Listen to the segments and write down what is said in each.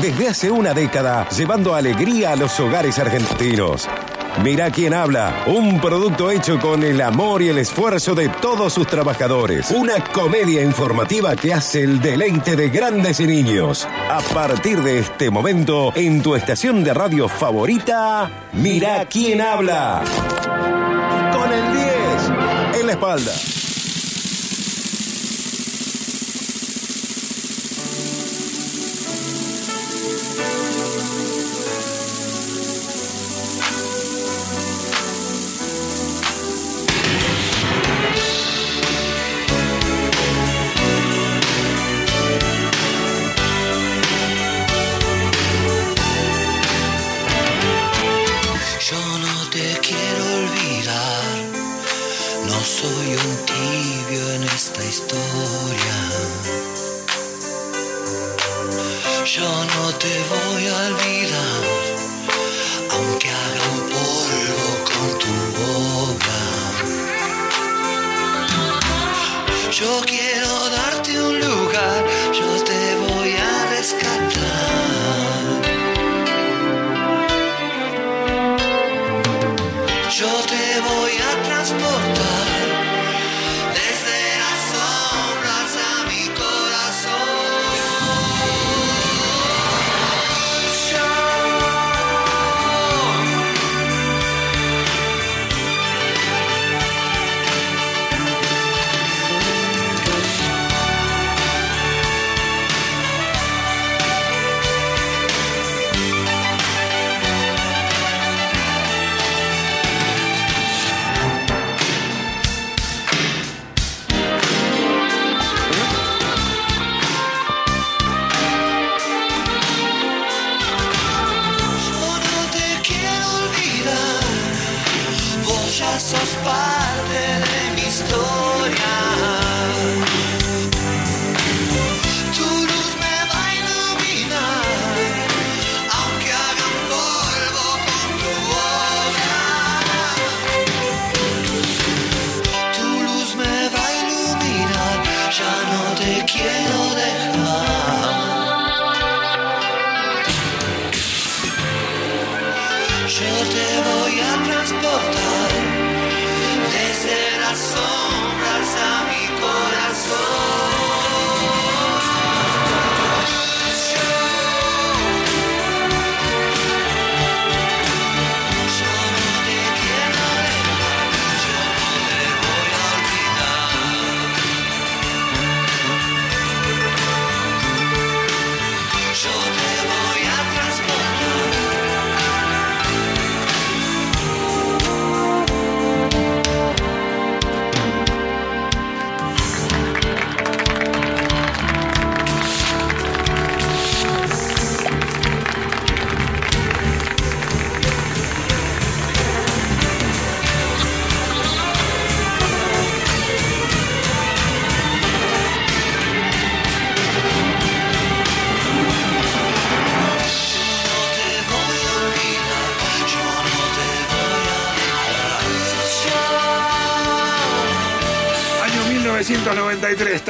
Desde hace una década, llevando alegría a los hogares argentinos. Mira quién habla, un producto hecho con el amor y el esfuerzo de todos sus trabajadores. Una comedia informativa que hace el deleite de grandes y niños. A partir de este momento, en tu estación de radio favorita, Mira quién habla. Con el 10 en la espalda.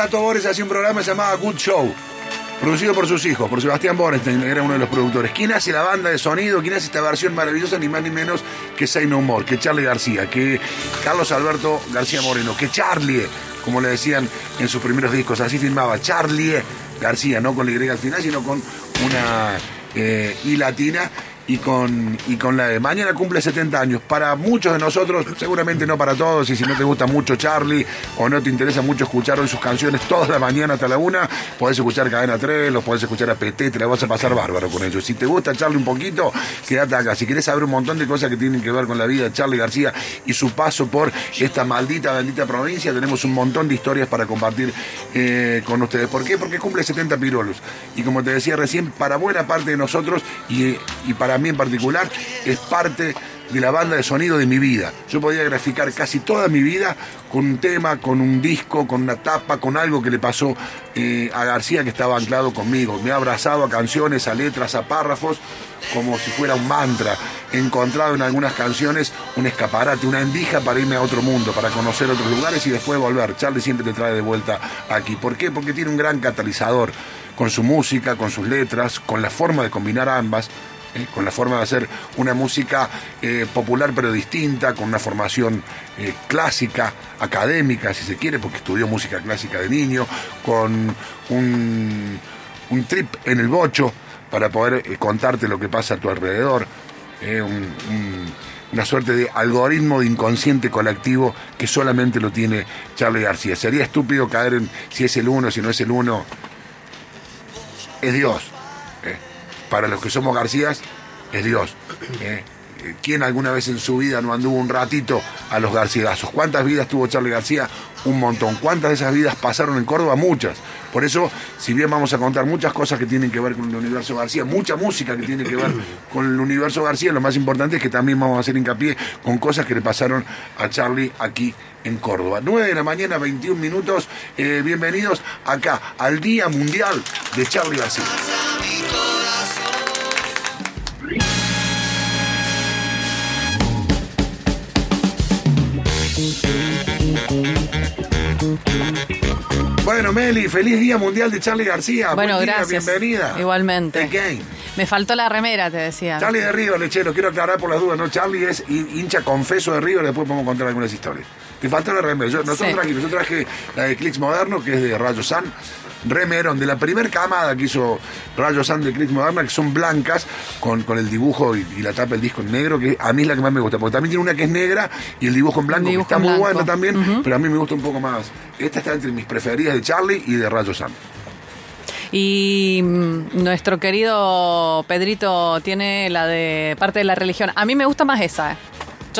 1993, Tato Bores hacía un programa llamado Good Show, producido por sus hijos, por Sebastián que era uno de los productores. ¿Quién hace la banda de sonido? ¿Quién hace esta versión maravillosa? Ni más ni menos que Say No More, que Charlie García, que Carlos Alberto García Moreno, que Charlie, como le decían en sus primeros discos, así filmaba Charlie García, no con la Y al final, sino con una eh, I latina y con, y con la de mañana cumple 70 años. Para muchos de nosotros, seguramente no para todos, y si no te gusta mucho Charlie o no te interesa mucho escuchar hoy sus canciones toda la mañana hasta la una, podés escuchar Cadena 3, los podés escuchar a PT, te la vas a pasar bárbaro con ellos. Si te gusta Charlie un poquito, quédate acá. Si querés saber un montón de cosas que tienen que ver con la vida de Charlie García y su paso por esta maldita, bendita provincia, tenemos un montón de historias para compartir eh, con ustedes. ¿Por qué? Porque cumple 70 pirolos. Y como te decía recién, para buena parte de nosotros y, y para mí en particular, es parte de la banda de sonido de mi vida. Yo podía graficar casi toda mi vida con un tema, con un disco, con una tapa, con algo que le pasó eh, a García que estaba anclado conmigo. Me ha abrazado a canciones, a letras, a párrafos, como si fuera un mantra. He encontrado en algunas canciones un escaparate, una endija para irme a otro mundo, para conocer otros lugares y después volver. Charlie siempre te trae de vuelta aquí. ¿Por qué? Porque tiene un gran catalizador con su música, con sus letras, con la forma de combinar ambas. Con la forma de hacer una música eh, popular pero distinta, con una formación eh, clásica, académica, si se quiere, porque estudió música clásica de niño, con un, un trip en el bocho para poder eh, contarte lo que pasa a tu alrededor, un- un- una suerte de algoritmo de inconsciente colectivo que solamente lo tiene Charlie García. Sería estúpido caer en si es el uno, si no es el uno. Es Dios. Para los que somos Garcías, es Dios. eh. ¿Quién alguna vez en su vida no anduvo un ratito a los Garciazos? ¿Cuántas vidas tuvo Charlie García? Un montón. ¿Cuántas de esas vidas pasaron en Córdoba? Muchas. Por eso, si bien vamos a contar muchas cosas que tienen que ver con el universo García, mucha música que tiene que ver con el universo García, lo más importante es que también vamos a hacer hincapié con cosas que le pasaron a Charlie aquí en Córdoba. 9 de la mañana, 21 minutos. Eh, bienvenidos acá al Día Mundial de Charlie García. Bueno, Meli, feliz Día Mundial de Charlie García. Bueno, Buen día, gracias. Bienvenida. Igualmente. Again. Me faltó la remera, te decía. Charlie de River, lechero, quiero aclarar por las dudas, ¿no? Charlie es hin- hincha confeso de River, después podemos contar algunas historias. Te faltó la remera. Yo, nosotros Sí. trajimos, yo traje la de Clicks Moderno, que es de Rayo San. Remerón, de la primer camada que hizo Rayo San de Clicks Moderna, que son blancas, con, con el dibujo y, y la tapa del disco en negro, que a mí es la que más me gusta, porque también tiene una que es negra y el dibujo en blanco, que está muy bueno también, pero a mí me gusta un poco más. Esta está entre mis preferidas de Charlie y de Rayo San. Y mm, nuestro querido Pedrito tiene la de parte de la religión. A mí me gusta más esa. ¿eh?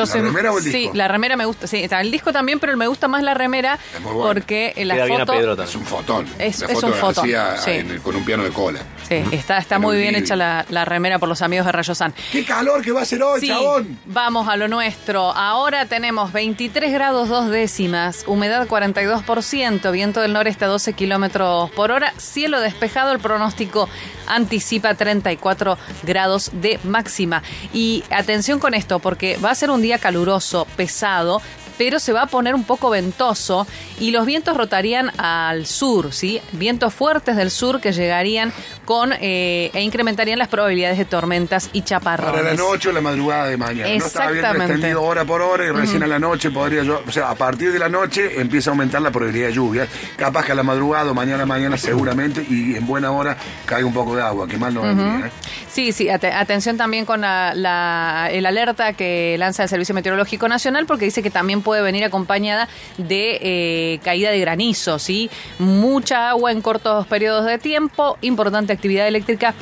Yo ¿La remera o el sí, disco? la remera me gusta. Sí, o sea, el disco también, pero me gusta más la remera Es muy bueno. porque la Queda bien a foto. Pedro Es un fotón. Es- la es foto un fotón, sí. en el- con un piano de cola. Sí, está, está En muy bien hecha la, la remera por los amigos de Rayo San. ¡Qué calor que va a ser hoy, Sí, chabón! vamos a lo nuestro. Ahora tenemos 23 grados dos décimas, humedad 42%, viento del noreste a 12 kilómetros por hora, cielo despejado. El pronóstico anticipa 34 grados de máxima. Y atención con esto, porque va a ser un día caluroso, pesado. Pero se va a poner un poco ventoso y los vientos rotarían al sur, ¿sí? Vientos fuertes del sur que llegarían con eh, e incrementarían las probabilidades de tormentas y chaparrones. Para la noche o la madrugada de mañana. No está bien Exactamente. hora por hora y recién a la noche podría yo. O sea, a partir de la noche empieza a aumentar la probabilidad de lluvia. Capaz que a la madrugada o mañana mañana seguramente y en buena hora caiga un poco de agua, que mal no vendría. ¿eh? Sí, sí, ate- atención también con la, la- el alerta que lanza el Servicio Meteorológico Nacional porque dice que también puede venir acompañada de eh, caída de granizo, ¿sí? Mucha agua en cortos periodos de tiempo, importante actividad eléctrica.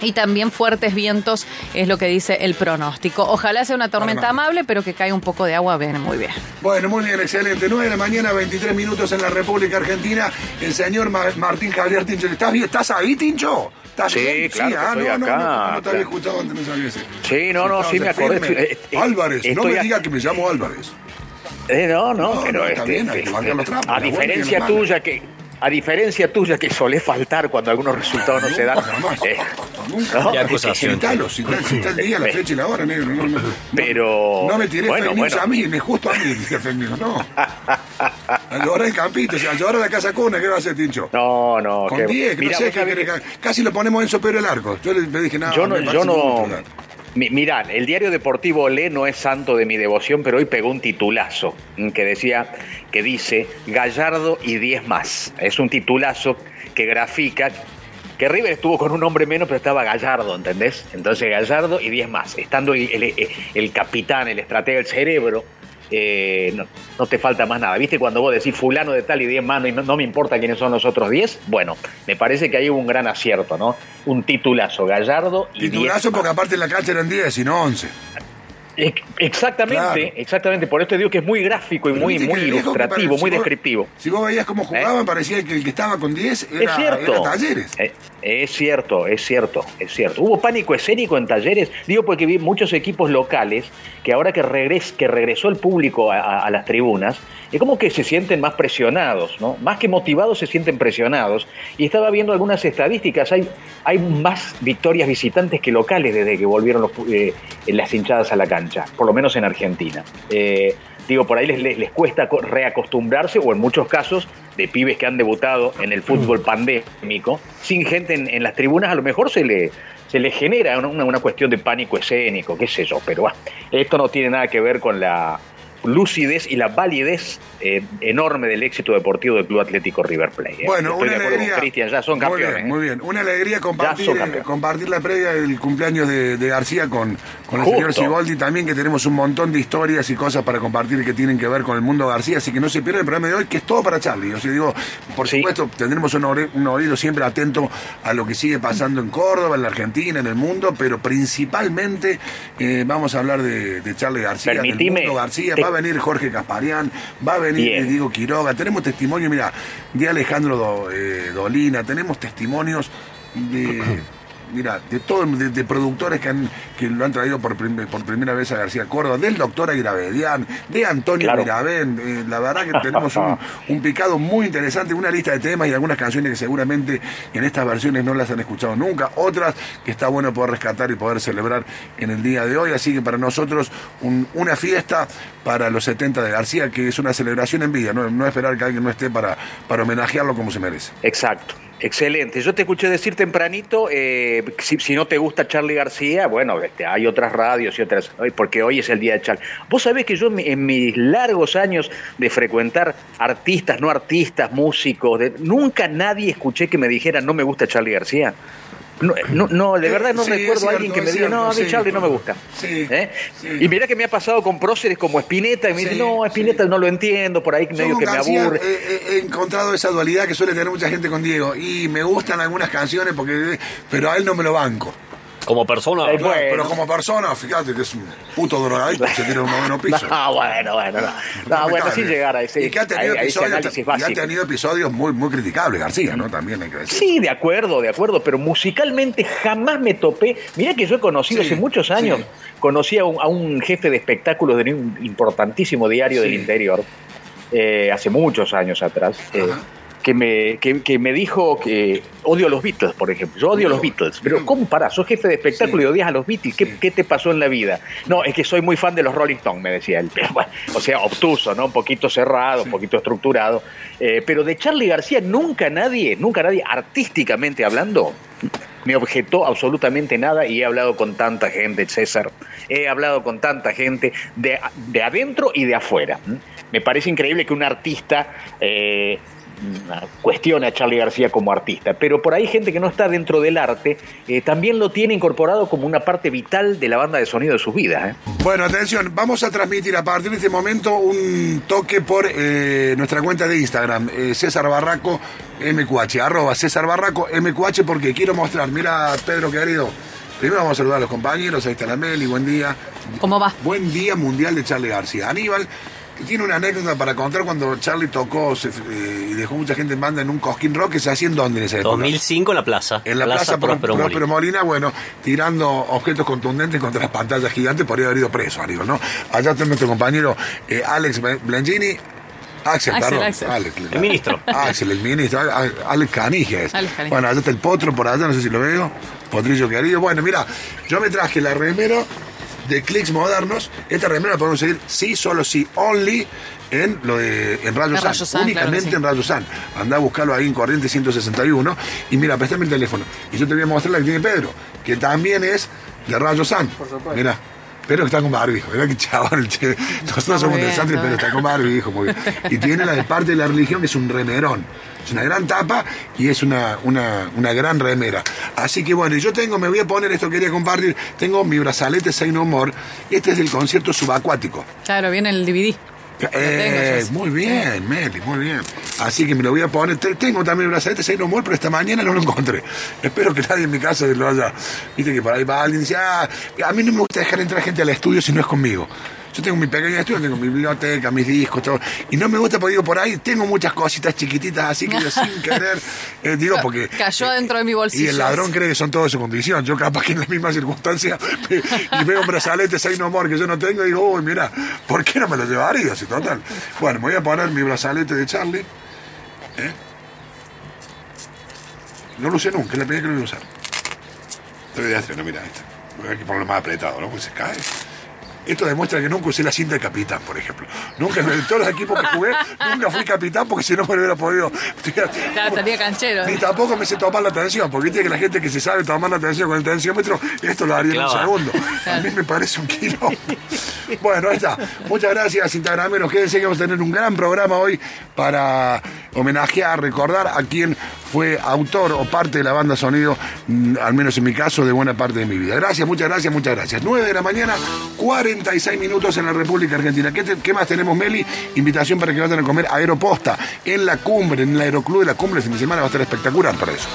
Y también fuertes vientos es lo que dice el pronóstico. Ojalá sea una tormenta amable, pero que caiga un poco de agua, viene muy bien. Bueno, muy bien, excelente. 9 de la mañana, 23 minutos en la República Argentina. El señor Ma- Martín Javier Tincho. ¿Estás, bien? ¿Estás ahí, Tincho? ¿Estás Sí, bien? claro que ah, estoy no, no, acá, no, no, no te había escuchado antes, no sabía ese. Sí, no, no, sí me acordé. firme. Álvarez, no me a- diga que me llamo Álvarez. Eh, no, no, No, pero no, está este, bien, hay que los trapos, a diferencia tuya que a diferencia tuya que solés faltar cuando algunos resultados no se dan. Eh, no, Qué acusación. Citalo, citalo, cita el día, la fecha y la hora, negro. No, no, no. Pero, No me tiré bueno, bueno. a mí, me justo a mí, no. A llorar el campito, o sea, a llorar a la casa cuna, ¿qué va a hacer, Tincho? No, no, Con que- 10, que no sé que- Casi lo ponemos en Sopero el arco. Yo le, dije, nada, yo no, yo no. Mucho, ¿verdad? Mi- Mirá, el diario deportivo Olé no es santo de mi devoción, pero hoy pegó un titulazo mm, que decía, que dice Gallardo y 10 más. Es un titulazo que grafica que River estuvo con un hombre menos, pero estaba Gallardo, ¿entendés? Entonces Gallardo y 10 más. Estando el, el- el capitán, el estratega, el cerebro, eh, no, no te falta más nada. ¿Viste cuando vos decís fulano de tal y 10 manos y no, no me importa quiénes son los otros 10? Bueno, me parece que ahí hubo un gran acierto, ¿no? Un titulazo, Gallardo y 10 Titulazo porque aparte en la cancha eran 10 y no 11. Ex- Exactamente, Claro. exactamente. Por esto digo que es muy gráfico y Pero muy, muy ilustrativo, muy vos- descriptivo. Si vos veías cómo jugaban, parecía que el que estaba con 10 era, es cierto. era Talleres. Eh, es cierto, es cierto, es cierto. Hubo pánico escénico en talleres, digo porque vi muchos equipos locales que ahora que, regres, que regresó el público a, las tribunas, es como que se sienten más presionados, ¿no? Más que motivados, se sienten presionados. Y estaba viendo algunas estadísticas, hay, hay más victorias visitantes que locales desde que volvieron los eh, las hinchadas a la cancha, por lo menos en Argentina. Eh, digo, por ahí les, les, les cuesta co- reacostumbrarse, o en muchos casos, de pibes que han debutado en el fútbol pandémico, sin gente en, en las tribunas, a lo mejor se le, se le genera una, una cuestión de pánico escénico, qué sé yo, pero esto no tiene nada que ver con la lucidez y la validez eh, enorme del éxito deportivo del Club Atlético River Plate. ¿eh? Bueno, Estoy una de acuerdo alegría. con Cristian, ya son Muy campeones. bien, ¿eh? muy bien. Una alegría compartir, compartir la previa del cumpleaños de, de García con, con el señor Siboldi también, que tenemos un montón de historias y cosas para compartir que tienen que ver con el mundo García, así que no se pierdan el programa de hoy, que es todo para Charlie. O sea, digo, por Sí. supuesto, tendremos un, un oído siempre atento a lo que sigue pasando en Córdoba, en la Argentina, en el mundo, pero principalmente eh, vamos a hablar de, de Charlie García, del Permitime, mundo García, te- va a venir Jorge Casparián, va a venir Bien. Diego Quiroga, tenemos testimonio, mira, de Alejandro Do- eh, Dolina, tenemos testimonios de, mira, de todos, de, de productores que, han, que lo han traído por, prim- por primera vez a García Córdoba, del doctor Aguirabedián, de Antonio Claro. Mirabén, eh, la verdad que tenemos un, un picado muy interesante, una lista de temas y algunas canciones que seguramente en estas versiones no las han escuchado nunca, otras que está bueno poder rescatar y poder celebrar en el día de hoy, así que para nosotros un- una fiesta para los 70 de García, que es una celebración en vida, no, no esperar que alguien no esté para, para homenajearlo como se merece. Exacto. Excelente. Yo te escuché decir tempranito, eh, si, si no te gusta Charlie García, bueno, este, hay otras radios y otras, porque hoy es el día de Charlie. Vos sabés que yo en mis largos años de frecuentar artistas, no artistas, músicos, de- nunca nadie escuché que me dijera no me gusta Charlie García. No, no, no, de verdad no Sí, recuerdo a alguien que me diga, no, a mí sí. Charlie no me gusta. Sí, ¿Eh? Y mira que me ha pasado con próceres como Spinetta, y me dice, no, Spinetta no lo entiendo, por ahí medio que me aburre. eh, eh, he encontrado esa dualidad que suele tener mucha gente con Diego y me gustan algunas canciones porque pero a él no me lo banco. Como persona. Claro, Bueno. Pero como persona, fíjate que es un puto drogadicto que se tira un noveno piso. No, bueno, bueno, no. No, bueno, sin llegar a ese, y que ha tenido, episodios, análisis y ha básico. tenido episodios muy, muy criticables, García, ¿no? También hay que decir. Sí, de acuerdo, de acuerdo, pero musicalmente jamás me topé. Mirá que yo he conocido Sí, hace muchos años, sí. conocí a un, a un jefe de espectáculos de un importantísimo diario Sí. del interior, eh, hace muchos años atrás, eh. Que, me, que, que me dijo que odio a los Beatles, por ejemplo. Yo odio a los Beatles, pero mira. ¿cómo parás? Sos jefe de espectáculo Sí. y odias a los Beatles. ¿Qué, Sí. qué te pasó en la vida? No, es que soy muy fan de los Rolling Stones, me decía él. Pero, bueno, o sea, obtuso, ¿no? Un poquito cerrado, un poquito estructurado. Eh, pero de Charlie García nunca nadie, nunca nadie, artísticamente hablando, me objetó absolutamente nada y he hablado con tanta gente, César. He hablado con tanta gente de, de adentro y de afuera. ¿m? Me parece increíble que un artista eh, cuestione a Charlie García como artista, pero por ahí gente que no está dentro del arte eh, también lo tiene incorporado como una parte vital de la banda de sonido de sus vidas. ¿eh? Bueno, atención, vamos a transmitir a partir de este momento un toque por eh, nuestra cuenta de Instagram, eh, César Barraco MQH, arroba César Barraco MQH, porque quiero mostrar, mira Pedro querido, primero vamos a saludar a los compañeros, ahí está la Meli, buen día. ¿Cómo va? Buen día mundial de Charlie García. Aníbal, tiene una anécdota para contar cuando Charlie tocó se- eh, y dejó mucha gente en banda en un Cosquín Rock, que se hacía en dónde en esa época. 2005 en la plaza. En la Plaza, Pro- Próspero Próspero Molina. Molina, bueno, tirando objetos contundentes contra las pantallas gigantes, podría haber ido preso, Aníbal, ¿no? Allá está nuestro compañero eh, Alex Blengini. Axel, Axel, perdón. Axel. Alex, El ministro. Axel, el ministro. Alex Canigia es. Alex Canigia. Bueno, allá está el potro por allá, no sé si lo veo. Potrillo querido. Bueno, mira, yo me traje la remera de Clicks Modernos. Esta remera la podemos seguir sí, solo sí, only en lo de en Rayo En San. Rayo San, Únicamente claro que sí. en Rayo San. Andá a buscarlo ahí en Corriente 161. Y mira, préstame el teléfono. Y yo te voy a mostrar la que tiene Pedro, que también es de Rayo San. Mira. Pero está con barbijo, ¿verdad? Que chaval, che. Nosotros somos interesantes, pero está con barbijo, muy bien. Y tiene la de parte de la religión, que es un remerón. Es una gran tapa y es una, una, una gran remera. Así que bueno, yo tengo, me voy a poner, esto quería compartir, tengo mi brazalete Say No More. Este es del concierto subacuático. Claro, viene el DVD. Eh, muy bien, Meli, muy bien. Así que me lo voy a poner. Te- Tengo también el brazalete Say No More, pero esta mañana no lo encontré. Espero que nadie en mi casa lo haya. Viste que por ahí va alguien y dice, ah, a mí no me gusta dejar entrar gente al estudio si no es conmigo. Yo tengo mi pequeño estudio, tengo mi biblioteca, mis discos, todo. Y no me gusta porque digo, por ahí tengo muchas cositas chiquititas, así que yo sin querer, eh, digo, porque... Cayó dentro de mi bolsillo. Y el ladrón cree que son todos de su condición. Yo capaz que en la misma circunstancia y veo un brazalete Say No More que yo no tengo y digo, uy, mira, ¿por qué no me lo llevaría? Si total. Bueno, me voy a poner mi brazalete de Charlie. ¿eh? No lo usé nunca, es la primera que lo voy a usar. Estoy de estreno, mira, ahí está. Hay que ponerlo más apretado, ¿no? Pues se cae. Esto demuestra que nunca usé la cinta de capitán, por ejemplo. Nunca, en todos los equipos que jugué, nunca fui capitán porque si no me hubiera podido. Claro, estaría canchero. Ni tampoco me sé tomar la atención, porque viste que la gente que se sabe tomar la atención con el tensiómetro, esto lo haría en un segundo. A mí me parece un kilo. Bueno, ahí está. Muchas gracias, Instagrameros. Quédense que vamos a tener un gran programa hoy para homenajear, recordar a quien fue autor o parte de la banda sonido, mm, al menos en mi caso, de buena parte de mi vida. Gracias, muchas gracias, muchas gracias. 9 de la mañana, 46 minutos en la República Argentina. ¿Qué, más tenemos, Meli? Invitación para que vayan a comer Aeroposta en la cumbre, en el Aeroclub de la cumbre. El fin de semana va a estar espectacular para eso.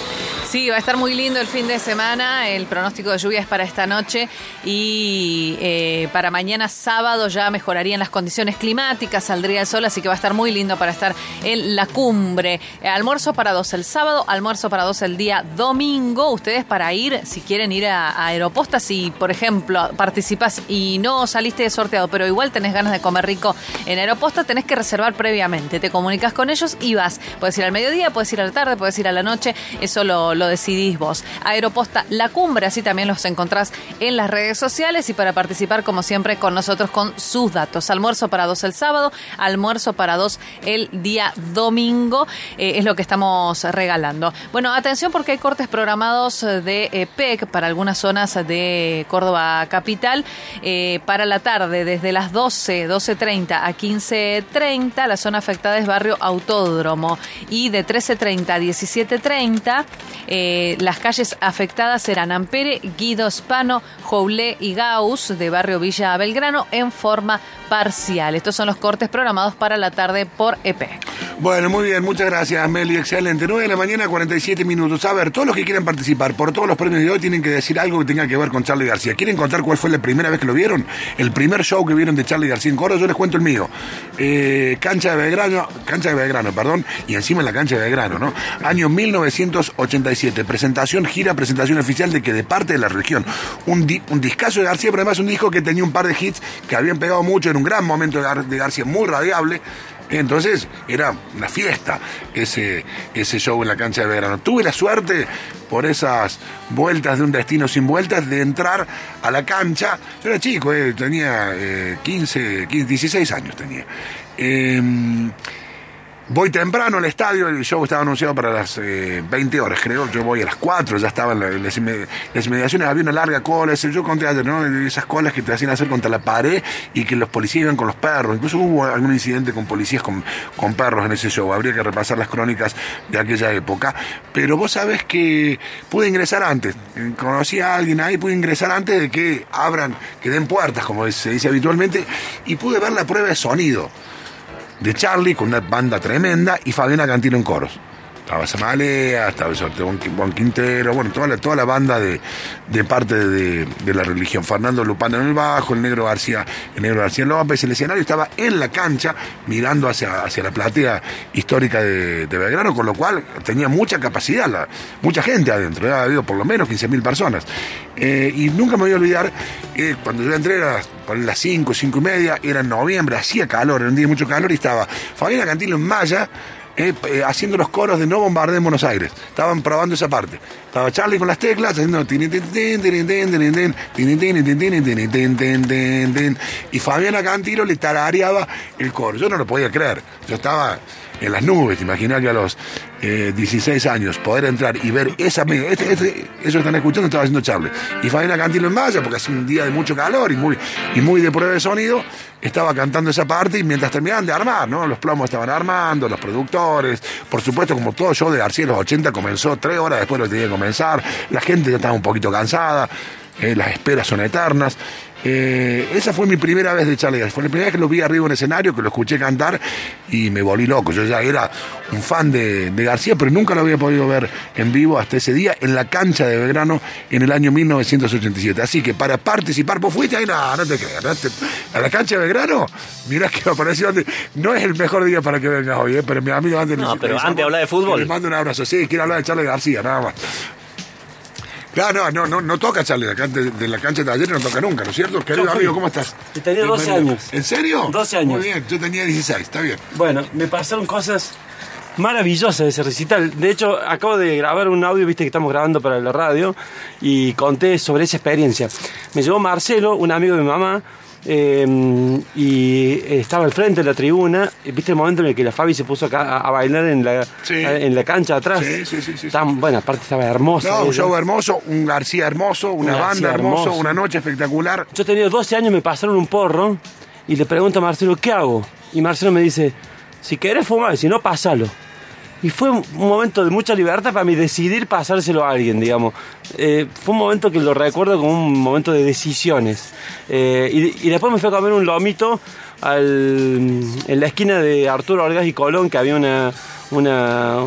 Sí, va a estar muy lindo el fin de semana. El pronóstico de lluvia es para esta noche y eh, para mañana sábado ya mejorarían las condiciones climáticas, saldría el sol, así que va a estar muy lindo para estar en la cumbre. Almuerzo para dos el sábado, almuerzo para dos el día domingo. Ustedes para ir, si quieren ir a, a Aeroposta, si por ejemplo participas y no saliste de sorteado, pero igual tenés ganas de comer rico en Aeroposta, tenés que reservar previamente. Te comunicas con ellos y vas. Puedes ir al mediodía, puedes ir a la tarde, puedes ir a la noche. Eso lo decidís vos. Aeroposta La Cumbre, así también los encontrás en las redes sociales y para participar, como siempre, con nosotros con sus datos. Almuerzo para dos el sábado, almuerzo para dos el día domingo. eh, es lo que estamos regalando. Bueno, atención porque hay cortes programados eh, de eh, PEC para algunas zonas de Córdoba capital para la tarde, desde las 12, 12.30 a 15.30. La zona afectada es barrio Autódromo y de 13.30 a 17.30 eh, las calles afectadas serán Ampere, Guido Spano, Joulé y Gauss de barrio Villa Belgrano en forma parcial. Estos son los cortes programados para la tarde por EP. Bueno, muy bien, muchas gracias, Meli, excelente. 9 de la mañana, 47 minutos. A ver, todos los que quieran participar por todos los premios de hoy tienen que decir algo que tenga que ver con Charlie García. ¿Quieren contar cuál fue la primera vez que lo vieron? El primer show que vieron de Charlie García en Coro, yo les cuento el mío. Eh, cancha de Belgrano, cancha de Belgrano, perdón, y encima en la cancha de Belgrano, ¿no? Año 1987, presentación, gira, presentación oficial de que de parte de la región. Un, di- un discazo de García, pero además un disco que tenía un par de hits que habían pegado mucho, era un gran momento de García, muy radiable. Entonces era una fiesta ese, ese show en la cancha de verano. Tuve la suerte, por esas vueltas de un destino sin vueltas, de entrar a la cancha. Yo era chico, eh, tenía eh, 15, 15, 16 años tenía. Em, Voy temprano al estadio, el show estaba anunciado para las eh, 20 horas, creo. Yo voy a las 4, ya estaba en, la- en las, las inmediaciones, había una larga cola. Yo conté ayer, ¿no? Esas colas que te hacían hacer contra la pared y que los policías iban con los perros. Incluso hubo algún incidente con policías con, con perros en ese show. Habría que repasar las crónicas de aquella época. Pero vos sabés que pude ingresar antes. Conocí a alguien ahí, pude ingresar antes de que abran, que den puertas, como se dice habitualmente, y pude ver la prueba de sonido de Charlie con una banda tremenda y Fabiana Cantino en coros. Estaba Samalea, estaba Juan Quintero, bueno, toda la, toda la banda de, de parte de, de la religión. Fernando Lupano en el bajo, el negro García, el negro García López, el escenario estaba en la cancha mirando hacia, hacia la platea histórica de, de Belgrano, con lo cual tenía mucha capacidad, la- mucha gente adentro, había habido por lo menos 15.000 personas. Eh, y nunca me voy a olvidar, eh, cuando yo entré por las 5, 5 y media, era en noviembre, hacía calor, era un día de mucho calor y estaba Fabiana Cantilo en Maya, haciendo los coros de No Bombardé en Buenos Aires. Estaban probando esa parte. Estaba Charlie con las teclas, haciendo... Y Fabián acá le tarareaba el coro. Yo no lo podía creer. Yo estaba en las nubes, te imaginas que a los eh, 16 años poder entrar y ver esa este, este, eso están escuchando estaba haciendo Charlie. Y Fabiana Cantilo en Maya, porque hacía un día de mucho calor y muy, y muy de prueba de sonido, estaba cantando esa parte y mientras terminaban de armar, ¿no? Los plomos estaban armando, los productores, por supuesto, como todo show de García en los 80 comenzó tres horas después de lo que tenía que comenzar, la gente ya estaba un poquito cansada, eh, las esperas son eternas. Eh, esa fue mi primera vez de Charlie García. Fue la primera vez que lo vi arriba en escenario, que lo escuché cantar y me volví loco. Yo ya era un fan de, de García, pero nunca lo había podido ver en vivo hasta ese día en la cancha de Belgrano en el año 1987. Así que para participar, vos fuiste ahí, no, no te creas. no te- a la cancha de Belgrano, mirá que apareció antes. No es el mejor día para que vengas hoy, eh, pero mi amigo antes No, pero antes de hablar de fútbol. Le mando un abrazo. Sí, quiero hablar de Charlie García, nada más. Claro, no, no, no, toca Charlie de, la cancha de ayer, no toca nunca, ¿no es cierto? Querido amigo, ¿cómo estás? Y tenía 12 Bienvenido. años. ¿En serio? 12 años. Muy bien, yo tenía 16, está bien. Bueno, me pasaron cosas maravillosas de ese recital. De hecho, acabo de grabar un audio, viste que estamos grabando para la radio, y conté sobre esa experiencia. Me llevó Marcelo, un amigo de mi mamá, eh, y estaba al frente de la tribuna. ¿Viste el momento en el que la Fabi se puso acá a, a bailar en la, Sí. en la cancha atrás? Sí, sí, sí, sí, bueno, aparte estaba hermosa. No, un show hermoso, un García hermoso, una Un banda hermoso, hermoso. una noche espectacular. Yo tenía 12 años, me pasaron un porro y le pregunto a Marcelo, ¿qué hago? Y Marcelo me dice, si querés fumar, si no, pásalo. Y fue un momento de mucha libertad para mí decidir pasárselo a alguien, digamos. Eh, fue un momento que lo recuerdo como un momento de decisiones. Eh, y, y después me fui a comer un lomito al- en la esquina de Arturo Orgaz y Colón, que había una, una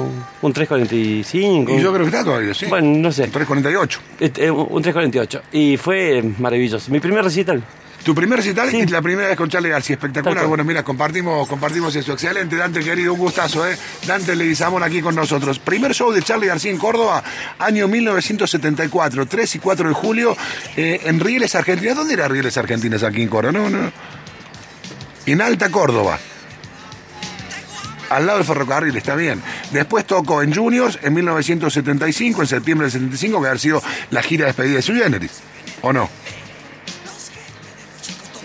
un 345. Y yo creo que está todavía, sí. Bueno, no sé. 348. Eh, un 348. Y fue maravilloso. Mi primer recital. Tu primer recital Sí. y la primera vez con Charlie García, espectacular. Bueno, mira, compartimos, compartimos eso. Excelente, Dante, querido, un gustazo, ¿eh? Dante Leguizamón aquí con nosotros. Primer show de Charlie García en Córdoba, año 1974, 3 y 4 de julio, eh, en Rieles, Argentina. ¿Dónde era Rieles, Argentinas aquí en Córdoba? No, no. En Alta Córdoba. Al lado del ferrocarril, está bien. Después tocó en Juniors en 1975, en septiembre del 75, que haber sido la gira de despedida de Sui Generis. ¿O no?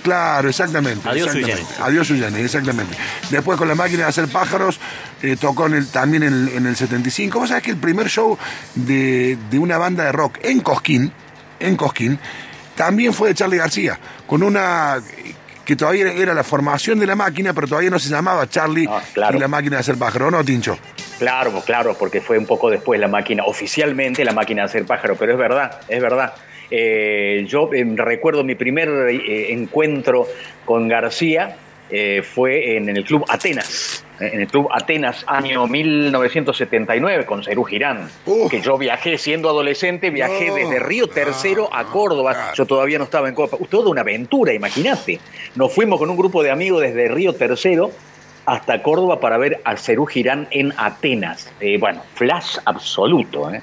Claro, exactamente. Adiós, exactamente. Adiós, Generis, exactamente. Después con la máquina de hacer pájaros, eh, tocó en el- también en, el- en el 75. Vos sabés que el primer show de, de una banda de rock en Cosquín, en Cosquín, también fue de Charlie García, con una que todavía era la formación de la máquina, pero todavía no se llamaba Charlie Ah, claro. y la máquina de hacer pájaro, ¿no, Tincho? Claro, claro, porque fue un poco después la máquina, oficialmente la máquina de hacer pájaro, pero es verdad, es verdad. Eh, yo eh, recuerdo mi primer eh, encuentro con García eh, fue en, el Club Atenas, en el Club Atenas, año 1979, con Cerú Girán, que yo viajé siendo adolescente, viajé No, desde Río Tercero a Córdoba, claro. yo todavía no estaba en Copa, toda una aventura, imagínate. Nos fuimos con un grupo de amigos desde Río Tercero hasta Córdoba para ver a Cerú Girán en Atenas. Eh, bueno, flash absoluto. ¿eh?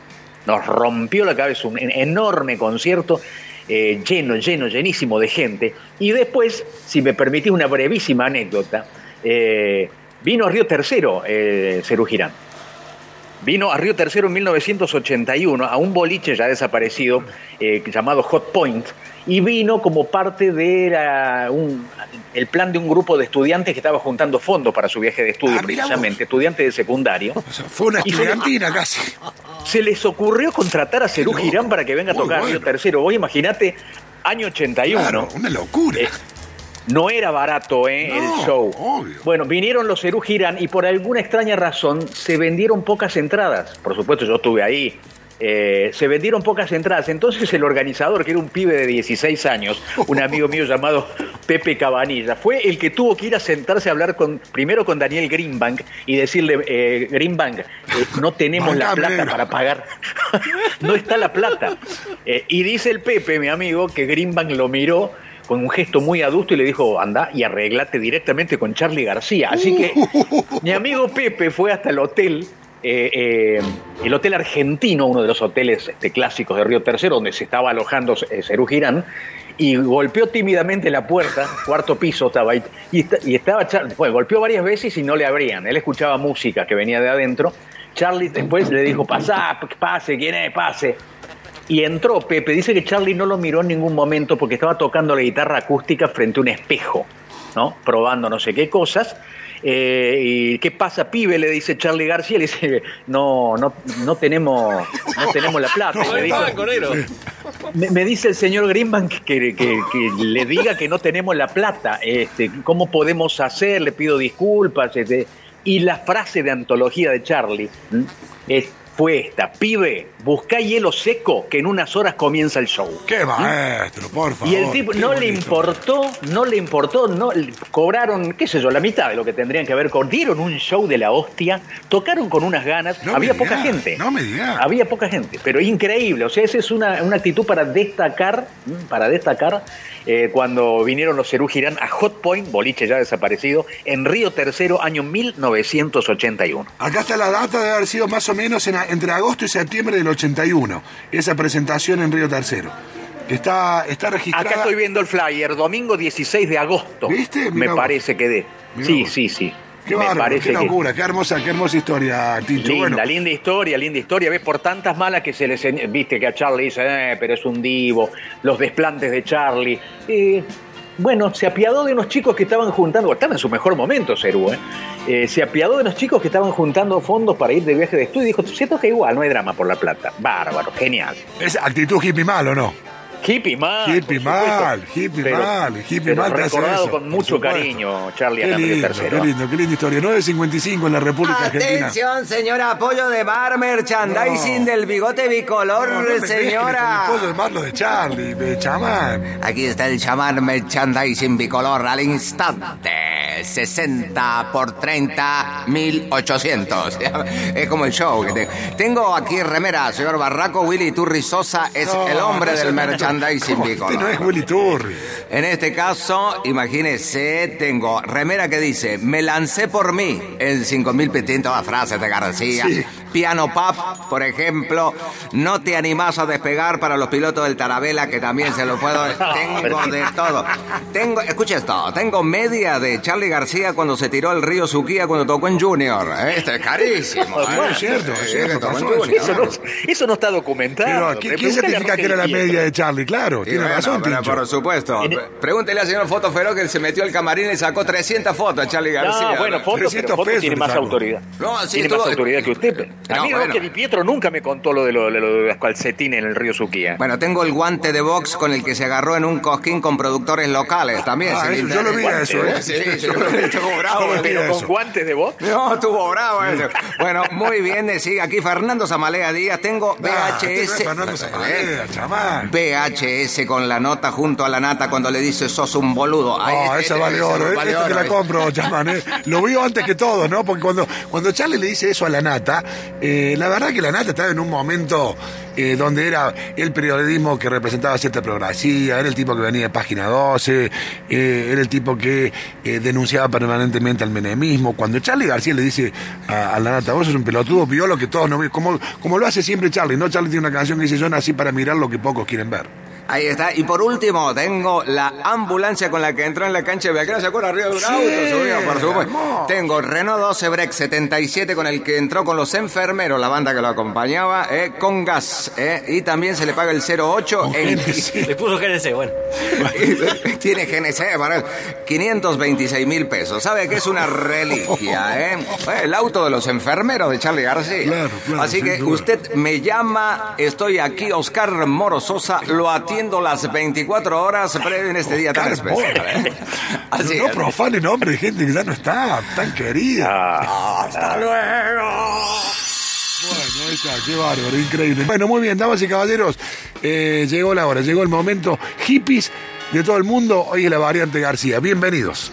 Nos rompió la cabeza un en- enorme concierto, eh, lleno, lleno, llenísimo de gente. Y después, si me permitís una brevísima anécdota, eh, vino a Río Tercero eh, Girán. Vino a Río Tercero en 1981 a un boliche ya desaparecido eh, llamado Hot Point y vino como parte de la- un- el plan de un grupo de estudiantes que estaba juntando fondos para su viaje de estudio, Ah, precisamente, estudiantes de secundario. O sea, fue una se- estudiantina casi. Se les ocurrió contratar a Cerú. Girán para que venga a tocar bueno. Río Tercero. Vos imaginate, año 81. Claro, una locura. Eh, no era barato ¿eh? No, el show. obvio. Bueno, vinieron los Cerú Girán y por alguna extraña razón se vendieron pocas entradas. Por supuesto, yo estuve ahí. Eh, se vendieron pocas entradas. Entonces el organizador, que era un pibe de 16 años, un amigo mío llamado Pepe Cabanilla, fue el que tuvo que ir a sentarse a hablar con primero con Daniel Greenbank y decirle, eh, Greenbank, eh, no tenemos la plata para pagar. no está la plata. Y dice el Pepe, mi amigo, que Greenbank lo miró con un gesto muy adusto y le dijo, anda y arreglate directamente con Charlie García. Así que mi amigo Pepe fue hasta el hotel, eh, eh, el Hotel Argentino, uno de los hoteles este, clásicos de Río Tercero, donde se estaba alojando eh, Cerú Girán, y golpeó tímidamente la puerta, cuarto piso estaba ahí, y estaba Charlie, bueno, golpeó varias veces y no le abrían. Él escuchaba música que venía de adentro. Charlie después le dijo, pasá, pase, ¿quién es? Pase. Y entró Pepe, dice que Charlie no lo miró en ningún momento porque estaba tocando la guitarra acústica frente a un espejo, ¿no? Probando no sé qué cosas. Eh, ¿Y qué pasa, pibe? Le dice Charlie García, le dice, no, no, no tenemos, no tenemos la plata. Me dijo- me, me dice el señor Greenbank que, que- que le diga que no tenemos la plata. Este, ¿Cómo podemos hacer? Le pido disculpas. este. y la frase de antología de Charlie fue esta: Pibe, buscá hielo seco que en unas horas comienza el show. Qué maestro, por favor. Y el tipo no le importó, no le importó, no cobraron, qué sé yo, la mitad de lo que tendrían que haber cobrado. Dieron un show de la hostia, tocaron con unas ganas, No había poca gente. no me digas. Había poca gente, pero increíble. O sea, esa es una, una actitud para destacar, para destacar eh, cuando vinieron los Cerú Girán a Hot Point, boliche ya desaparecido, en Río Tercero, año 1981. Acá está la data de haber sido más o menos en- entre agosto y septiembre del 81, esa presentación en Río Tercero. Está, está registrada. Acá estoy viendo el flyer, domingo 16 de agosto. ¿Viste? Me vos. parece que de. Mirá Sí, vos. sí, sí. Qué Me bárbaro, parece qué que- locura, qué hermosa, qué hermosa historia, Tincho. Linda, bueno, linda historia, linda historia. Ves, por tantas malas que se les... Viste que a Charlie dice, eh, pero es un divo, los desplantes de Charlie. Eh, bueno, se apiadó de unos chicos que estaban juntando, estaba en su mejor momento, Cerú, ¿eh? Eh, se apiadó de unos chicos que estaban juntando fondos para ir de viaje de estudio y dijo, siento que igual, no hay drama por la plata. Bárbaro, genial. Es actitud hippie mal, ¿o no? Hippie mal. Hippie mal, hippie Pero- mal, hippie pero mal te hace recordado eso, con mucho cariño, Charlie Qué lindo, III. qué lindo, qué linda historia. 9.55 en la República Argentina. Atención, señora, apoyo de bar, merchandising No. del bigote bicolor, No, no señora. pollo de Marlo de Charlie, de chamán. Aquí está el chamán merchandising bicolor al instante. 60 por 30, 1800. Es como el show. que te- Tengo aquí remera, señor Barraco. Willy Turri Sosa es No, el hombre no, del no, no. ¿Cómo? bicolor. Este no es Willy Turri. En este caso, imagínese, tengo remera que dice, me lancé por mí en 5000 distintas frases de García. Sí. Piano Pop, por ejemplo, no te animás a despegar para los pilotos del Tarabela, que también se lo puedo... Tengo de todo. Tengo, escucha esto, tengo media de Charlie García cuando se tiró el río Suquía cuando tocó en Junior. Esto es carísimo. ¿eh? Bueno, es cierto, es cierto. Eso no, eso no está documentado. Pero, ¿qui- Pero ¿quién a certifica que era la media de Charlie? Claro, Sí, tiene bueno, razón, pero Tincho. por supuesto. En- Pregúntele al señor Foto Feroz que se metió al camarín y le sacó 300 fotos a Charlie García. No, bueno, Foto, 300 pero Foto pesos tiene más autoridad. No, sí, tiene más autoridad que usted. A No, mí bueno. Roque Di Pietro nunca me contó lo de, lo, de lo de las calcetines en el río Suquía. Bueno, tengo el guante de box con el que se agarró en un cosquín con productores locales también. Ah, eso, yo lo vi interesa. eso, ¿eh? Sí, sí, yo lo vi, estuvo bravo. Pero eso. con guantes de voz. No, estuvo bravo eso. Bueno, muy bien, eh, sigue aquí Fernando Zamalea Díaz. Tengo Ah, este no es VHS. Fernando Zamalea, chamán. VHS con la nota junto a la nata cuando le dice sos un boludo. Ah, esa este- vale ese oro, vale te la compro, chamán, ¿eh? Lo vio antes que todo, ¿no? Porque cuando, cuando Charlie le dice eso a la nata, eh, la verdad que la nata estaba en un momento eh, donde era el periodismo que representaba cierta progresía, era el tipo que venía de página 12, eh, era el tipo que eh, denunciaba permanentemente al menemismo. Cuando Charlie García le dice a, a la nata, vos sos un pelotudo, vio lo que todos no ven, como, como lo hace siempre Charlie, ¿no? Charlie tiene una canción que dice, yo nací para mirar lo que pocos quieren ver. Ahí está. Y por último, tengo la ambulancia con la que entró en la cancha de Belgrano. ¿Se acuerda arriba de un Sí, auto? Subió, por supuesto. hermoso. Tengo Renault 12 Break 77 con el que entró con los enfermeros, la banda que lo acompañaba, eh, con gas. eh, y también se le paga el 08 en... Le puso GNC, bueno. Tiene GNC para 526 mil pesos. ¿Sabe que es una reliquia, eh? El auto de los enfermeros de Charlie García. Claro, claro, Así que duda. usted me llama, estoy aquí, Oscar Moro Sosa, lo atiendo las 24 horas previo en este día tan especial. ¿eh? Así no profane nombre de gente que ya no está tan querida. Ah, Hasta luego. Bueno, ahí está, qué bárbaro, increíble. Bueno, muy bien, damas y caballeros, eh, llegó la hora, llegó el momento. Hippies de todo el mundo, hoy es la variante García. Bienvenidos.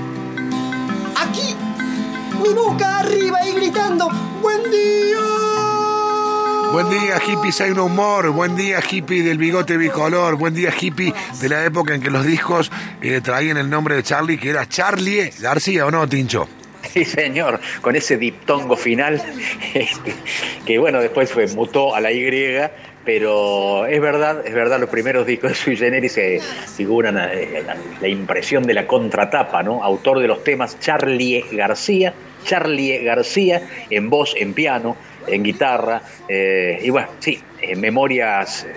Mi boca arriba y gritando, buen día. Buen día, hippies, hay un humor. Buen día, hippie del bigote bicolor. Buen día, hippie de la época en que los discos eh, traían el nombre de Charlie, que era Charlie García, ¿o no, Tincho? Sí, señor, con ese diptongo final, que bueno, después fue, mutó a la Y, pero es verdad, es verdad, los primeros discos de Sui Generis se figuran eh, la, la impresión de la contratapa, ¿no? Autor de los temas Charlie García, Charlie García, en voz, en piano, en guitarra, eh, y bueno, sí, eh, memorias, eh,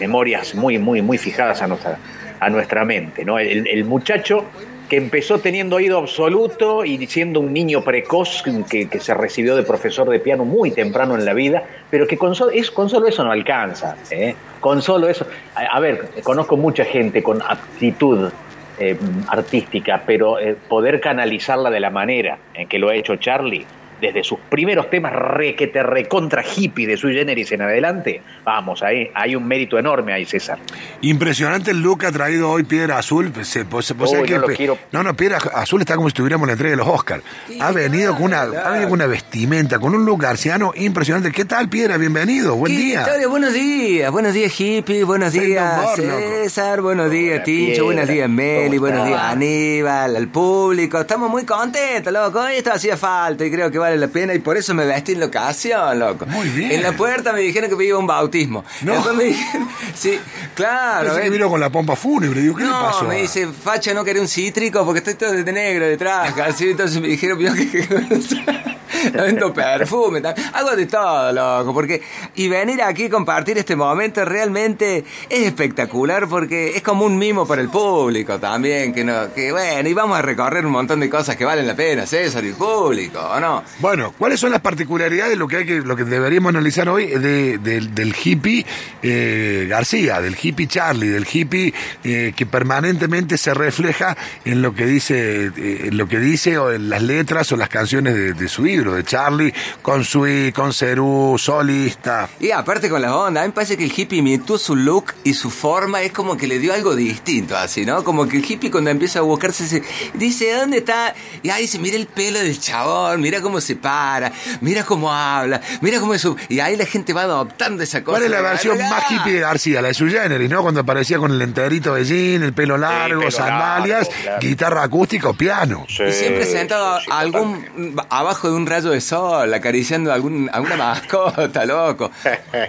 memorias muy, muy, muy fijadas a nuestra, a nuestra mente, ¿no? El, muchacho que empezó teniendo oído absoluto y siendo un niño precoz que, se recibió de profesor de piano muy temprano en la vida, pero que con, so- es, con solo eso no alcanza. ¿eh? Con solo eso. A ver, conozco mucha gente con aptitud eh, artística, pero eh, poder canalizarla de la manera en que lo ha hecho Charlie desde sus primeros temas re que te recontra hippie de su generis en adelante, vamos, ahí hay un mérito enorme ahí, César. Impresionante el look que ha traído hoy Piedra Azul. Se, pues, vos Uy, sabés que no lo pe- quiero. no, no, Piedra Azul está como si estuviéramos en la entrega de los Oscars. Ha venido con una, ha venido con una vestimenta, con un look garciano impresionante. ¿Qué tal, Piedra? Bienvenido, buen ¿Qué día. historia? Buenos días, buenos días hippie, buenos días. César, buenos días Tincho, Piedra, buenos días Meli, ¿cómo buenos días? Aníbal, al público, estamos muy contentos, loco, esto hacía falta y creo que vale la pena y por eso me vestí en la ocasión, loco. Muy bien. En la puerta me dijeron que me iba a un bautismo. No. Después me dijeron, sí, claro. Que vino con la pompa fúnebre. Digo, ¿qué no, le pasó? me dice, facha, no quería un cítrico porque estoy todo de negro detrás. Así, entonces me dijeron, yo que vendo perfume, hago de todo, loco. Porque, y venir aquí a compartir este momento realmente es espectacular porque es como un mimo para el público también. Que, no, que bueno, y vamos a recorrer un montón de cosas que valen la pena, César, y el público, ¿o no? Bueno, ¿cuáles son las particularidades de lo que hay que, lo que deberíamos analizar hoy de- del- del hippie eh, García, del hippie Charlie, del hippie eh, que permanentemente se refleja en lo que dice, eh, lo que dice o en las letras o las canciones de, de su libro, de Charlie, con Sui, con Cerú, solista. Y aparte con la onda, a mí me parece que el hippie imitó su look y su forma, es como que le dio algo distinto así, ¿no? Como que el hippie cuando empieza a buscarse se- dice, ¿dónde está? Y ahí dice, mira el pelo del chabón, mira cómo se para, mira cómo habla, mira cómo es su... Y ahí la gente va adoptando esa cosa. ¿Cuál es la versión Ah, más hippie de García? La de su generis, ¿no? Cuando aparecía con el enterito de jean, el pelo largo, pelo sandalias, largo, claro. guitarra acústica o piano. Y siempre sentado sí, algún abajo de un rayo de sol, acariciando algún, alguna mascota, loco.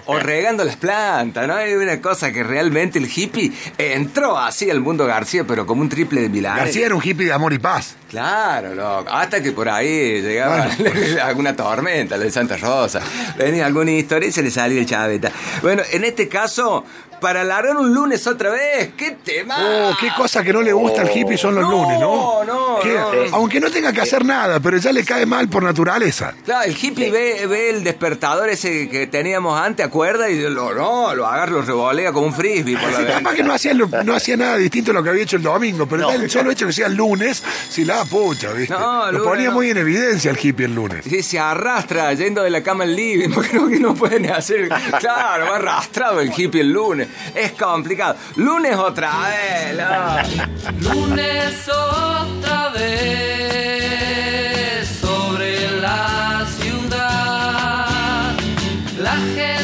O regando las plantas, ¿no? Hay una cosa que realmente el hippie entró así al mundo García, pero como un triple de Milán. García era un hippie de amor y paz. Claro, loco. Hasta que por ahí llegaba alguna tormenta, la de Santa Rosa. Venía alguna historia y se le salía el chaveta. Bueno, en este caso, para largar un lunes otra vez, ¿qué tema? Oh, qué cosa que no le gusta al hippie son los No, lunes, ¿no? no, ¿Qué? no. Aunque no tenga que hacer nada, pero ya le cae mal por naturaleza. Claro, el hippie ve, ve el despertador ese que teníamos antes, acuerda, y lo, no, lo agarra, lo revolea como un frisbee por la Sí, capaz que no hacía, no hacía nada distinto a lo que había hecho el domingo, pero el solo hecho que sea el lunes, si la pucha, ¿viste? No, lo ponía muy en evidencia el hippie el lunes. Sí, se arrastra yendo de la cama al living, porque no, que no pueden hacer. Claro, va arrastrado el hippie el lunes. Es complicado. Lunes otra vez. Lunes otra vez sobre la ciudad. La gente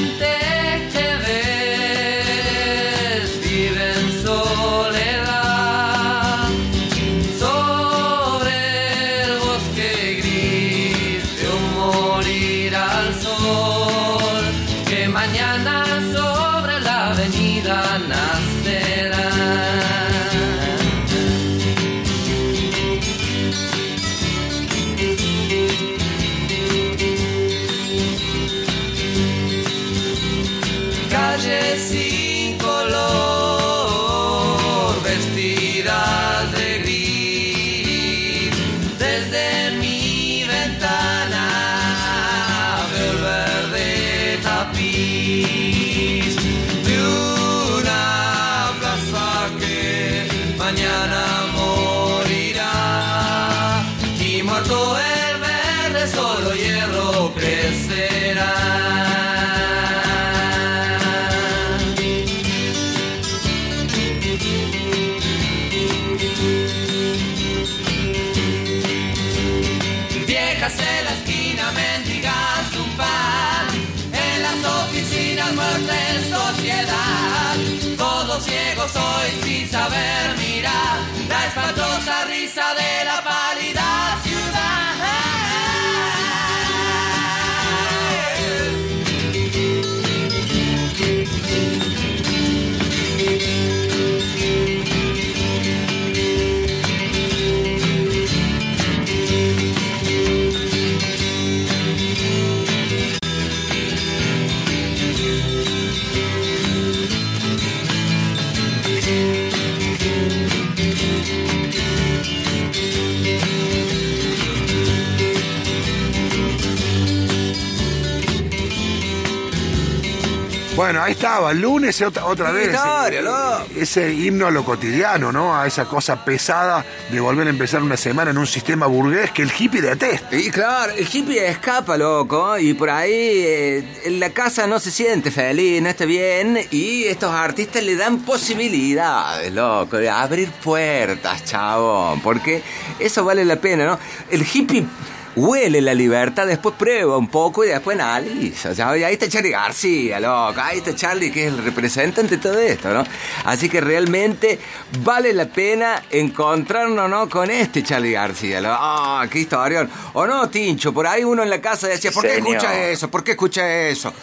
Bueno, ahí estaba, el lunes otra, otra vez. eh, loco. Ese himno a lo cotidiano, ¿no? A esa cosa pesada de volver a empezar una semana en un sistema burgués que el hippie detesta. Y claro, el hippie escapa, loco, y por ahí eh, en la casa no se siente feliz, no está bien, y estos artistas le dan posibilidades, loco, de abrir puertas, chavo, porque eso vale la pena, ¿no? El hippie huele la libertad, después prueba un poco y después analiza, ¿sabes? Y ahí está Charlie García, loco, ahí está Charlie que es el representante de todo esto, ¿no? Así que realmente vale la pena encontrarnos, ¿no? Con este Charlie García, loco. ¡Ah, qué historión! O no, Tincho, por ahí uno en la casa decía, ¿por qué Señor. escucha eso? ¿Por qué escucha eso?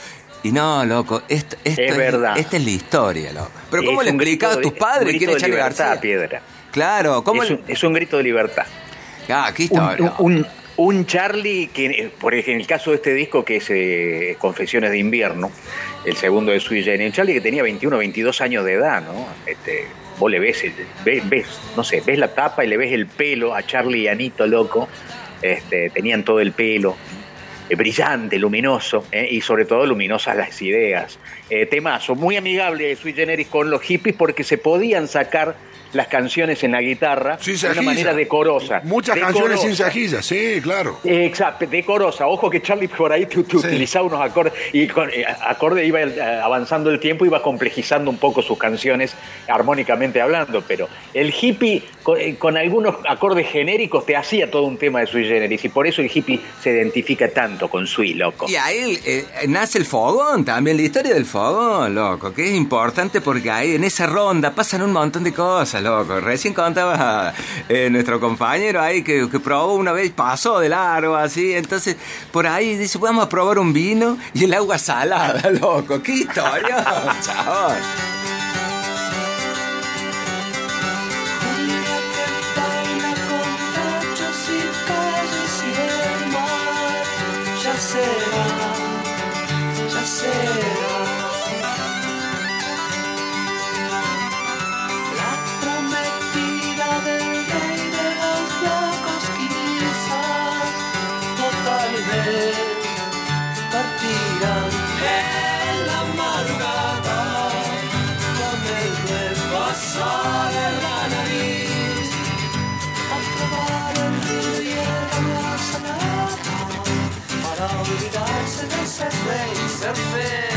Y no, loco, esto, esto Es verdad. Esta es la historia, loco. Pero ¿cómo le un explicas a tus padres quién grito es de Charlie libertad, García? Piedra. Claro, ¿cómo Es le... un, es un grito de libertad. Ah, qué Un, historia. un- un Charlie que, eh, por ejemplo, en el caso de este disco que es eh, Confesiones de Invierno, el segundo de Sui Generis, un Charlie que tenía 21, 22 años de edad, ¿no? Este, vos le ves, ves, no sé, ves la tapa y le ves el pelo a Charlie y Anito loco, este, tenían todo el pelo. eh, brillante, luminoso y sobre todo luminosas las ideas. Temazo, muy amigable Sui Generis con los hippies porque se podían sacar las canciones en la guitarra Sin de una manera decorosa. Muchas Decorosa. canciones sin sajilla, sí, claro. Exacto, decorosa. Ojo que Charlie por ahí te, te utilizaba unos acordes y con eh, acorde iba eh, avanzando el tiempo, iba complejizando un poco sus canciones armónicamente hablando, pero el hippie con, eh, con algunos acordes genéricos te hacía todo un tema de sui generis y por eso el hippie se identifica tanto con sui, loco. Y ahí eh, nace el fogón también, la historia del fogón, loco, que es importante porque ahí en esa ronda pasan un montón de cosas, loco. Recién contaba eh, nuestro compañero ahí que, que probó una vez, pasó de largo así, entonces por ahí dice, vamos a probar un vino y el agua salada, loco. ¡Qué historia, chabón! baila con cachos olvidarse de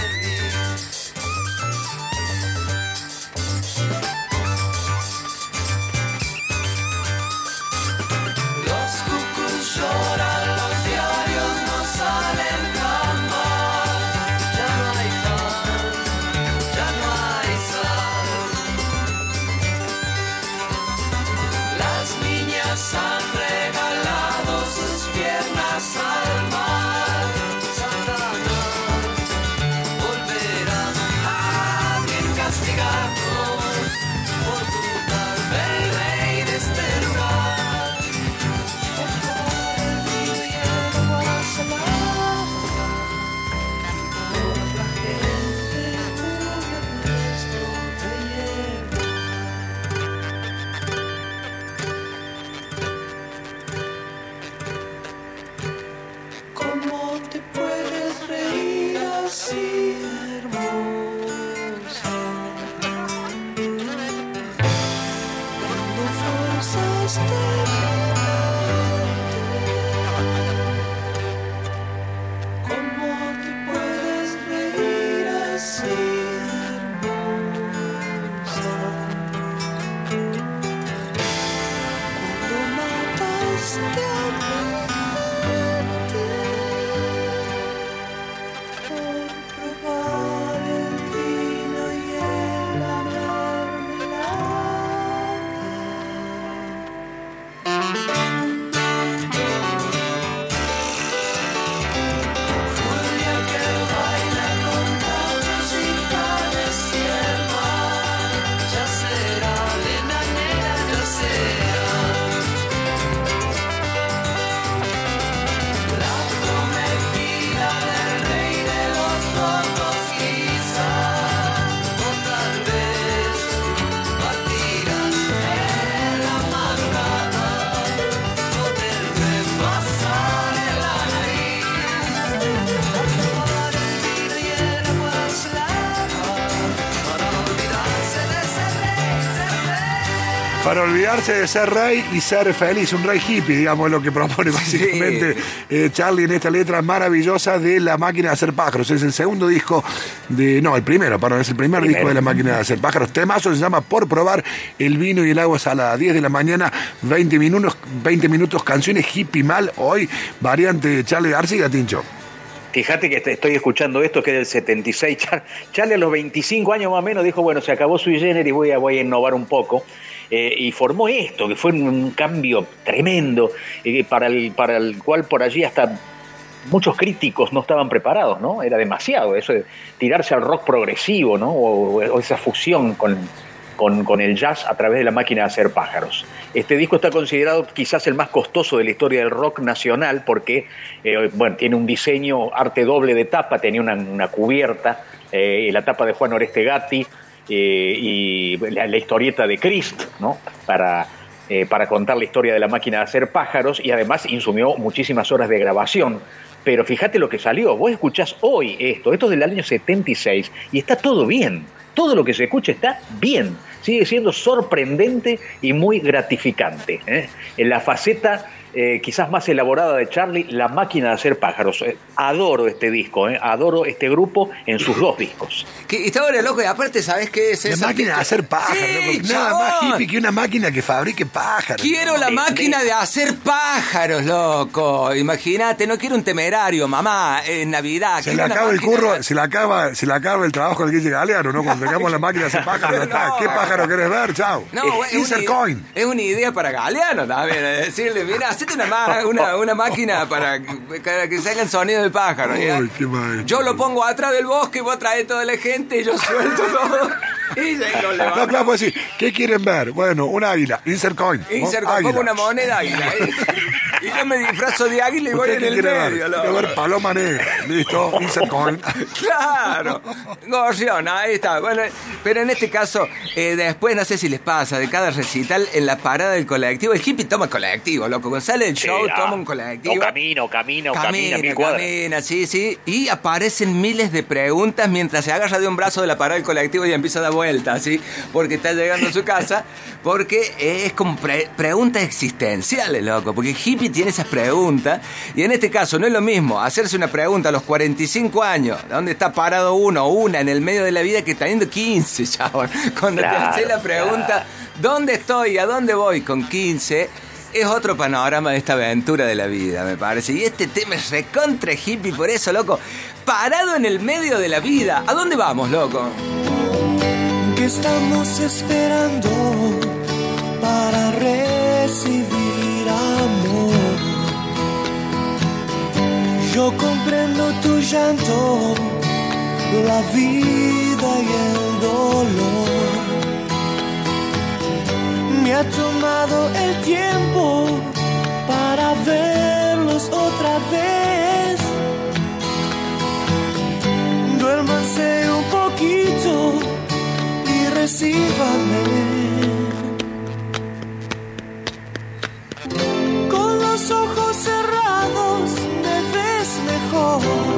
God. Olvidarse de ser rey y ser feliz, un rey hippie, digamos, es lo que propone básicamente eh, Charlie en esta letra maravillosa de La máquina de hacer pájaros. Es el segundo disco de. No, el primero, perdón, es el primer disco de La máquina de hacer pájaros. Temazo se llama Por probar el vino y el agua salada. 10 de la mañana, 20 minutos, 20 minutos, canciones hippie mal. Hoy, variante de Charlie García, Tincho. Fíjate que estoy escuchando esto que es del 76. Char- Charlie a los 25 años más o menos dijo, bueno, se acabó su género y voy a, voy a innovar un poco. Eh, y formó esto, que fue un, cambio tremendo, eh, para, el, para el cual por allí hasta muchos críticos no estaban preparados, ¿no? Era demasiado eso de tirarse al rock progresivo, ¿no? O, esa fusión con, con, con el jazz a través de la máquina de hacer pájaros. Este disco está considerado quizás el más costoso de la historia del rock nacional porque, eh, bueno, tiene un diseño arte doble de tapa, tenía una, una cubierta, la tapa de Juan Oreste Gatti eh, y la, historieta de Christ, ¿no? Para, eh, para contar la historia de la máquina de hacer pájaros y además insumió muchísimas horas de grabación. Pero fíjate lo que salió, vos escuchás hoy esto, esto es del año 76 y está todo bien, todo lo que se escucha está bien, sigue siendo sorprendente y muy gratificante. ¿eh? En la faceta eh, quizás más elaborada de Charlie, La máquina de hacer pájaros. Eh, adoro este disco, ¿eh? adoro este grupo en sus dos discos. Que está ahora loco, y aparte, ¿sabes qué es La eso? máquina de hacer pájaros, Sí, loco. Nada más hippie que una máquina que fabrique pájaros. Quiero la máquina de hacer pájaros, loco. Imagínate, no quiero un temerario, mamá, en Navidad. Se le acaba el curro, de- se le acaba, se le acaba el trabajo al Guille Galeano, ¿no? Cuando tengamos la máquina de hacer pájaros, está. ¿Qué pájaro querés ver? Chao. No, Eh, es una, coin. es una idea para Galeano también. es Decirle, mira, hacete una, ma- una, una máquina para que, para que salgan sonidos de pájaro. ¿ya? Uy, qué. Yo lo pongo atrás del bosque, vos traes toda la gente y yo suelto todo. Y lo. No, claro, pues sí. ¿Qué quieren ver? Bueno, un águila. Insert coin. ¿no? Insert, Águila. pongo una moneda águila. ¿eh? Y yo me disfrazo de águila y voy ¿Usted en el medio. ver? loco. Quiero ver paloma negra. Listo. Insert coin. Claro, gorrión, ahí está. Bueno, pero en este caso, eh, después no sé si les pasa, de cada recital en la parada del colectivo, el hippie toma colectivo, loco. Cuando sale el show, Sí, ah, toma un colectivo. no, camino, camino, camina, Camina, camina, sí, sí. Y aparecen miles de preguntas mientras se agarra de un brazo de la parada del colectivo y empieza a dar ¿sí? Porque está llegando a su casa. Porque es como pre- preguntas existenciales, loco. Porque el hippie tiene esas preguntas. Y en este caso no es lo mismo hacerse una pregunta a los 45 años, ¿dónde está parado uno o una en el medio de la vida que teniendo 15, chabón? Cuando te haces la pregunta, ¿dónde estoy? ¿A dónde voy? Con 15 es otro panorama de esta aventura de la vida, me parece. Y este tema es recontra hippie, por eso, loco. Parado en el medio de la vida. ¿A dónde vamos, loco? Que estamos esperando para recibir amor. Yo comprendo tu llanto, la vida y el dolor. Me ha tomado el tiempo para verlos otra vez. Duérmanse un poquito recíbame. Con los ojos cerrados me ves mejor.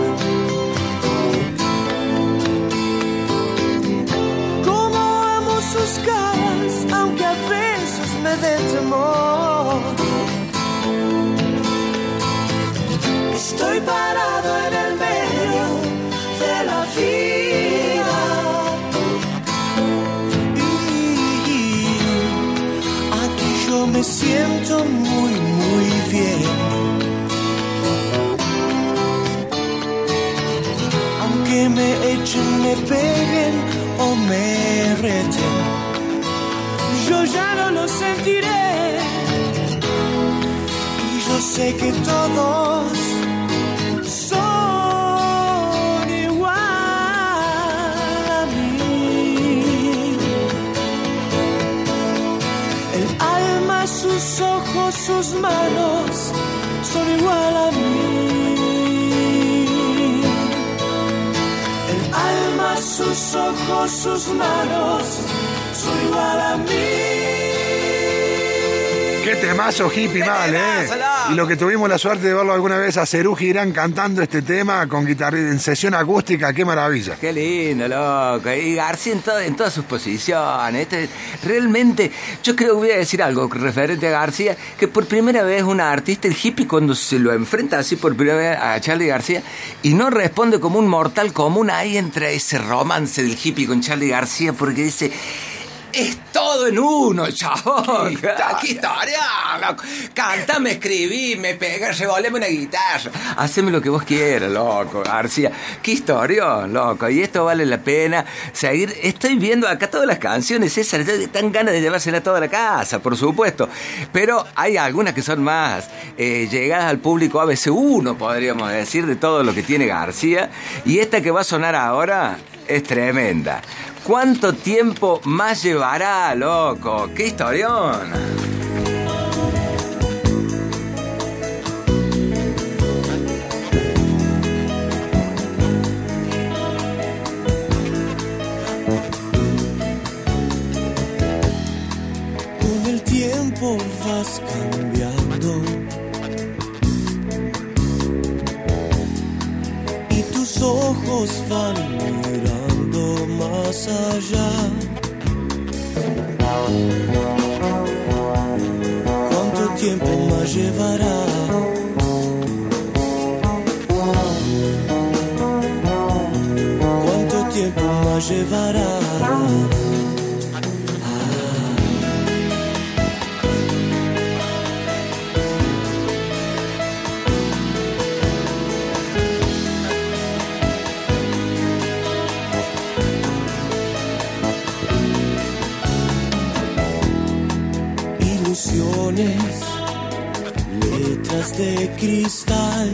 Me siento muy, muy bien. Aunque me echen, me peguen o me reten, yo ya no lo sentiré. Y yo sé que todos sus ojos, sus manos son igual a mí. El alma, sus ojos, sus manos son igual a mí. ¿Qué temazo hippie ¡Qué mal, ¿eh? Y lo que tuvimos la suerte de verlo alguna vez a Cerú Girán cantando este tema con guitarra en sesión acústica, qué maravilla. Qué lindo, loco. Y García en, todo- en todas sus posiciones. Este, realmente, yo creo que voy a decir algo referente a García, que por primera vez un artista, el hippie, cuando se lo enfrenta así por primera vez a Charlie García, y no responde como un mortal común, ahí entra ese romance del hippie con Charlie García, porque dice... Es todo en uno, chabón. ¡Qué historia! loco! Cántame, escribí, me pega, revoleme una guitarra. Haceme lo que vos quieras, loco, García. ¡Qué historia, loco! Y esto vale la pena seguir. Estoy viendo acá todas las canciones, César. Están ganas de llevársela a toda la casa, por supuesto. Pero hay algunas que son más eh, llegadas al público ABC1, podríamos decir, de todo lo que tiene García. Y esta que va a sonar ahora es tremenda. ¿Cuánto tiempo más llevará, loco? ¡Qué historión! Con el tiempo vas cambiando y tus ojos van mirando más allá. ¿Cuánto tiempo más llevará? ¿Cuánto tiempo más llevará? Letras de cristal,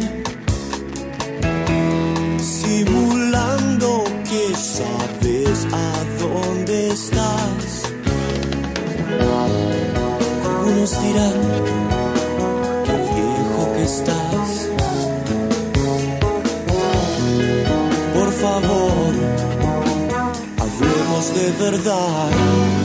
simulando que sabes a dónde estás. Algunos dirán que viejo que estás. Por favor, hablemos de verdad.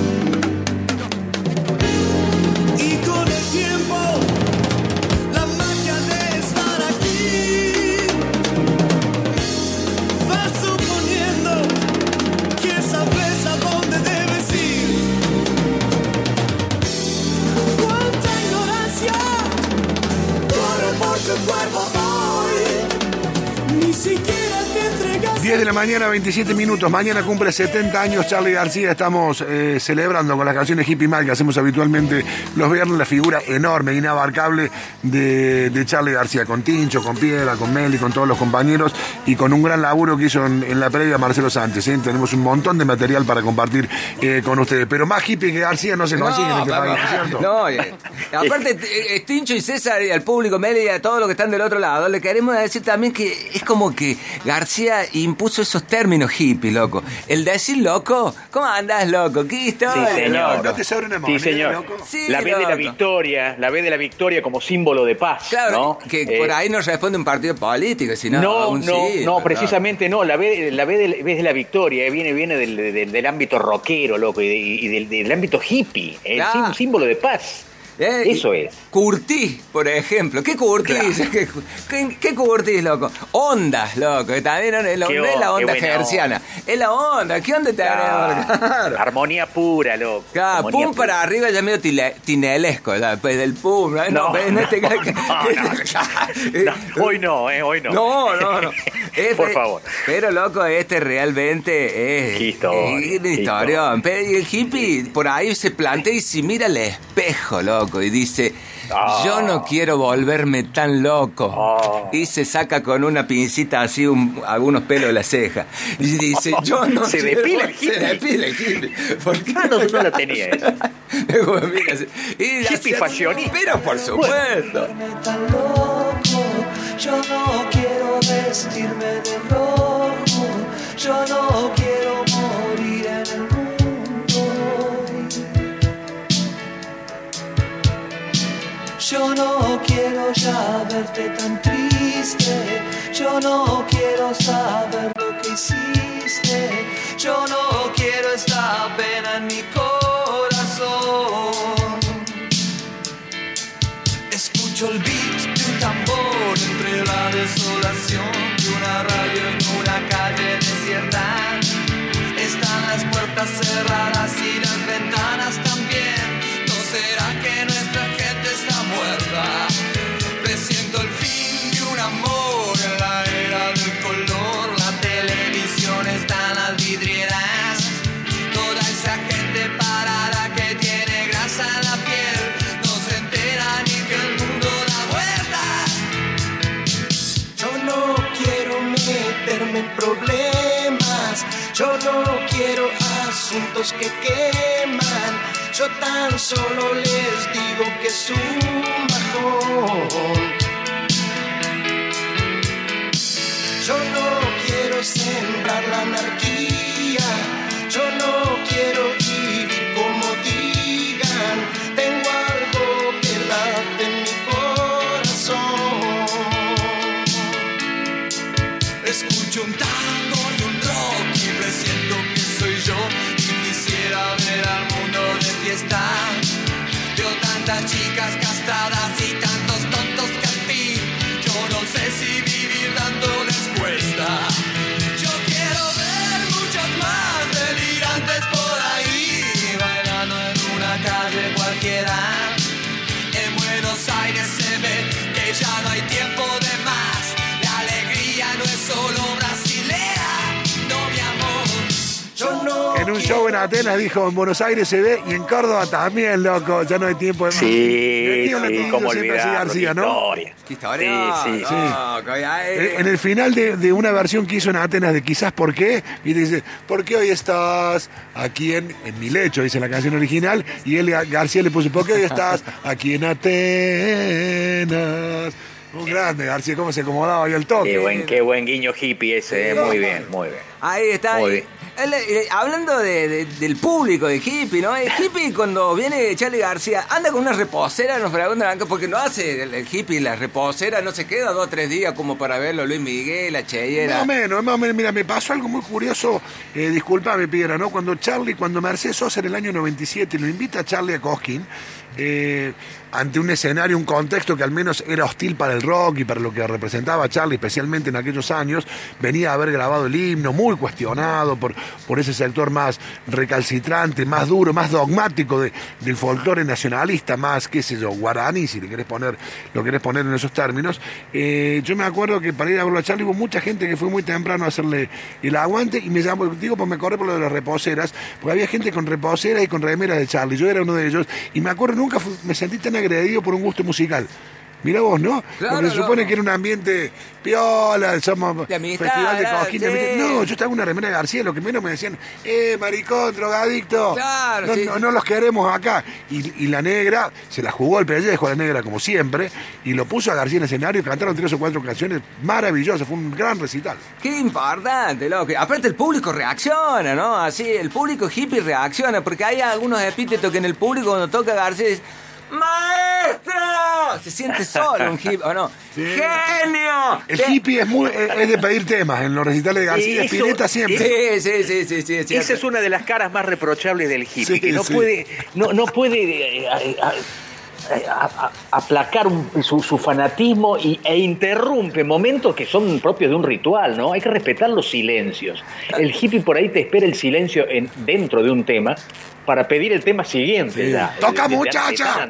10 de la mañana, 27 minutos. Mañana cumple 70 años Charlie García. Estamos eh, celebrando con las canciones Hippie Mal que hacemos habitualmente los viernes la figura enorme, inabarcable de, de Charlie García. Con Tincho, con Piedra, con Meli, con todos los compañeros y con un gran laburo que hizo en, en la previa Marcelo Sánchez. ¿eh? Tenemos un montón de material para compartir eh, con ustedes. Pero más hippie que García no se consigue en este país, ¿no cierto? no, aparte, Tincho y César y al público, Meli y a todos los que están del otro lado, le queremos decir también que es como que García impuso esos términos hippie, loco. El decir loco, ¿cómo andás, loco? ¿Qué historia, Sí, señor. loco? No te sobra una Sí, moneda, señor. loco. Sí, la B de la victoria, la B de la victoria como símbolo de paz. Claro, ¿no? que Eh, por ahí no responde un partido político, sino No, un no, sí, no, precisamente no. La B, la B, de, la- B de la victoria eh, viene, viene del, del- del ámbito rockero, loco, y, de- y del, del ámbito hippie. Es Claro. un símbolo de paz. Eh, Eso es. Curtís, por ejemplo. ¿Qué curtís? ¿Qué, qué, loco? Ondas, loco. También no es, no es la onda gerciana. Es la onda. ¿Qué onda tenemos? Claro. Claro. Armonía pura, loco. Claro, Armonía pum pura. para arriba ya medio tile- tinelesco, ya, pues del pum, ¿no? No, pues, en este no, caso- no, no, hoy no, eh, hoy no. No, no, no. Es- Por favor. Pero loco, este realmente es. Historia, es historión. Pero y el hippie por ahí se plantea y se mira al espejo, loco, y dice. Ah. Yo no quiero volverme tan loco. Ah. Y se saca con una pincita así un- algunos pelos de la ceja. Y dice, yo no Se quiero- depila el Se depila el hippie. ¿Por qué? Ah, no, no la tenía y Hippie así- fashionista. Pero por supuesto. tan loco. Yo no quiero vestirme de rojo. Yo no quiero morir Yo no quiero ya verte tan triste. Yo no quiero saber lo que hiciste. Yo no que queman. Yo tan solo les digo que es un bajón. Yo no quiero sembrar la anarquía. En un show en Atenas dijo, en Buenos Aires se ve y en Córdoba también, loco, ya no hay tiempo de más. Sí, sí. Sí. En el final de, de una versión que hizo en Atenas de Quizás por qué, y dice, ¿por qué hoy estás aquí en, en mi lecho? Dice la canción original, y él, García le puso, ¿por qué hoy estás aquí en Atenas? Un grande, García, cómo se acomodaba ahí el toque. Qué buen, qué buen guiño hippie ese, eh, muy bien, muy bien. Ahí está. Muy Y- bien. Él, eh, hablando de- de- del público, de hippie, ¿no? Hippie cuando viene Charlie García anda con una reposera, nos preguntan acá, porque no hace el, hippie, la reposera no se queda dos o tres días como para verlo Luis Miguel, la Más Cheyera. o menos, más o menos. Mira, me pasó algo muy curioso. Eh, disculpame, Piedra, ¿no? Cuando Charlie, cuando Mercedes Sosa en el año 97 lo invita a Charlie a Cosquín, eh, ante un escenario, un contexto que al menos era hostil para el rock y para lo que representaba Charlie, especialmente en aquellos años, venía a haber grabado el himno, muy cuestionado por, por ese sector más recalcitrante, más duro, más dogmático de- del folclore nacionalista, más, qué sé yo, guaraní, si le querés poner, lo querés poner en esos términos. Eh, yo me acuerdo que para ir a verlo a Charlie hubo mucha gente que fue muy temprano a hacerle el aguante y me llamó, digo, pues me corre por lo de las reposeras, porque había gente con reposeras y con remeras de Charlie, yo era uno de ellos, y me acuerdo, nunca me sentí tan agredido por un gusto musical. Mira vos, ¿no? Claro, Porque se supone que era un ambiente piola, somos amistad, festival de de sí. No, yo estaba con una remera de García, lo que menos me decían, eh, maricón, drogadicto. Claro, no, sí. no, no los queremos acá. Y, y la negra, se la jugó el pellejo a la negra como siempre, y lo puso a García en el escenario cantaron tres o cuatro canciones maravillosas, fue un gran recital. Qué importante, loco. Aparte el público reacciona, ¿no? Así, el público hippie reacciona, porque hay algunos epítetos que en el público cuando toca García ¡Maestro! Se siente solo un hippie, ¿o no? ¡Genio! El Te- hippie es, muy, es de pedir temas en los recitales de García, Y eso- Spinetta siempre. Sí, sí, sí, sí, sí, cierto. Esa es una de las caras más reprochables del hippie, Sí, que no sí. puede, no, no puede eh, eh, a- a- aplacar un- su, su fanatismo y, e interrumpe momentos que son propios de un ritual, ¿no? Hay que respetar los silencios. El hippie por ahí te espera el silencio en, dentro de un tema para pedir el tema siguiente. Sí. ya. ¡Toca, De- de- de- muchacha!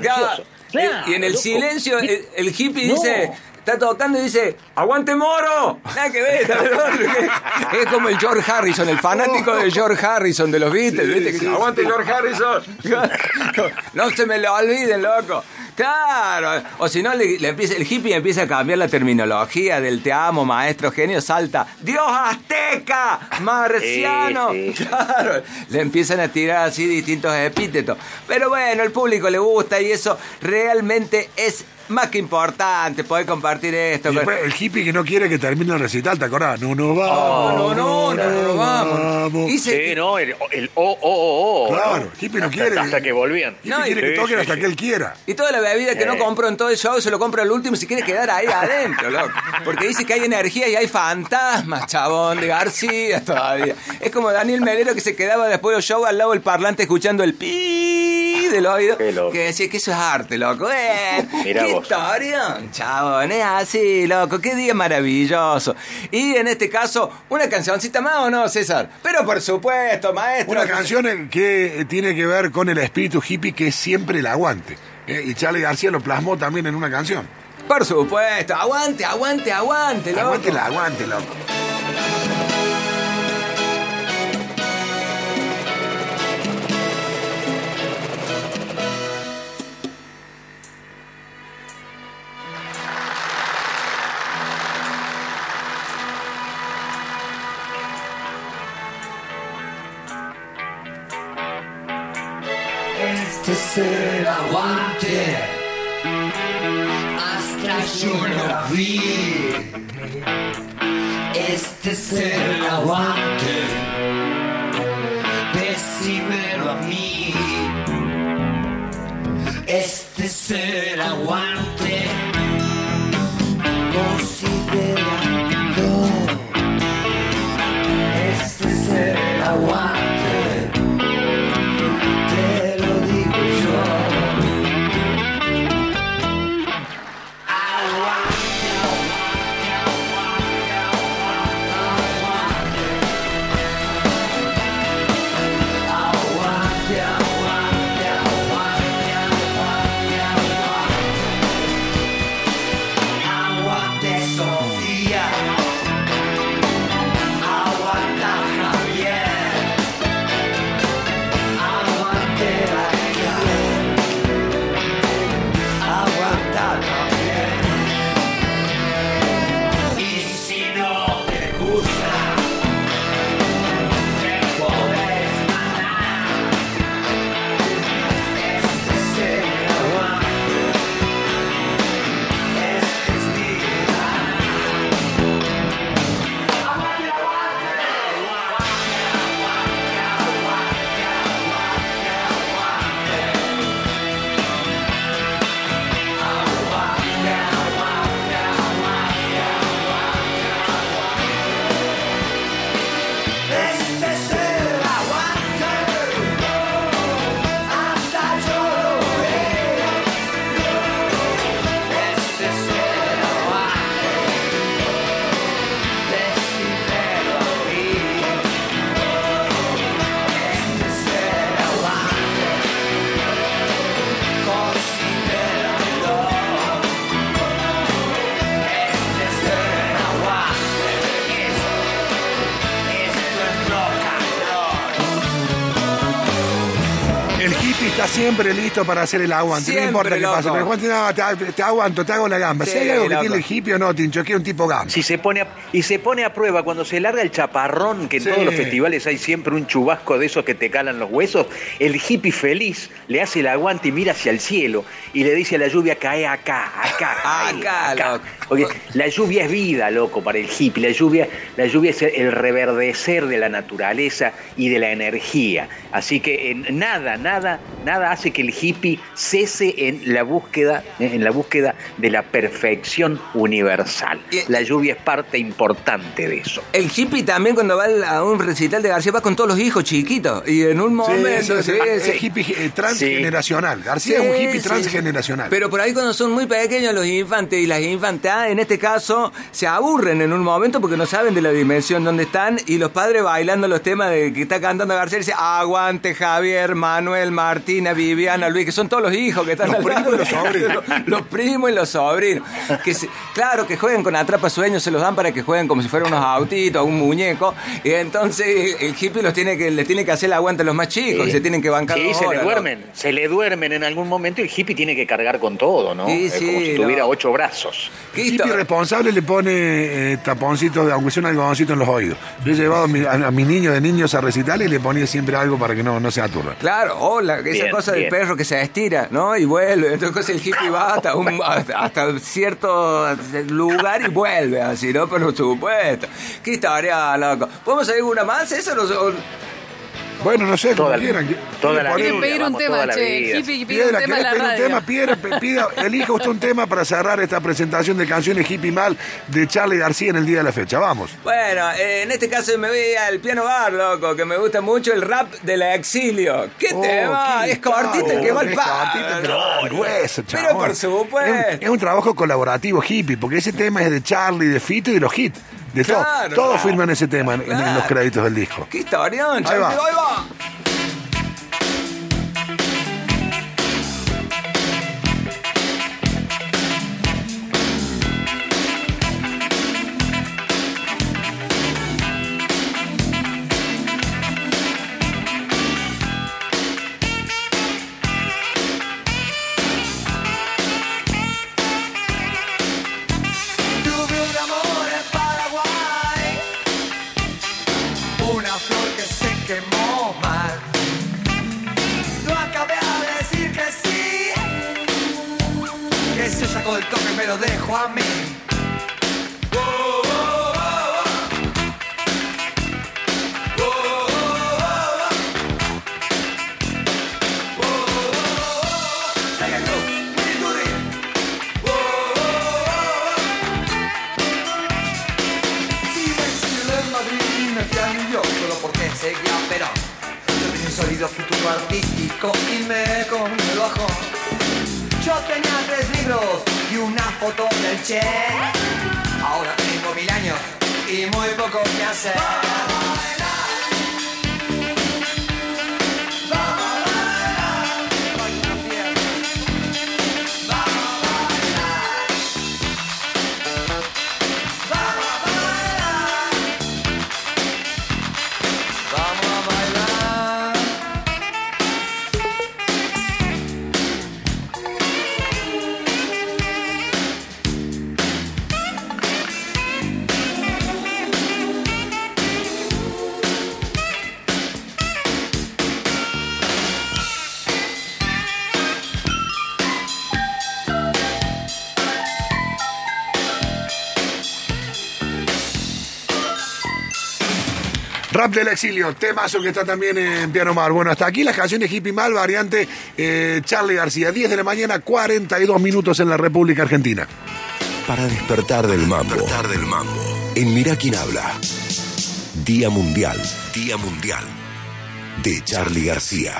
y en el loco. silencio, el, el hippie No. dice, está tocando y dice, ¡aguante moro! Nada que ver, es como el George Harrison, el fanático de George Harrison de los Beatles, ¡aguante George Harrison! no se me lo olviden, loco. Claro, o si no, le, le empieza, el hippie empieza a cambiar la terminología del te amo, maestro genio, salta, Dios azteca, marciano. Sí, sí. Claro, le empiezan a tirar así distintos epítetos. Pero bueno, el público le gusta y eso realmente es más que importante poder compartir esto. Y después el hippie que no quiere que termine el recital, ¿te acordás? No, no vamos. no, no, no, no, no, vamos. Y se- Sí, no, el, el oh, oh, oh, oh. Claro, hippie no Hasta- quiere. Hasta que volvían. Hippie No, y- quiere que Sí, toquen sí, hasta sí. que él quiera. Y toda la bebida que no Eh. compró en todo el show se lo compra al último y se quiere quedar ahí adentro, loco. Porque dice que hay energía y hay fantasmas, chabón, de García todavía. Es como Daniel Melero que se quedaba después del show al lado del parlante escuchando el pi del oído Qué loco. que decía que eso es arte, loco. Eh, Mirá ¡Qué vos. Historia! Chabón, es así, loco. ¡Qué día maravilloso! Y en este caso, ¿una cancioncita más o no, César? Pero por supuesto, maestro. Una canción que tiene que ver con el espíritu hippie que es siempre el aguante. Eh, Y Charlie García lo plasmó también en una canción. Por supuesto. Aguante, aguante, aguante, loco. Aguante el aguante, loco. Este es el aguante hasta yo lo vi. Este es el aguante, decímelo a mí. Este es el aguante, considéralo. Siempre listo para hacer el aguante. Siempre, no importa qué pase. Pero Juan, no, te, te aguanto, te hago la gamba. Sí, si hay algo que loco. tiene el hippie o no, Tincho, que es un tipo gamba. Si se pone a- y se pone a prueba cuando se larga el chaparrón, que en Sí. todos los festivales hay siempre un chubasco de esos que te calan los huesos, el hippie feliz le hace el aguante y mira hacia el cielo y le dice a la lluvia, cae acá, acá, cae, Acá, loco. Porque la lluvia es vida, loco, para el hippie. La lluvia, la lluvia es el reverdecer de la naturaleza y de la energía. Así que eh, nada, nada, nada hace que el hippie cese en la búsqueda, en la búsqueda de la perfección universal. La lluvia es parte importante de eso. El hippie también cuando va a un recital de García va con todos los hijos chiquitos. Y en un momento... sí, sí, es sí. hippie eh, transgeneracional. García es un hippie sí. transgeneracional. Pero por ahí cuando son muy pequeños los infantes y las infantas, en este caso, se aburren en un momento porque no saben de la dimensión donde están y los padres bailando los temas de que está cantando García y dice aguante Javier, Manuel, Martina, Viviana, Luis, que son todos los hijos que están Los al primos lado. y los sobrinos. Los, los primos y los sobrinos. Que se- claro, que jueguen con atrapa sueños, se los dan para que jueguen como si fueran unos autitos, un muñeco. Y entonces el hippie los tiene que, les tiene que hacer el aguante a los más chicos, Sí. se tienen que bancar Sí, se le duermen, se le duermen en algún momento y el hippie tiene que cargar con todo, ¿no? Sí, Es sí, como si no. tuviera ocho brazos. El hippie responsable le pone eh, taponcitos, aunque sea un algodoncito en los oídos. Yo he llevado a, mi- a- a mis niños de niños a recitales y le ponía siempre algo para que no, no se aturra. Claro, o la- esa Bien, cosa del perro que se estira, ¿no? Y vuelve. Entonces el hippie va hasta, un- hasta, cierto lugar y vuelve así, ¿no? Por supuesto. Qué historia, loco. ¿Podemos seguir una más? ¿Eso no son- Bueno, no sé, como Toda, quieran. toda la vida. pedir un vamos, tema, che. Hippie pide un tema en ¿querés la pedir un tema? Piedra, pida, elija usted un tema para cerrar esta presentación de canciones hippie mal de Charlie García en el día de la fecha. Vamos. Bueno, eh, en este caso me voy al piano bar, loco, que me gusta mucho el rap de la exilio. ¿Qué Oh, tema? qué Es cortito, chavo, qué mal es pa- cortito, pero grueso, Pero por supuesto. Es un, es un trabajo colaborativo hippie, porque ese tema es de Charlie, de Fito y de los hits. De todo. Claro. Todos firman ese tema en, en los créditos del disco. ¡Qué historión, Ahí va. ¡Ahí va! Y me fui a New York solo porque seguía Perón. Yo tenía un sólido futuro artístico y me comí el. Yo tenía tres libros y una foto del Che. Ahora tengo mil años y muy poco que hacer. Del exilio, temazo que está también en Piano Mar. Bueno, hasta aquí las canciones hippie mal, variante eh, Charlie García. 10 de la mañana, 42 minutos en la República Argentina. Para despertar del mambo. Despertar del mambo. En Mirá quién habla. Día Mundial. Día Mundial. De Charlie García.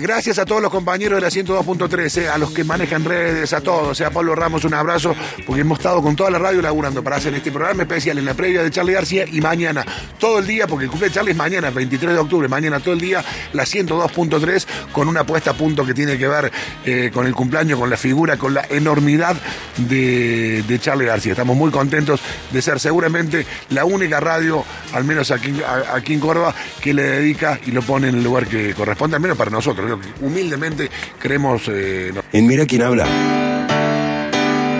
Gracias a todos los compañeros de la 102.3, eh, a los que manejan redes, a todos. O sea, Pablo Ramos, un abrazo, porque hemos estado con toda la radio laburando para hacer este programa especial en la previa de Charlie García y mañana, todo el día, porque el cumple de Charlie es mañana, 23 de octubre, mañana todo el día, la 102.3, con una puesta a punto que tiene que ver eh, con el cumpleaños, con la figura, con la enormidad de, Charlie García. Estamos muy contentos de ser seguramente la única radio, al menos aquí, aquí en Córdoba, que le dedica y lo pone en el lugar que corresponde, al menos para nosotros. Creo que humildemente creemos... eh, no- En Mirá quién habla.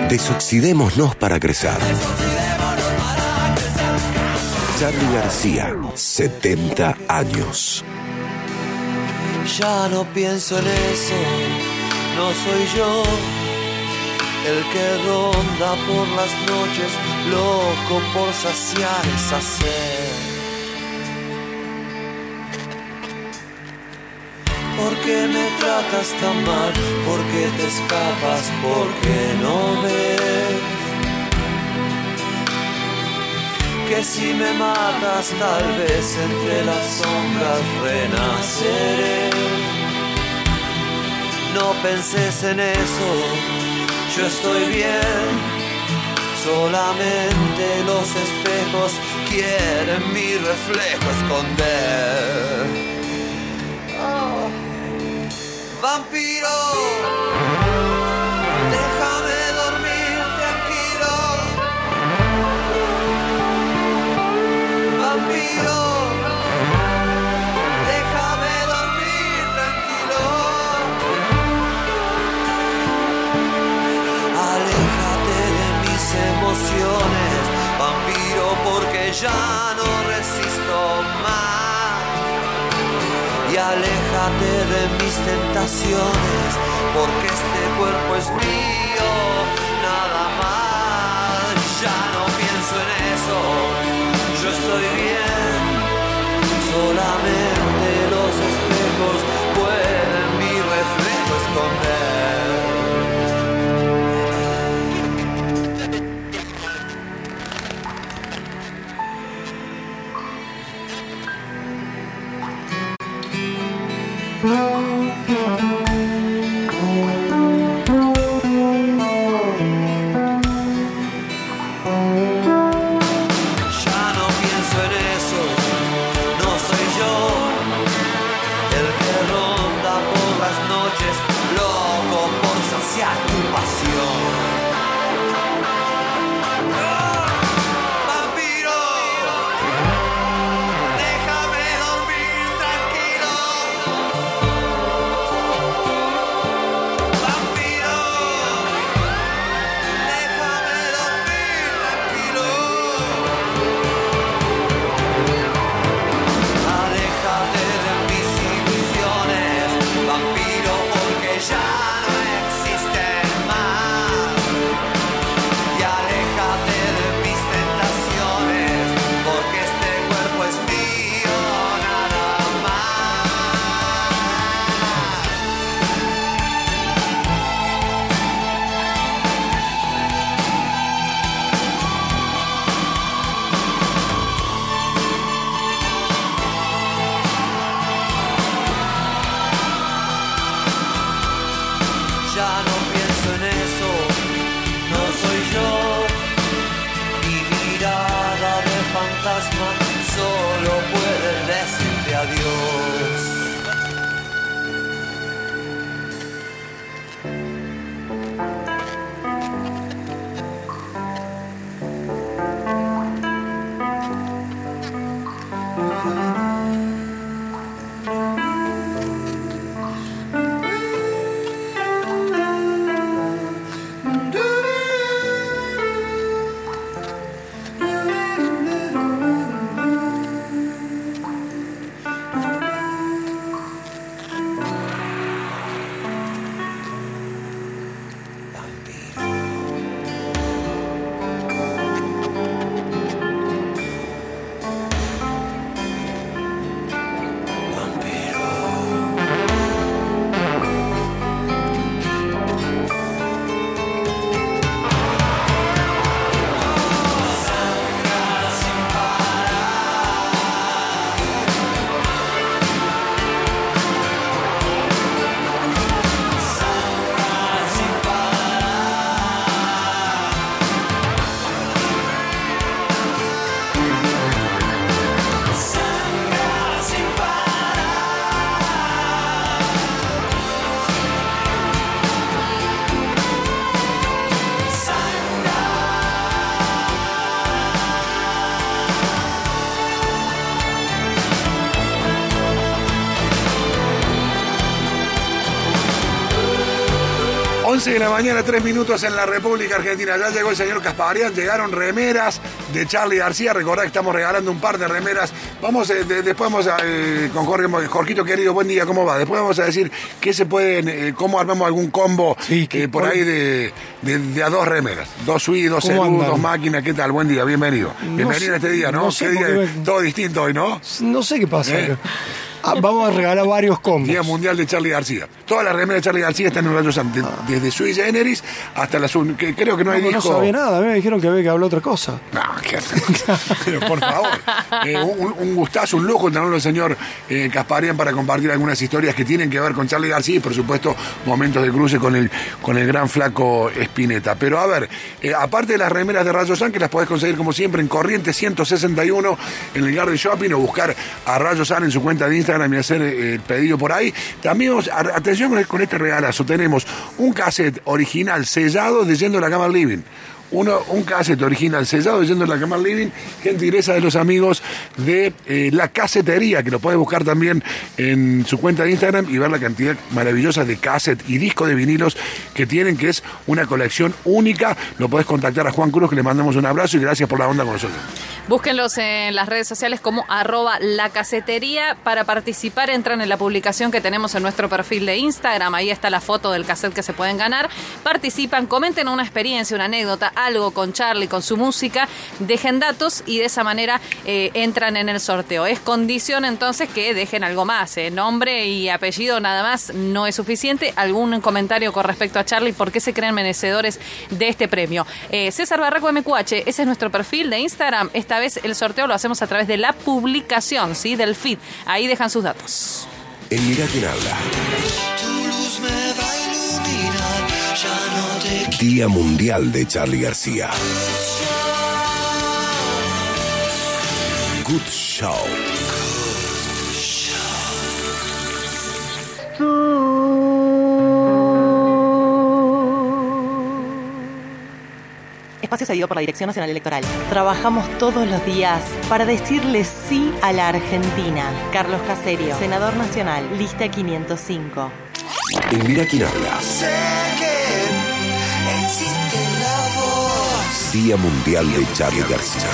Desoxidémonos para crecer. Charlie García, 70 años. Ya no pienso en eso, no soy yo el que ronda por las noches, loco por saciar esa sed. ¿Por qué me tratas tan mal? ¿Por qué te escapas? ¿Por qué no ves? Que si me matas tal vez entre las sombras renaceré. No penses en eso, yo estoy bien. Solamente los espejos quieren mi reflejo esconder. Vampiro, déjame dormir tranquilo. Vampiro, déjame dormir tranquilo. Aléjate de mis emociones, vampiro, porque ya no aléjate de mis tentaciones, porque este cuerpo es mío, nada más. Ya no pienso en eso, yo estoy bien. Solamente los espejos Ya 11 de la mañana, 3 minutos en la República Argentina. Ya llegó el señor Casparian, llegaron remeras de Charlie García. Recordad que estamos regalando un par de remeras. Vamos, eh, después vamos a, con Jorge, Jorgito querido, buen día, ¿cómo va? Después vamos a decir qué se pueden, eh, cómo armamos algún combo eh, por ahí de, de, a dos remeras. Dos UI, dos dos máquinas, ¿qué tal? Buen día, bienvenido. Bienvenido a este día, ¿no? ¿Qué día? Todo distinto hoy, ¿no? No sé qué pasa. Ah, vamos a regalar varios combos. Día Mundial de Charlie García. Todas las remeras de Charlie García están en Rayo San, de- desde Sui Generis hasta la Sun, que creo que no hay No, sabía nada, a mí me dijeron que había que hablar otra cosa. No, qué- pero por favor, eh, un, un gustazo, un lujo tenerlo el señor eh, Casparian para compartir algunas historias que tienen que ver con Charlie García y por supuesto momentos de cruce con el, con el gran flaco Espineta. Pero a ver, eh, aparte de las remeras de Rayo San, que las podés conseguir como siempre en Corriente 161 en el Garden Shopping o buscar a Rayo San en su cuenta de Instagram y hacer eh, el pedido por ahí. También, atención con, este regalazo, tenemos un cassette original sellado de Yendo a la Cama Living. Uno, un cassette original sellado Yendo a la Cama al Living, gentileza de los amigos de eh, La Casetería, que lo puedes buscar también en su cuenta de Instagram y ver la cantidad maravillosa de cassette y disco de vinilos que tienen, que es una colección única. Lo podés contactar a Juan Cruz, que le mandamos un abrazo y gracias por la onda con nosotros. Búsquenlos en las redes sociales como arroba la casetería. Para participar entran en la publicación que tenemos en nuestro perfil de Instagram. Ahí está la foto del cassette que se pueden ganar. Participan, comenten una experiencia, una anécdota, algo con Charlie, con su música, dejen datos y de esa manera eh, entran en el sorteo. Es condición entonces que dejen algo más, eh, nombre y apellido nada más no es suficiente. ¿Algún comentario con respecto a Charlie? ¿Por qué se creen merecedores de este premio? Eh, César Barraco MQH, ese es nuestro perfil de Instagram. Esta vez el sorteo lo hacemos a través de la publicación, ¿sí? Del feed. Ahí dejan sus datos. En Mirá quién habla. Tu luz me va Día Mundial de Charlie García. Good Show. Espacio cedido por la Dirección Nacional Electoral. Trabajamos todos los días para decirle sí a la Argentina. Carlos Caserio, senador nacional, lista 505. En Mirá quién habla. Sé que existe la voz. Día Mundial de Charlie García.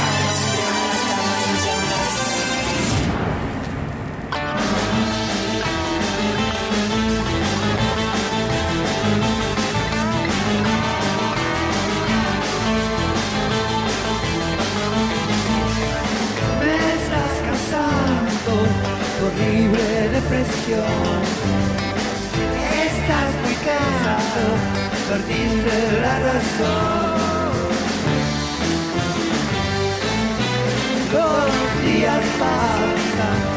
Me estás causando horrible depresión. Cansado, perdiste la razón. Los días pasan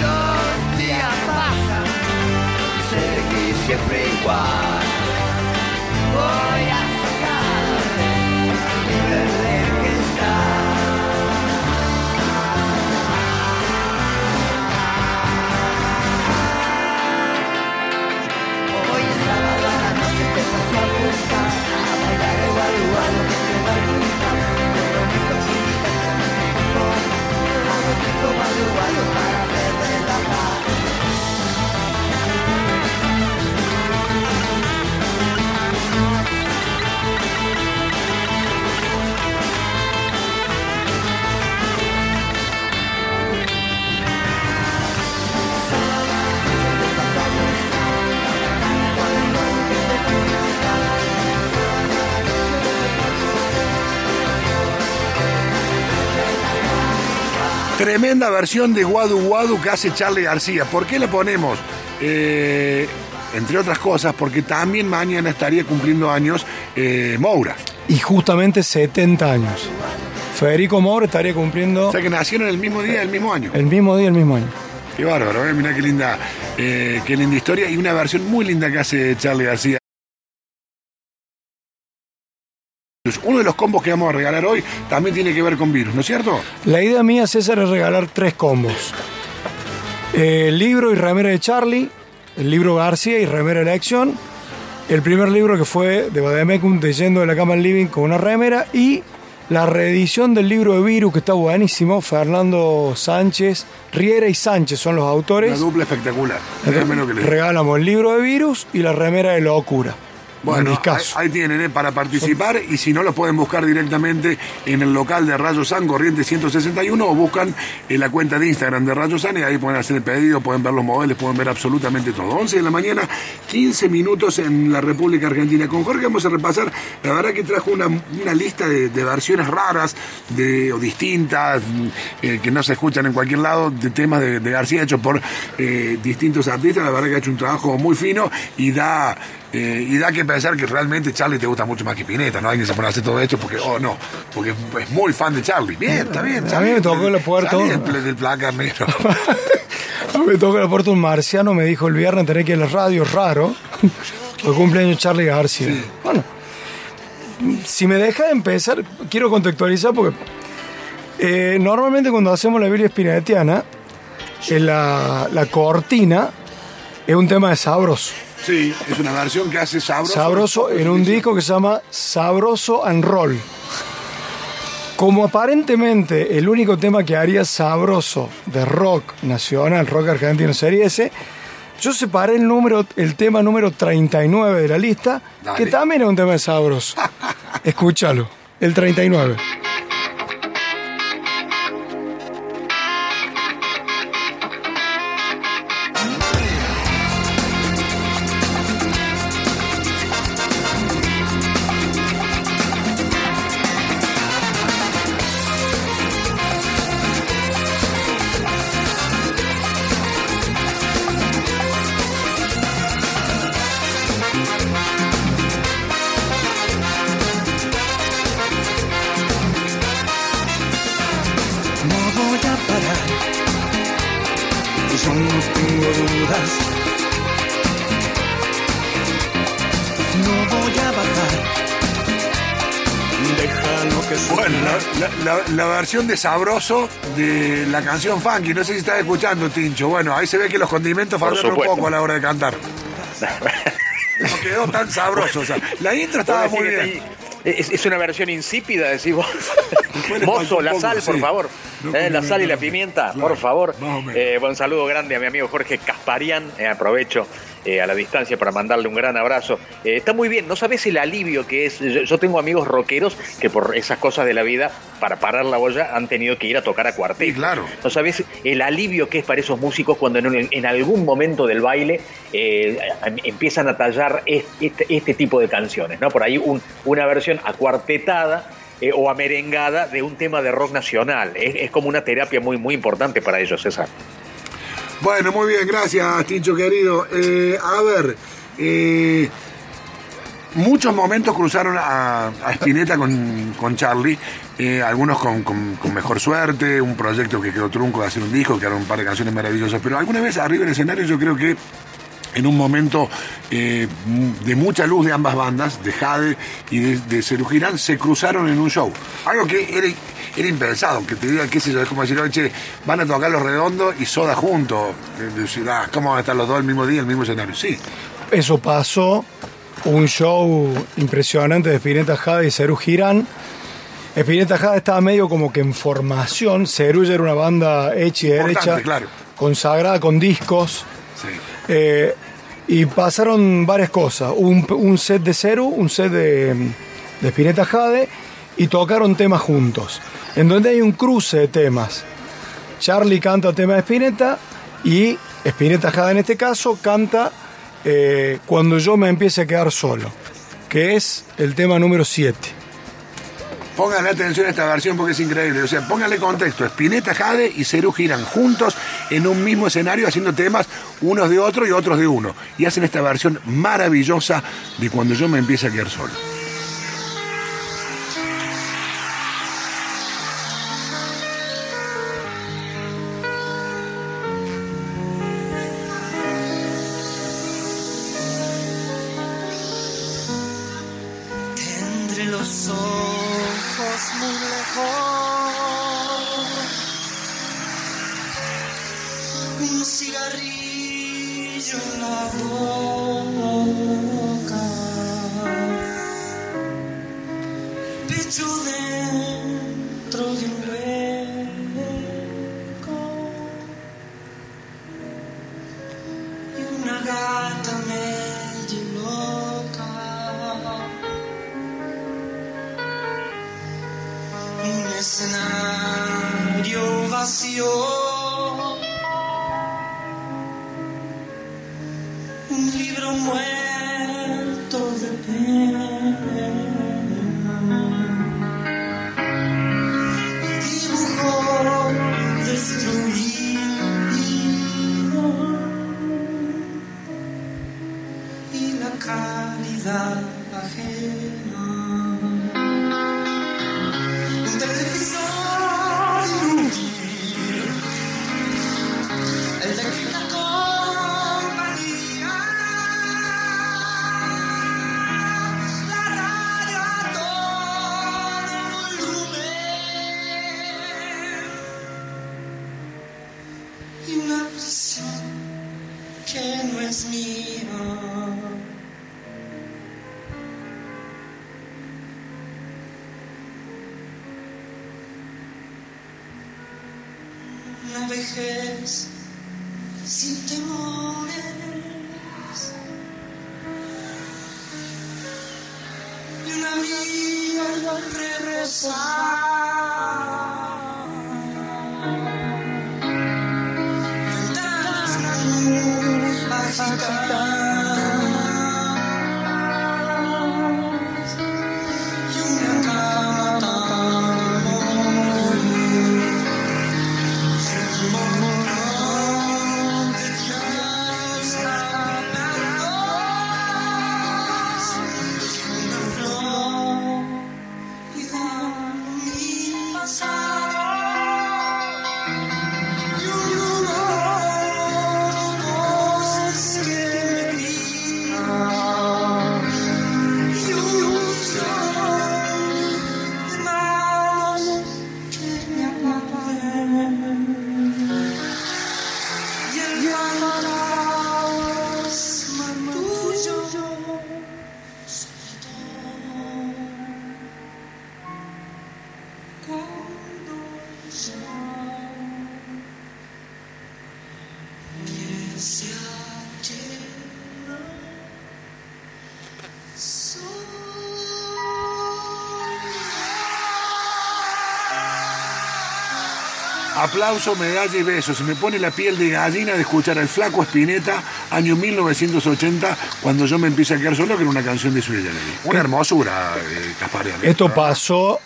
Los días pasan, seguí siempre igual. Tremenda versión de Guadu Guadu que hace Charlie García. ¿Por qué le ponemos? Eh, entre otras cosas, porque también mañana estaría cumpliendo años eh, Moura. Y justamente 70 años. Federico Moura estaría cumpliendo O sea que nacieron el mismo día, el mismo año. el mismo día, el mismo año. Qué bárbaro, ¿eh? Mirá qué linda, eh, qué linda historia y una versión muy linda que hace Charlie García. Uno de los combos que vamos a regalar hoy también tiene que ver con virus, ¿no es cierto? La idea mía, César, es regalar tres combos. Eh, El libro y remera de Charlie, el libro García y remera de la acción, el primer libro que fue de Bademecum de Yendo de la Cama al Living con una remera y la reedición del libro de Virus que está buenísimo, Fernando Sánchez, Riera y Sánchez son los autores. Una dupla espectacular. Regalamos el libro de Virus y la remera de Locura. Bueno, ahí, tienen, ¿eh? para participar y si no lo pueden buscar directamente en el local de Rayo San, Corriente 161 o buscan en la cuenta de Instagram de Rayo San y ahí pueden hacer el pedido, pueden ver los modelos, pueden ver absolutamente todo. 11 de la mañana, 15 minutos en la República Argentina. Con Jorge vamos a repasar, la verdad que trajo una, una lista de, de versiones raras de, o distintas, eh, que no se escuchan en cualquier lado, de temas de, de García hechos por eh, distintos artistas. La verdad que ha hecho un trabajo muy fino y da Eh, y da que pensar que realmente Charlie te gusta mucho más que Pineta, ¿no? Alguien se pone a hacer todo esto porque, oh no, porque es muy fan de Charlie. Bien, está bien. A mí me tocó puerta. Salí del. A mí me tocó la puerta un marciano, me dijo el viernes tenés que ir a la radio, raro. Fue cumpleaños Charlie García. Bueno, si me deja de empezar, quiero contextualizar porque eh, normalmente cuando hacemos la Biblia Spinetiana, en la, la cortina es un tema de sabroso. Sí, es una versión que hace sabroso. Sabroso en un disco que se llama Sabroso and Roll. Como aparentemente el único tema que haría sabroso de rock nacional, rock argentino sería ese, yo separé el número, el tema número 39 de la lista, Dale. que también es un tema de sabroso. Escúchalo, el 39. No tengo dudas. No voy a bajar. Déjalo que suba. Bueno, la, la- la- la versión de Sabroso de la canción Funky, no sé si estás escuchando, Tincho. Bueno, ahí se ve que los condimentos fallaron un poco a la hora de cantar. No quedó tan sabroso. O sea, la intro estaba ¿Puedo muy bien. Es, es una versión insípida, decís vos. Mozo, un la poco, sal, por sí. favor. No Eh, la sal y la pimienta, Claro, por favor. Eh, buen saludo grande a mi amigo Jorge Casparian. Eh, aprovecho eh, a la distancia para mandarle un gran abrazo. Eh, está muy bien, no sabes el alivio que es. Yo, yo tengo amigos rockeros que por esas cosas de la vida, para parar la olla, han tenido que ir a tocar a cuarteto. claro. No sabes el alivio que es para esos músicos cuando en, un- en algún momento del baile eh, em- empiezan a tallar es- este, este tipo de canciones, ¿no? Por ahí un- una versión acuartetada eh, o amerengada de un tema de rock nacional. Es, es como una terapia muy, muy importante para ellos, César. Bueno, muy bien, gracias, Tincho querido. Eh, a ver, eh, muchos momentos cruzaron a, a Spinetta con, con Charlie, eh, algunos con, con- mejor suerte, un proyecto que quedó trunco de hacer un disco, que eran un par de canciones maravillosas, pero alguna vez arriba del escenario yo creo que en un momento eh, de mucha luz de ambas bandas, de Jade y de, de Cerú Girán, se cruzaron en un show. Algo que era, era impensado, que te digan, qué sé yo, es como decir, oye, van a tocar los redondos y soda juntos. Decir, ah, ¿cómo van a estar los dos el mismo día, el mismo escenario? Sí. Eso pasó, un show impresionante de Spinetta Jade y Cerú Girán. Spinetta Jade estaba medio como que en formación, Cerú ya era una banda hecha y derecha, claro. consagrada con discos. Sí. Eh, y pasaron varias cosas. Un, set de Ceru, un set de, de Spinetta Jade y tocaron temas juntos. En donde hay un cruce de temas. Charlie canta tema de Spinetta y Spinetta Jade en este caso canta eh, Cuando yo me empiece a quedar solo, que es el tema número 7. Pónganle atención a esta versión porque es increíble. O sea, pónganle contexto. Spinetta, Jade y Cerú giran juntos en un mismo escenario haciendo temas unos de otro y otros de uno. Y hacen esta versión maravillosa de cuando yo me empiece a quedar solo. Aplauso, medalla y besos. Se me pone la piel de gallina de escuchar al flaco Spinetta, año 1980, cuando yo me empiezo a quedar solo, que era una canción de Suya Una hermosura, eh, Casparian. Esto pasó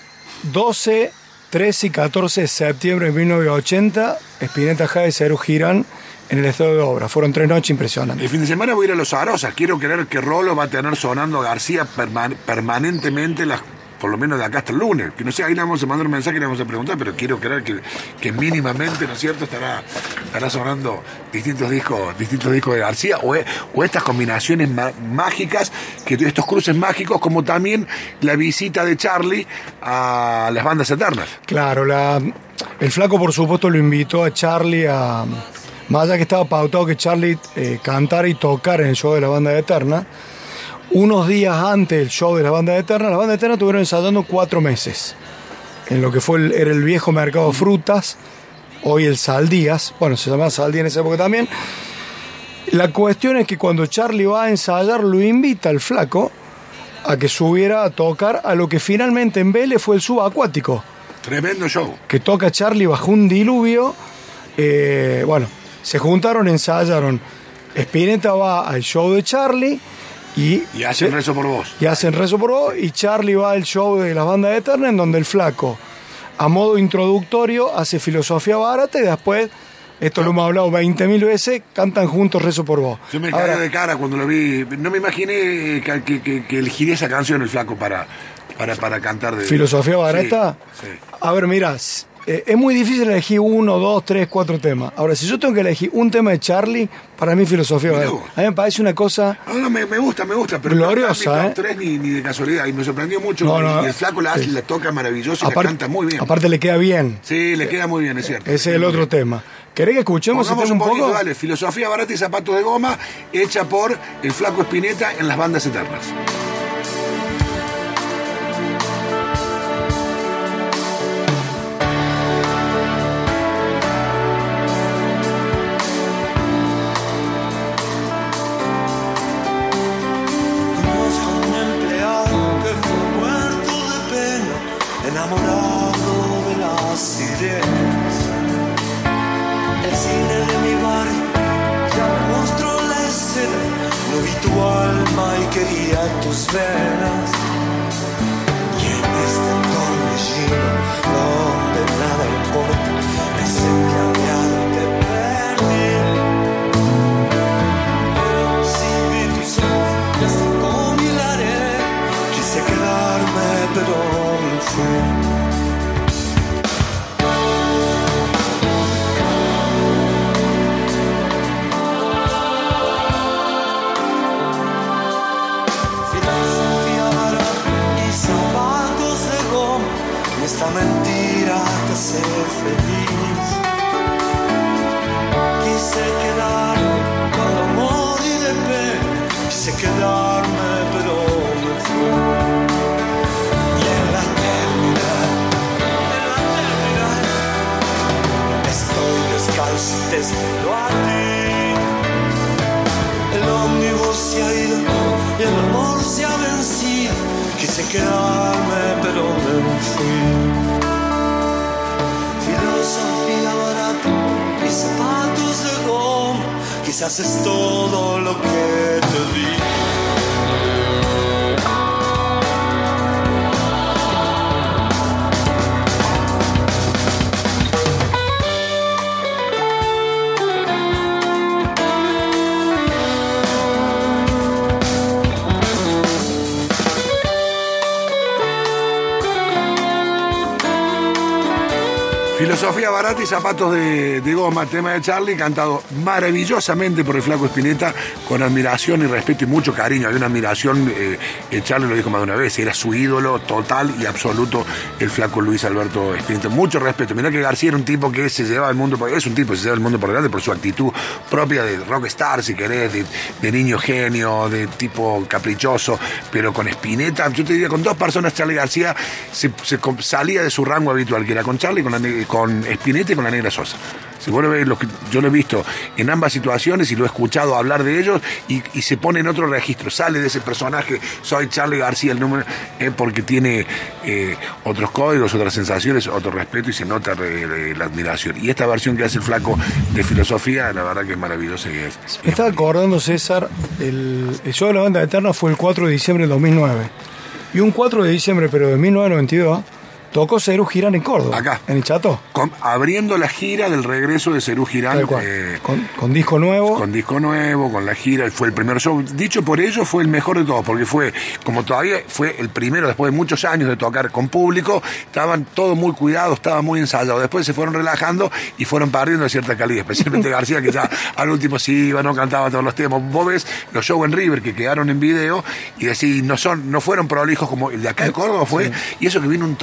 12, 13 y 14 de septiembre de 1980. Spinetta Jade y Cero Girán en el estado de obra. Fueron tres noches impresionantes. El fin de semana voy a ir a Los Arosas. Quiero creer que Rolo va a tener sonando a García perman- permanentemente las por lo menos de acá hasta el lunes. Que no sé, ahí le vamos a mandar un mensaje y le vamos a preguntar, pero quiero creer que, que mínimamente, ¿no es cierto?, estará, estará sonando distintos discos, distintos discos de García, o, o estas combinaciones mágicas, que estos cruces mágicos, como también la visita de Charlie a las bandas eternas. Claro, la, el flaco por supuesto lo invitó a Charlie a... Más allá que estaba pautado que Charlie eh, cantara y tocara en el show de la banda Eterna, unos días antes del show de la banda Eterna, la banda Eterna estuvieron ensayando cuatro meses. En lo que fue el, era el viejo mercado de frutas, hoy el Saldías, bueno, se llamaba Saldías en esa época también. La cuestión es que cuando Charlie va a ensayar, lo invita al flaco a que subiera a tocar a lo que finalmente en Vélez fue el subacuático Tremendo show. que toca Charlie bajo un diluvio. Eh, bueno, se juntaron, ensayaron. Spinetta va al show de Charlie y, Y hacen rezo por vos. y hacen rezo por vos. Y Charlie va al show de la banda eterna, en donde el flaco, a modo introductorio, hace filosofía barata y después, esto lo hemos hablado 20.000 veces, cantan juntos rezo por vos. Yo me Ahora, caí de cara cuando lo vi. No me imaginé que, que, que- que elegiría esa canción el flaco para, para, para cantar de. filosofía barata. Sí, sí. A ver, mira, s- eh, es muy difícil elegir uno, dos, tres, cuatro temas. Ahora, si yo tengo que elegir un tema de Charlie, para mí filosofía. A mí me parece una cosa No, no, me, me gusta, me gusta, pero Gloriosa, no ¿eh? top tres ni, ni de casualidad. Y me sorprendió mucho. No, y- no, y el flaco la, hace, es- la toca maravilloso y la canta muy bien. aparte le queda bien. Sí, le queda muy bien, es cierto. Ese es el otro tema. ¿Querés que escuchemos ese tema un un poquito, poco? dale. Filosofía barata y zapatos de goma, hecha por el flaco Espineta en las bandas eternas. Enamorado de. El cine de mi barrio ya me mostró la escena, no vi tu alma y quería tus venas. Y en este torbellino donde nada importa, me sentí aviado y te perdí. Pero si vi tus ojos, ya sé cómo miraré. Quise quedarme, pero no fui. Mentira te hace feliz. Quise quedarme con amor y quise quedarme, pero me fui. Y en la eternidad, en la eternidad, estoy descalzo espero a ti. El ómnibus se ha ido y el amor se ha vencido. Quise quedarme, Quizás es todo lo que te di. Filosofía barata y zapatos de, goma, tema de Charlie, cantado maravillosamente por el flaco Espineta, con admiración y respeto y mucho cariño. Hay una admiración, eh, Charlie lo dijo más de una vez, era su ídolo total y absoluto el flaco Luis Alberto Espineta. Mucho respeto. Mirá que García era un tipo que se lleva el mundo, por, es un tipo que se lleva el mundo por delante por su actitud propia de rockstar, si querés, de, niño genio, de tipo caprichoso, pero con Espineta, yo te diría, con dos personas, Charlie García salía de su rango habitual, que era con Charlie, con, con y con la Negra Sosa. Si vos lo ves, lo que yo lo he visto en ambas situaciones y lo he escuchado hablar de ellos y, y se pone en otro registro, sale de ese personaje, soy Charlie García, el número, eh, porque tiene eh, otros códigos, otras sensaciones, otro respeto y se nota re- re- la admiración. Y esta versión que hace el flaco de filosofía, la verdad que es maravillosa y es. Me estaba acordando, César, el, el show de la banda eterna fue el 4 de diciembre del 2009. Y un 4 de diciembre, pero de 1992, tocó Cerú Girán en Córdoba. Acá. En el Chato. Con- abriendo la gira del regreso de Cerú Girán. Eh, Con, con disco nuevo. con disco nuevo, con la gira, fue el primer show. Dicho por ellos, fue el mejor de todos, porque fue, como todavía fue el primero después de muchos años de tocar con público, estaban todos muy cuidados, estaba muy ensayado. Después se fueron relajando y fueron perdiendo cierta calidad, especialmente García, que ya al último sí iba, no cantaba todos los temas. Vos ves los shows en River que quedaron en video y decís, no son, no fueron prolijos como el de acá de Córdoba fue, y eso que vino un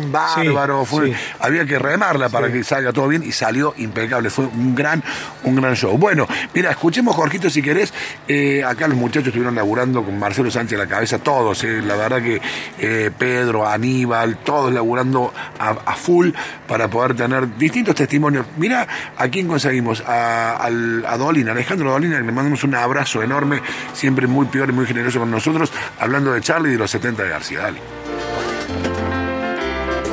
tormentón bárbaro, fue, sí. había que remarla para que salga todo bien y salió impecable. Fue un gran, un gran show. Bueno, mira, escuchemos, Jorgito, si querés. Eh, acá los muchachos estuvieron laburando con Marcelo Sánchez a la cabeza, todos. eh, la verdad que eh, Pedro, Aníbal, todos laburando a, a full para poder tener distintos testimonios. Mira a quién conseguimos, a, a Dolina, Alejandro Dolina, que le mandamos un abrazo enorme, siempre muy peor y muy generoso con nosotros, hablando de Charlie y de los 70 de García. Dale.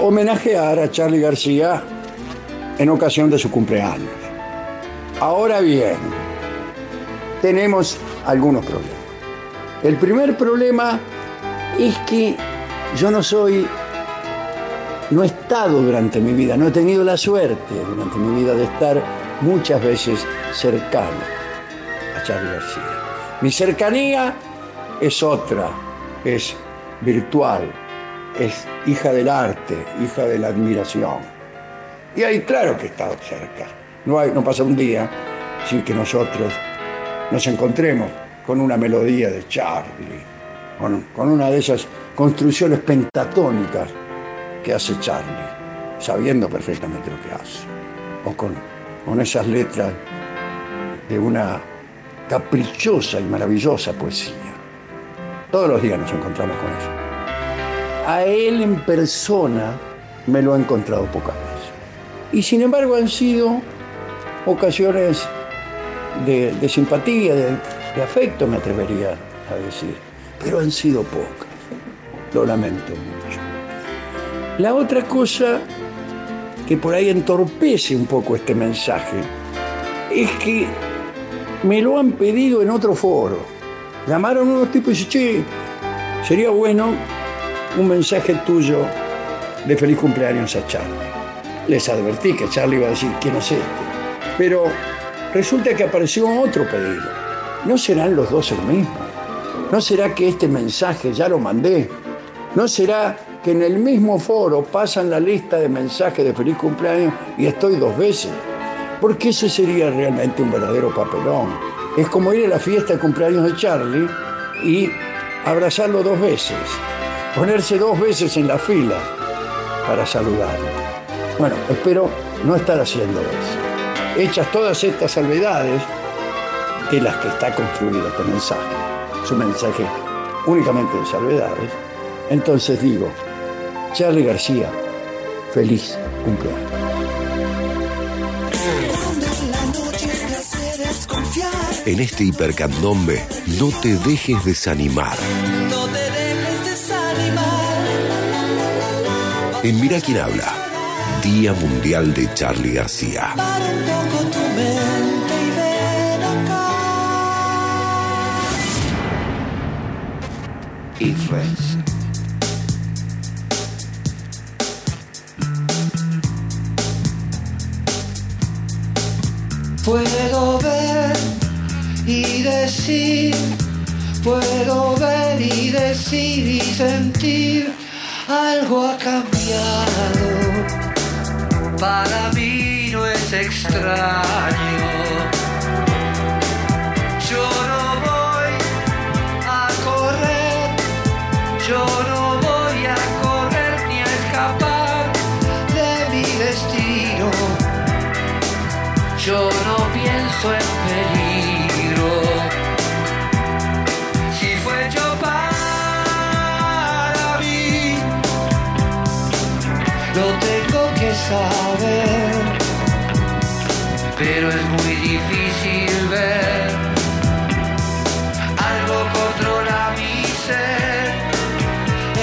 Homenajear a Charlie García en ocasión de su cumpleaños. Ahora bien, tenemos algunos problemas. El primer problema es que yo no soy, no he estado durante mi vida, no he tenido la suerte durante mi vida de estar muchas veces cercano a Charlie García. Mi cercanía es otra, es virtual, es hija del arte, hija de la admiración. Y ahí claro que estado cerca. No, hay, no pasa un día sin que nosotros nos encontremos con una melodía de Charlie, con, con una de esas construcciones pentatónicas que hace Charlie, sabiendo perfectamente lo que hace, o con, con esas letras de una caprichosa y maravillosa poesía. Todos los días nos encontramos con eso. A él en persona me lo he encontrado pocas veces. Y sin embargo han sido ocasiones de, simpatía, de, afecto, me atrevería a decir. Pero han sido pocas. Lo lamento mucho. La otra cosa que por ahí entorpece un poco este mensaje es que me lo han pedido en otro foro. Llamaron unos tipos y dicen, che, sería bueno un mensaje tuyo de feliz cumpleaños a Charlie. Les advertí que Charlie iba a decir, ¿quién es este? Pero resulta que apareció otro pedido. ¿No serán los dos el mismo? ¿No será que este mensaje ya lo mandé? ¿No será que en el mismo foro pasan la lista de mensajes de feliz cumpleaños y estoy dos veces? Porque ese sería realmente un verdadero papelón. Es como ir a la fiesta de cumpleaños de Charlie y abrazarlo dos veces, ponerse dos veces en la fila para saludarlo. Bueno, espero no estar haciendo eso. Hechas todas estas salvedades de las que está construido este mensaje. su mensaje únicamente de salvedades, entonces digo, Charlie García, feliz cumpleaños. En este hipercandombe, no te dejes desanimar. En Mira quién habla, Día Mundial de Charlie García. Para un poco tu mente y ven acá. Y Friends. Puedo ver y decir, puedo ver y decir y sentir, algo ha Para mí no es extraño. Yo no voy a correr, yo no voy a correr ni a escapar de mi destino. Yo no saber. Pero es muy difícil ver. Algo controla mi ser.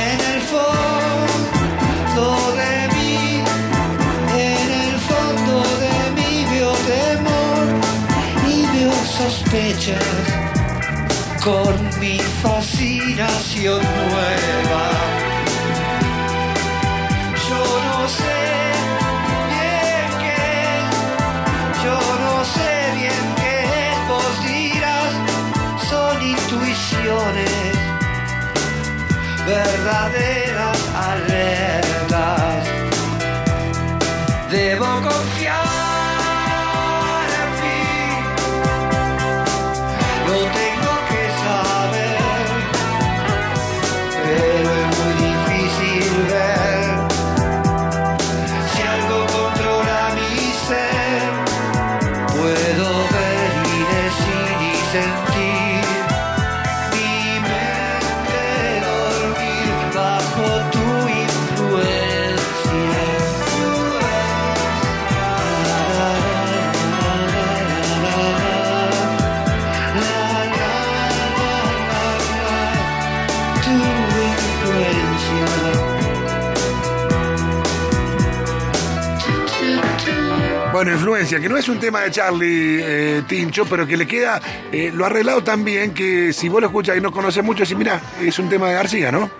En el fondo de mí, en el fondo de mí veo temor y veo sospechas con mi fascinación nueva. Verdaderas Bueno, influencia, que no es un tema de Charlie eh, Tincho, pero que le queda, eh, lo arreglado tan bien que si vos lo escuchas y no conoces mucho, decís, mira, es un tema de García, ¿no?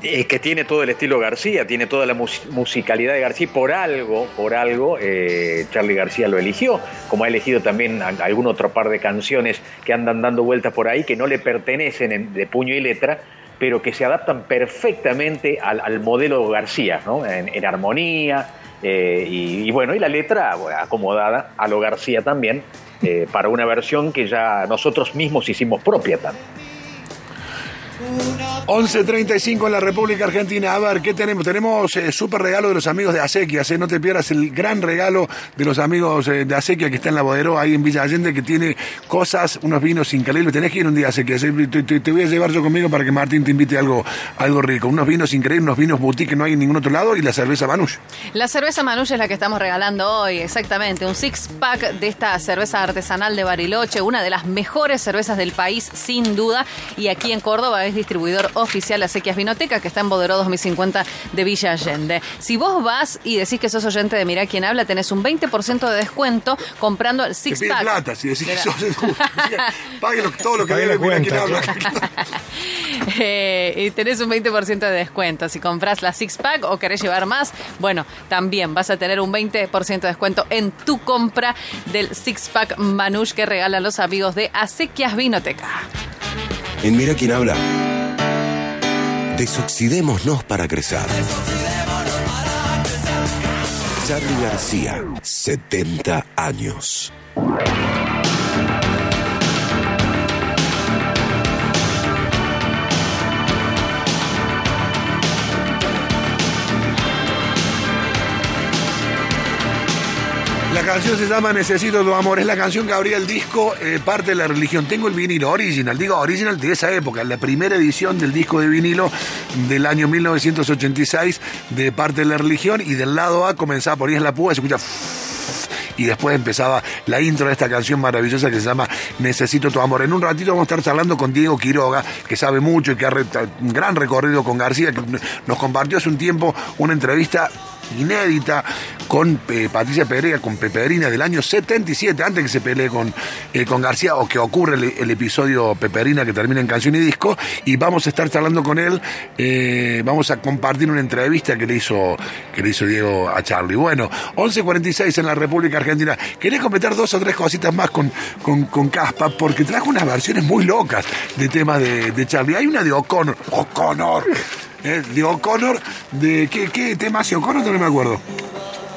Que tiene todo el estilo García, tiene toda la mus- musicalidad de García. Por algo, por algo, eh, Charlie García lo eligió, como ha elegido también algún otro par de canciones que andan dando vueltas por ahí, que no le pertenecen en- de puño y letra, pero que se adaptan perfectamente al, modelo García, ¿no? En armonía, eh, y, bueno, y la letra acomodada a lo García también, eh, para una versión que ya nosotros mismos hicimos propia también. 11.35 en la República Argentina. A ver, ¿qué tenemos? Tenemos eh, súper regalo de los amigos de Acequias. eh, No te pierdas el gran regalo de los amigos eh, de Acequias que está en la Bodero, ahí en Villa Allende, que tiene cosas, unos vinos increíbles. Tenés que ir un día a Acequias. eh, Te, voy a llevar yo conmigo para que Martín te invite algo, algo rico. Unos vinos increíbles, unos vinos boutique que no hay en ningún otro lado y la cerveza Manush. La cerveza Manush es la que estamos regalando hoy, exactamente. Un six pack de esta cerveza artesanal de Bariloche, una de las mejores cervezas del país, sin duda. Y aquí en Córdoba es distribuidor oficial Acequias Vinoteca, que está en Bodero 2050 de Villa Allende. Si vos vas y decís que sos oyente de Mirá quién habla, tenés un 20% de descuento comprando el six pack. plata, si decís que sos... Pague lo- todo lo que quién cuenta, habla. Eh, y tenés un 20% de descuento. Si compras la six pack o querés llevar más, bueno, también vas a tener un 20% de descuento en tu compra del six pack Manush que regalan los amigos de Acequias Vinoteca. En Mira quién habla. Desoxidémonos para crecer. Charlie García, 70 años. Canción se llama Necesito tu amor. Es la canción que abría el disco eh, Parte de la religión. Tengo el vinilo original, digo original de esa época, la primera edición del disco de vinilo del año 1986 de Parte de la religión. Y del lado A comenzaba por ahí es la púa, se escucha. Y después empezaba la intro de esta canción maravillosa que se llama Necesito tu amor. En un ratito vamos a estar charlando con Diego Quiroga, que sabe mucho y que ha un gran recorrido con García, que nos compartió hace un tiempo una entrevista inédita con eh, Patricia Pereira, con Peperina del año 77, antes que se pelee con, eh, con García o que ocurre el, el episodio Peperina que termina en canción y disco. Y vamos a estar charlando con él, eh, vamos a compartir una entrevista que le hizo, que le hizo Diego a Charlie. Bueno, 11.46 en la República Argentina. Quería comentar dos o tres cositas más con, con, con Caspa, porque trajo unas versiones muy locas de temas de, de Charlie. Hay una de O'Connor. O'Connor. Eh, de O'Connor, de ¿qué, qué tema hace O'Connor? No me acuerdo.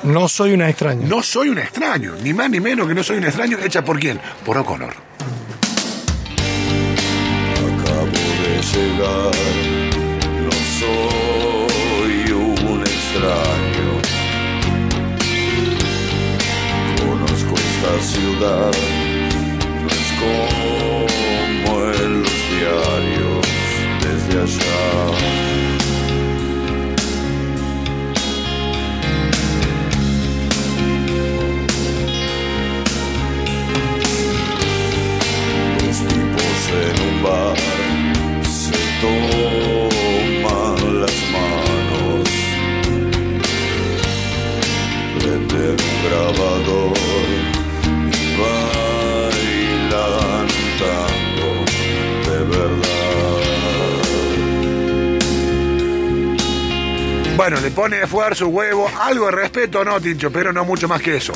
No soy una extraña. No soy un extraño, ni más ni menos que no soy un extraño, hecha por quién? Por O'Connor. Acabo de llegar, no soy un extraño. Conozco esta ciudad, no es como en los diarios desde allá. Se toman las manos, prenden un grabador y bailan tango de verdad. Bueno, le pone esfuerzo, huevo, algo de respeto, no, Tincho, pero no mucho más que eso.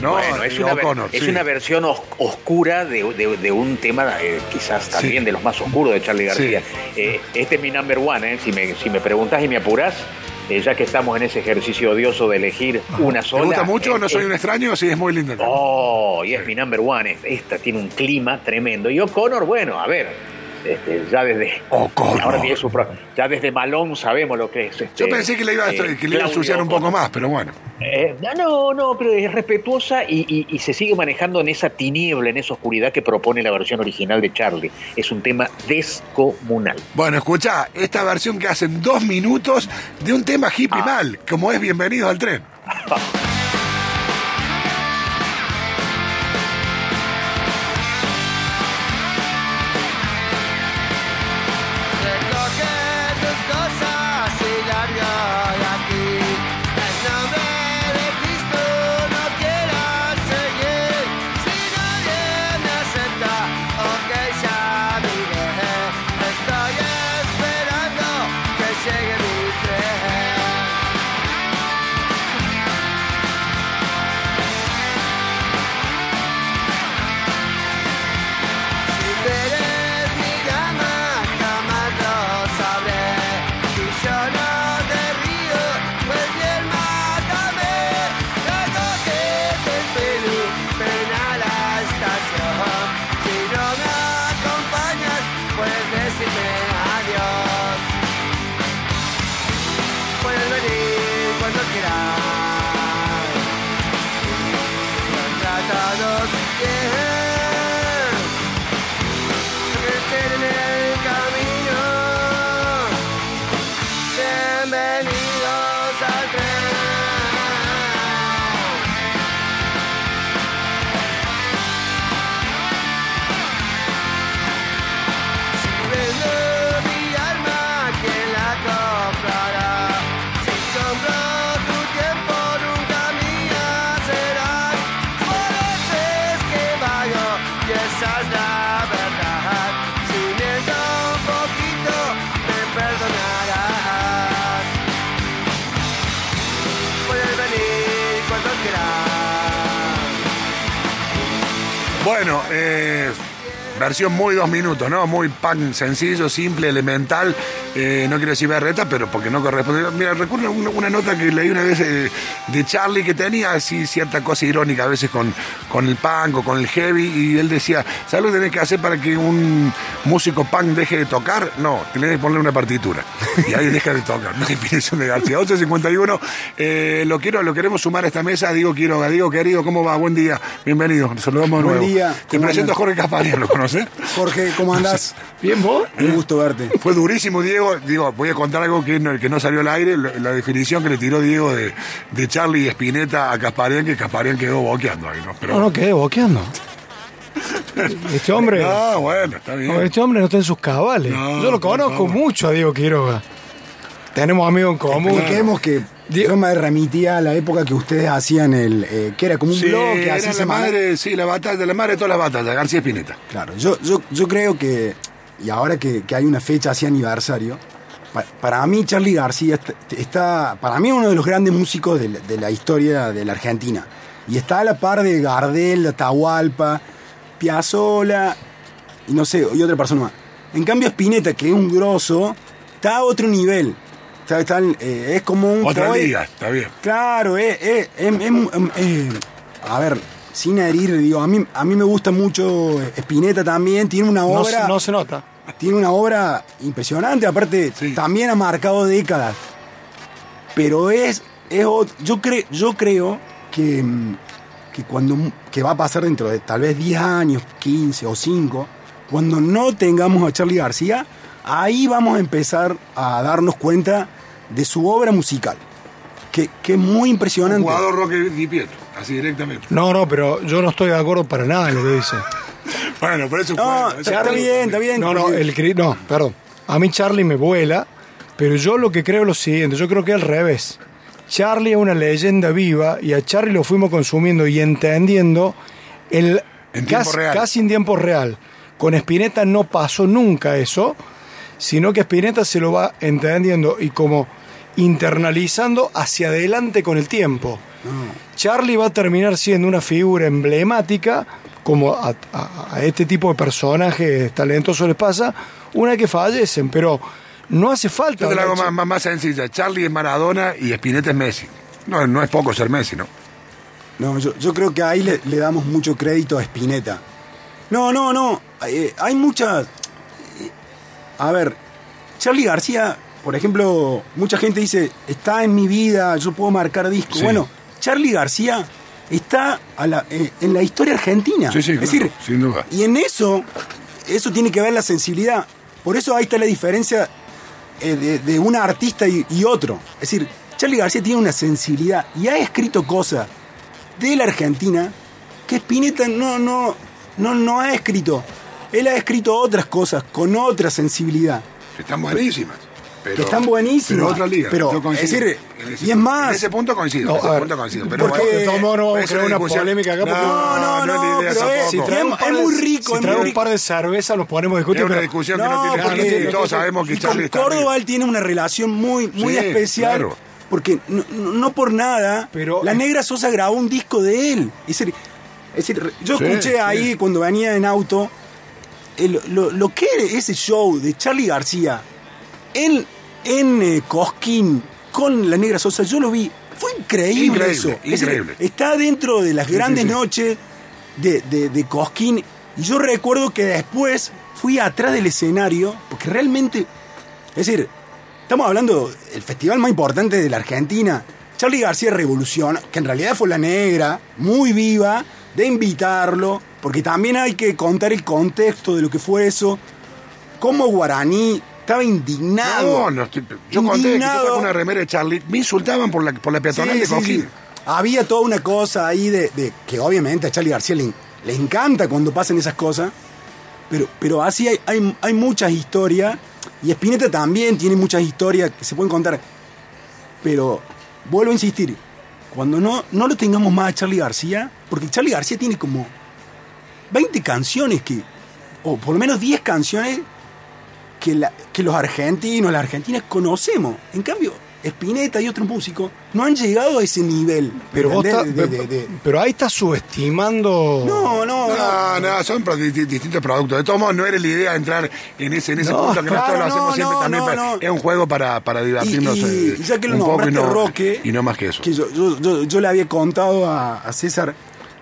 No, bueno, es una, O'Connor, es sí. una versión os- oscura de, de- de un tema eh, quizás también de los más oscuros de Charlie García. Eh, este es mi number one, eh, si, me, si me preguntás y me apurás, eh, ya que estamos en ese ejercicio odioso de elegir una ¿Te sola. gusta mucho? ¿No soy eh, un extraño? Sí, es muy lindo. Oh, y es mi number one. es- Esta tiene un clima tremendo. Y O'Connor, bueno, a ver. Este, ya desde ahora tiene su pro- ya desde Malón sabemos lo que es este, Yo pensé que le iba a, eh, que le iba a Claudio ensuciar un poco más, pero bueno. Eh, no, no, pero es respetuosa y, y- y se sigue manejando en esa tiniebla, en esa oscuridad que propone la versión original de Charlie. Es un tema descomunal. Bueno, escucha, esta versión que hacen dos minutos de un tema hippie Ah. mal, como es Bienvenidos al Tren. Bueno, eh, versión muy dos minutos, ¿no? Muy pan sencillo, simple, elemental. Eh, no quiero decir berreta, pero porque no corresponde. Mira, recuerdo una, una nota que leí una vez eh, de Charlie que tenía así cierta cosa irónica a veces con, con el punk o con el heavy, y él decía, ¿sabes lo que tenés que hacer para que un músico punk deje de tocar? No, tenés que ponerle una partitura. Y ahí deja de tocar. Una definición de García. 851, eh, lo quiero, lo queremos sumar a esta mesa. Digo, quiero, digo, querido, ¿cómo va? Buen día. Bienvenido. Nos saludamos de Buen nuevo. día. Te ¿Cómo presento a? Jorge Casparian, ¿lo conoces? Jorge, ¿cómo andás? Bien, vos. Un gusto verte. Fue durísimo, Diego. Digo, voy a contar algo que no, que no salió al aire. La, la definición que le tiró Diego de, de Charlie y Spinetta a Casparian, que Casparian quedó boqueando ahí, ¿no? Pero, No, no, quedé boqueando. Este hombre. No, bueno, está bien. no, este hombre no está en sus cabales. No, Yo lo conozco mucho a Diego Quiroga. Tenemos amigos en común. Expliquemos que yo me remitía a la época que ustedes hacían el. eh, que era como un Sí, blog que era así la semanal. madre, sí, la batalla, la madre de todas las batallas, García Spinetta. Claro, yo, yo, yo creo que. Y ahora que, que hay una fecha así aniversario. pa- Para mí, Charlie García está, está- Para mí, uno de los grandes músicos de la, de la historia de la Argentina. Y está a la par de Gardel, Atahualpa, Piazzola y no sé, y otra persona más. En cambio, Spinetta, que es un grosso, está a otro nivel. Está- está, eh, es como un. Otra liga, está bien. Claro, es, es- es- es- es- a ver, sin herir, digo, a mí, a mí me gusta mucho Spinetta también, tiene una obra... no se nota. Tiene una obra impresionante, aparte también ha marcado décadas. Pero es, es yo, cre- yo creo que, mm, que cuando que va a pasar dentro de tal vez 10 años, 15 o 5, cuando no tengamos a Charlie García, ahí vamos a empezar a darnos cuenta de su obra musical, que, que es muy impresionante. Jugador Roque Di Pietro, así directamente. No, no, pero yo no estoy de acuerdo para nada en lo que dice. Bueno, por eso No, está bien, está bien. No, no, el no, perdón. A mí Charlie me vuela, pero yo lo que creo es lo siguiente, yo creo que es al revés. Charlie es una leyenda viva y a Charlie lo fuimos consumiendo y entendiendo el En tiempo casi, real. casi en tiempo real. Con Spinetta no pasó nunca eso, sino que Spinetta se lo va entendiendo y como internalizando hacia adelante con el tiempo. Charlie va a terminar siendo una figura emblemática, como a, a- a este tipo de personajes talentosos les pasa, una vez que fallecen, pero no hace falta. Yo te la hago más, más, más sencilla. Charlie es Maradona y Spinetta es Messi. No, no es poco ser Messi, ¿no? No, yo, yo creo que ahí le, le damos mucho crédito a Spinetta. No, no, no. eh, hay muchas. eh, A ver, Charlie García, por ejemplo, mucha gente dice, está en mi vida, yo puedo marcar disco. Sí. Bueno, Charlie García está a la- eh, en la historia argentina. Sí, sí, es claro, decir, sin duda. y en eso, eso tiene que ver la sensibilidad. Por eso ahí está la diferencia eh, de, de un artista y, y otro. Es decir, Charlie García tiene una sensibilidad y ha escrito cosas de la Argentina que Spinetta no, no, no, no ha escrito. Él ha escrito otras cosas con otra sensibilidad. Están buenísimas. Pero, que están buenísimas. Pero otra liga. Pero, yo coincido. es decir, ese- y es más. En ese punto coincido. No, ese a ver, punto coincido. Pero porque- bueno, De todos modos no vamos a es crear una polémica acá porque- No, no, no, pero es-. Si muy rico, Si trae un par de cervezas nos ponemos a discutir. Es una pero- discusión que No, no tiene porque- porque todos sabemos que Charlie está Córdoba él tiene una relación muy, muy Sí, especial. claro. Porque no, no- no por nada, Pero- la Negra Sosa grabó un disco de él. Es decir, es decir, yo Sí, escuché sí. ahí cuando venía en auto el- lo, lo que era ese show de Charlie García en, en Cosquín con la Negra Sosa. Yo lo vi. Fue increíble, Increíble, eso. Es increíble. está dentro de las Sí, grandes sí, sí. noches de, de, de Cosquín. Y yo recuerdo que después fui atrás del escenario, porque realmente, es decir, estamos hablando del festival más importante de la Argentina. Charlie García Revolución, que en realidad fue la negra, muy viva, de invitarlo, porque también hay que contar el contexto de lo que fue eso. Como Guaraní estaba indignado. No, no estoy- yo conté que yo Indignado. una remera de Charlie. Me insultaban por la, por la peatonal Sí, de sí, Coquín. sí. Había toda una cosa ahí de, de- que obviamente a Charlie García le, le encanta cuando pasan esas cosas, pero, pero así hay, hay, hay muchas historias, y Spinetta también tiene muchas historias que se pueden contar. Pero vuelvo a insistir, cuando no, no lo tengamos más a Charlie García, porque Charlie García tiene como 20 canciones que, o por lo menos 10 canciones que, la- que los argentinos, las argentinas conocemos. En cambio, Spinetta y otros músicos no han llegado a ese nivel. Pero, vos está- De- de- de- pero ahí estás subestimando. No, no, No, no, son pro- di- di- distintos productos. De todos modos, no era la idea entrar en ese, en ese No, punto que nosotros claro, lo hacemos no, siempre no, también. no, para- no. Es un juego para, para divertirnos Y- y eh, ya que lo un poco y nombraste, no, Roque, y no más que eso. que yo, yo, yo- yo le había contado a, a César,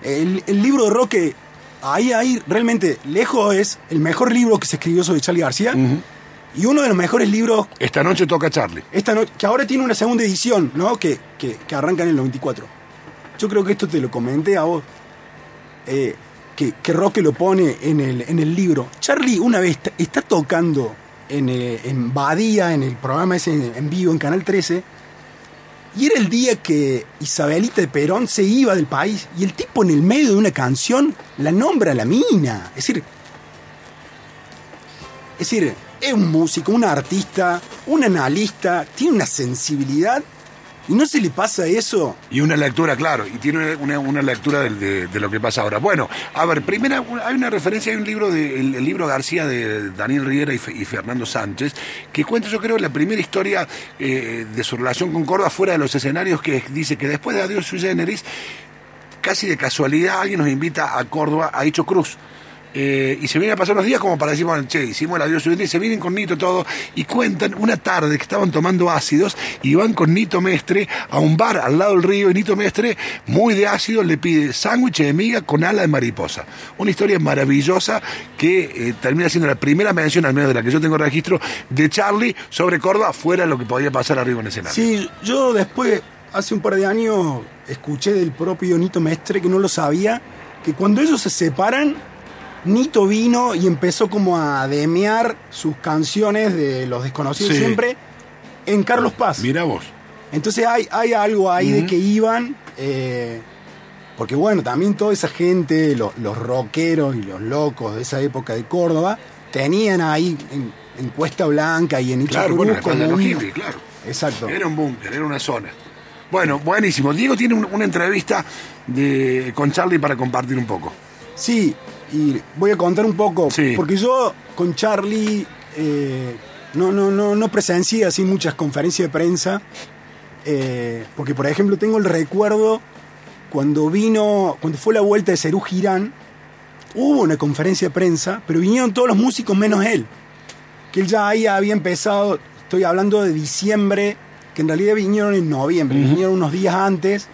el, el libro de Roque, ahí, ahí realmente lejos es el mejor libro que se escribió sobre Charlie García y uno de los mejores libros Esta noche toca Charlie. esta no- que ahora tiene una segunda edición, ¿no? Que, que, que arranca en el 94. Yo creo que esto te lo comenté a vos. eh, que, que Roque lo pone en el, en el libro. Charlie una vez está, está tocando en, eh, en Badía, en el programa ese en, en vivo en Canal 13. Y era el día que Isabelita de Perón se iba del país. Y el tipo en el medio de una canción la nombra la mina. Es decir, es decir, es un músico, un artista, un analista, tiene una sensibilidad y no se le pasa eso. Y una lectura, claro, y tiene una, una lectura de, de lo que pasa ahora. Bueno, a ver, primera, hay una referencia, hay un libro, de, el, libro García de Daniel Riera y, Fe- y Fernando Sánchez, que cuenta, yo creo, la primera historia eh, de su relación con Córdoba fuera de los escenarios, que dice que después de Adiós Sui Generis, casi de casualidad alguien nos invita a Córdoba, a Hicho Cruz. Eh, y se vienen a pasar unos días como para decir, bueno, che, hicimos el adiós y se vienen con Nito todo y cuentan una tarde que estaban tomando ácidos y van con Nito Mestre a un bar al lado del río y Nito Mestre, muy de ácido, le pide sándwich de miga con ala de mariposa. Una historia maravillosa que eh, termina siendo la primera mención, al menos de la que yo tengo registro, de Charlie sobre Córdoba, fuera de lo que podía pasar arriba en el escenario. Sí, yo después, hace un par de años, escuché del propio Nito Mestre, que no lo sabía, que cuando ellos se separan, Nito vino y empezó como a demear sus canciones de Los Desconocidos Sí. siempre en Carlos Paz. Mira vos. Entonces hay, hay algo ahí de que iban, eh, porque bueno, también toda esa gente, lo- los rockeros y los locos de esa época de Córdoba, tenían ahí en, en Cuesta Blanca y en Hicho Claro, bueno, como los un- hippies, claro. Exacto. Era un búnker, era una zona. Bueno, buenísimo. Diego tiene un- una entrevista de, con Charlie para compartir un poco. Sí, y voy a contar un poco, porque yo con Charlie eh, no, no, no, no presencié así muchas conferencias de prensa, eh, porque por ejemplo tengo el recuerdo cuando vino, cuando fue la vuelta de Cerú Girán, hubo una conferencia de prensa, pero vinieron todos los músicos menos él, que él ya ahí había empezado, estoy hablando de diciembre, que en realidad vinieron en noviembre, vinieron unos días antes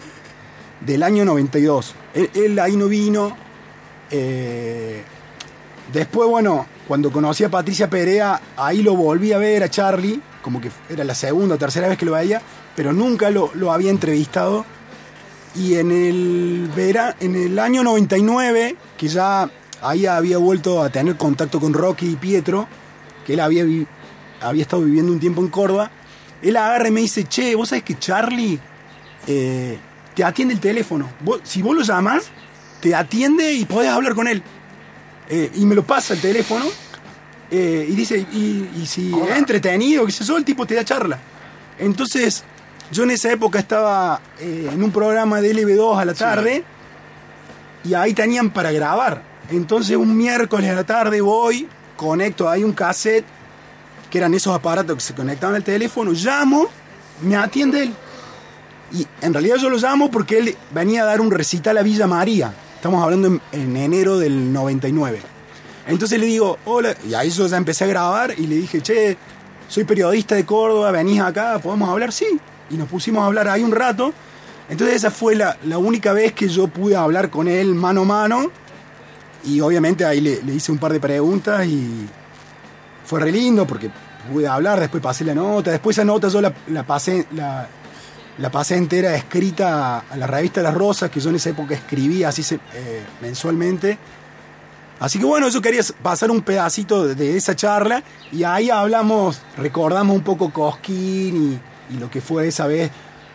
del año 92. Él, él ahí no vino. Eh, después, bueno, cuando conocí a Patricia Perea, ahí lo volví a ver a Charlie, como que era la segunda o tercera vez que lo veía, pero nunca lo, había entrevistado. Y en el, vera, en el año 99, que ya ahí había vuelto a tener contacto con Rocky y Pietro, que él había, había estado viviendo un tiempo en Córdoba, él agarra y me dice, che, vos sabés que Charlie eh, te atiende el teléfono. Vos- si vos lo llamas, te atiende y podés hablar con él. Eh, y me lo pasa el teléfono eh, y dice, y, y si es entretenido, que sé yo, el tipo te da charla. Entonces, yo en esa época estaba eh, en un programa de LB2 a la tarde y ahí tenían para grabar. Entonces, un miércoles a la tarde voy, conecto ahí un cassette, que eran esos aparatos que se conectaban al teléfono, llamo, me atiende él. Y en realidad yo lo llamo porque él venía a dar un recital a Villa María. Estamos hablando en, en enero del 99. Entonces le digo, hola, y ahí yo ya empecé a grabar y le dije, che, soy periodista de Córdoba, venís acá, ¿podemos hablar? Sí. Y nos pusimos a hablar ahí un rato. Entonces esa fue la, la única vez que yo pude hablar con él mano a mano. Y obviamente ahí le, hice un par de preguntas y fue re lindo porque pude hablar, después pasé la nota, después esa nota yo la, la pasé, la pasé entera escrita a la revista Las Rosas, que yo en esa época escribía así eh, mensualmente. Así que bueno, yo quería pasar un pedacito de, de esa charla y ahí hablamos, recordamos un poco Cosquín y, y lo que fue esa vez.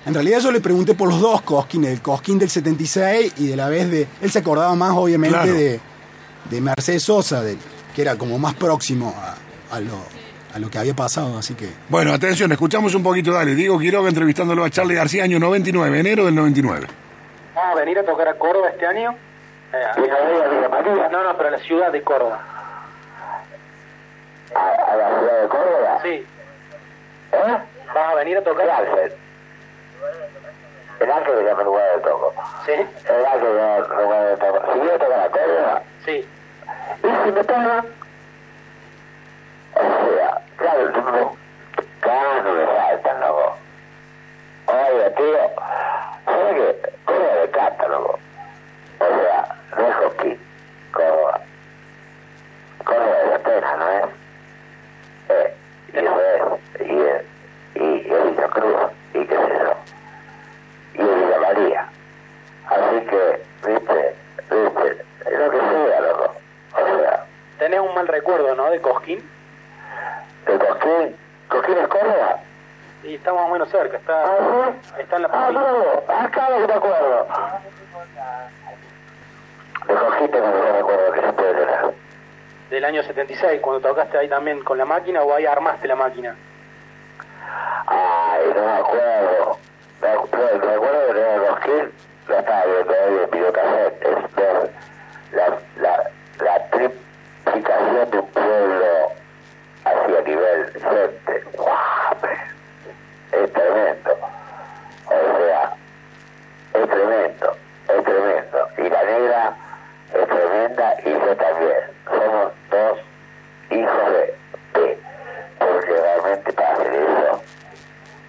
En realidad yo le pregunté por los dos Cosquín, el Cosquín del 76 y de la vez de... Él se acordaba más obviamente Claro. de, de Mercedes Sosa, de- que era como más próximo a, a lo, a lo que había pasado, así que... Bueno, atención, escuchamos un poquito, dale. Diego Quiroga entrevistándolo a Charlie García, año 99, enero del 99. ¿Vamos a venir a tocar a Córdoba este año? No, no, pero a la ciudad de Córdoba. ¿A, la ciudad de Córdoba? Sí. ¿Eh? ¿Vas a venir a tocar? ¿Qué Ángel? El ángel se llama el lugar de toco. ¿Sí? El ángel se llama el lugar de toco. Si yo toco la Córdoba, Sí. y si me pagan, o sea, claro, no, cada no me faltan, loco. Tío, ¿sabes qué? Córdoba de cata, loco. O sea, no es Joaquín, Córdoba. Córdoba de Atenas, ¿no es? Eh, y eso es, y y, y Cruz, y qué sé yo. Y es Villa María. Así que, viste, viste, lo que sea, loco. O sea, Tenés un mal recuerdo, ¿no? De Cosquín. De Cosquín, Cosquín es Córdoba. Y o menos cerca. Está, está en la Ah, no, acá no me acuerdo. De Cosquín tengo que recuerdo que se puede. Del año 76, cuando tocaste ahí también con la máquina o ahí armaste la máquina. Ay, no me acuerdo. Me acuerdo, me acuerdo que tenía Cosquín, lo estaba viendo ahí en videocassette, es ver la, la, la triplicación de un pueblo así a nivel. ¡Guau! Es tremendo. O sea, es tremendo, es tremendo. Y la negra es tremenda y yo también. Somos dos hijos de, porque realmente para hacer eso,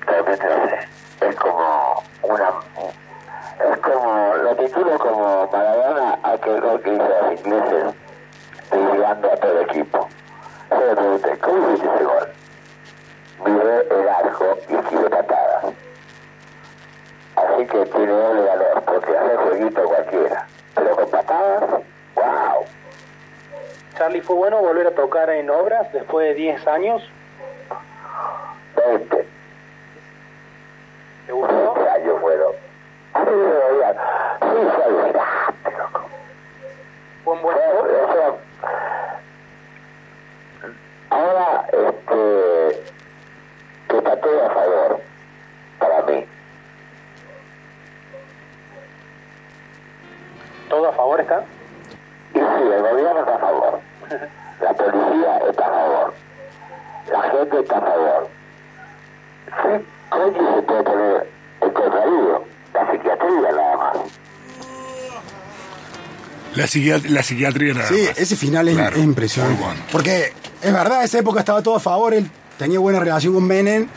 realmente no sé, es como una, es como, lo titulo como Maradona, aquel gol que hizo a los ingleses, a todo el equipo. Yo le pregunté, ¿cómo hiciste ese gol? Miré el arco y esquivé patadas. Así que tiene doble valor, porque hace jueguito cualquiera. Pero con patadas, wow. Charlie, ¿fue bueno volver a tocar en obras después de 10 años? 20. ¿Te gustó? 20 años fueron. Así que me veían, sí, fue alucinante, loco. ¿Fue un buen Fue, ahora, este, que está todo a favor, para mí. ¿Todo a favor está? Y sí, el gobierno está a favor. La policía está a favor. La gente está a favor. ¿Qué coño se puede poner en contrario? La psiquiatría nada más. La, psiquiat- la psiquiatría nada Sí, más. ese final es, Claro. es impresionante. Porque es verdad, esa época estaba todo a favor, él tenía buena relación con Menem,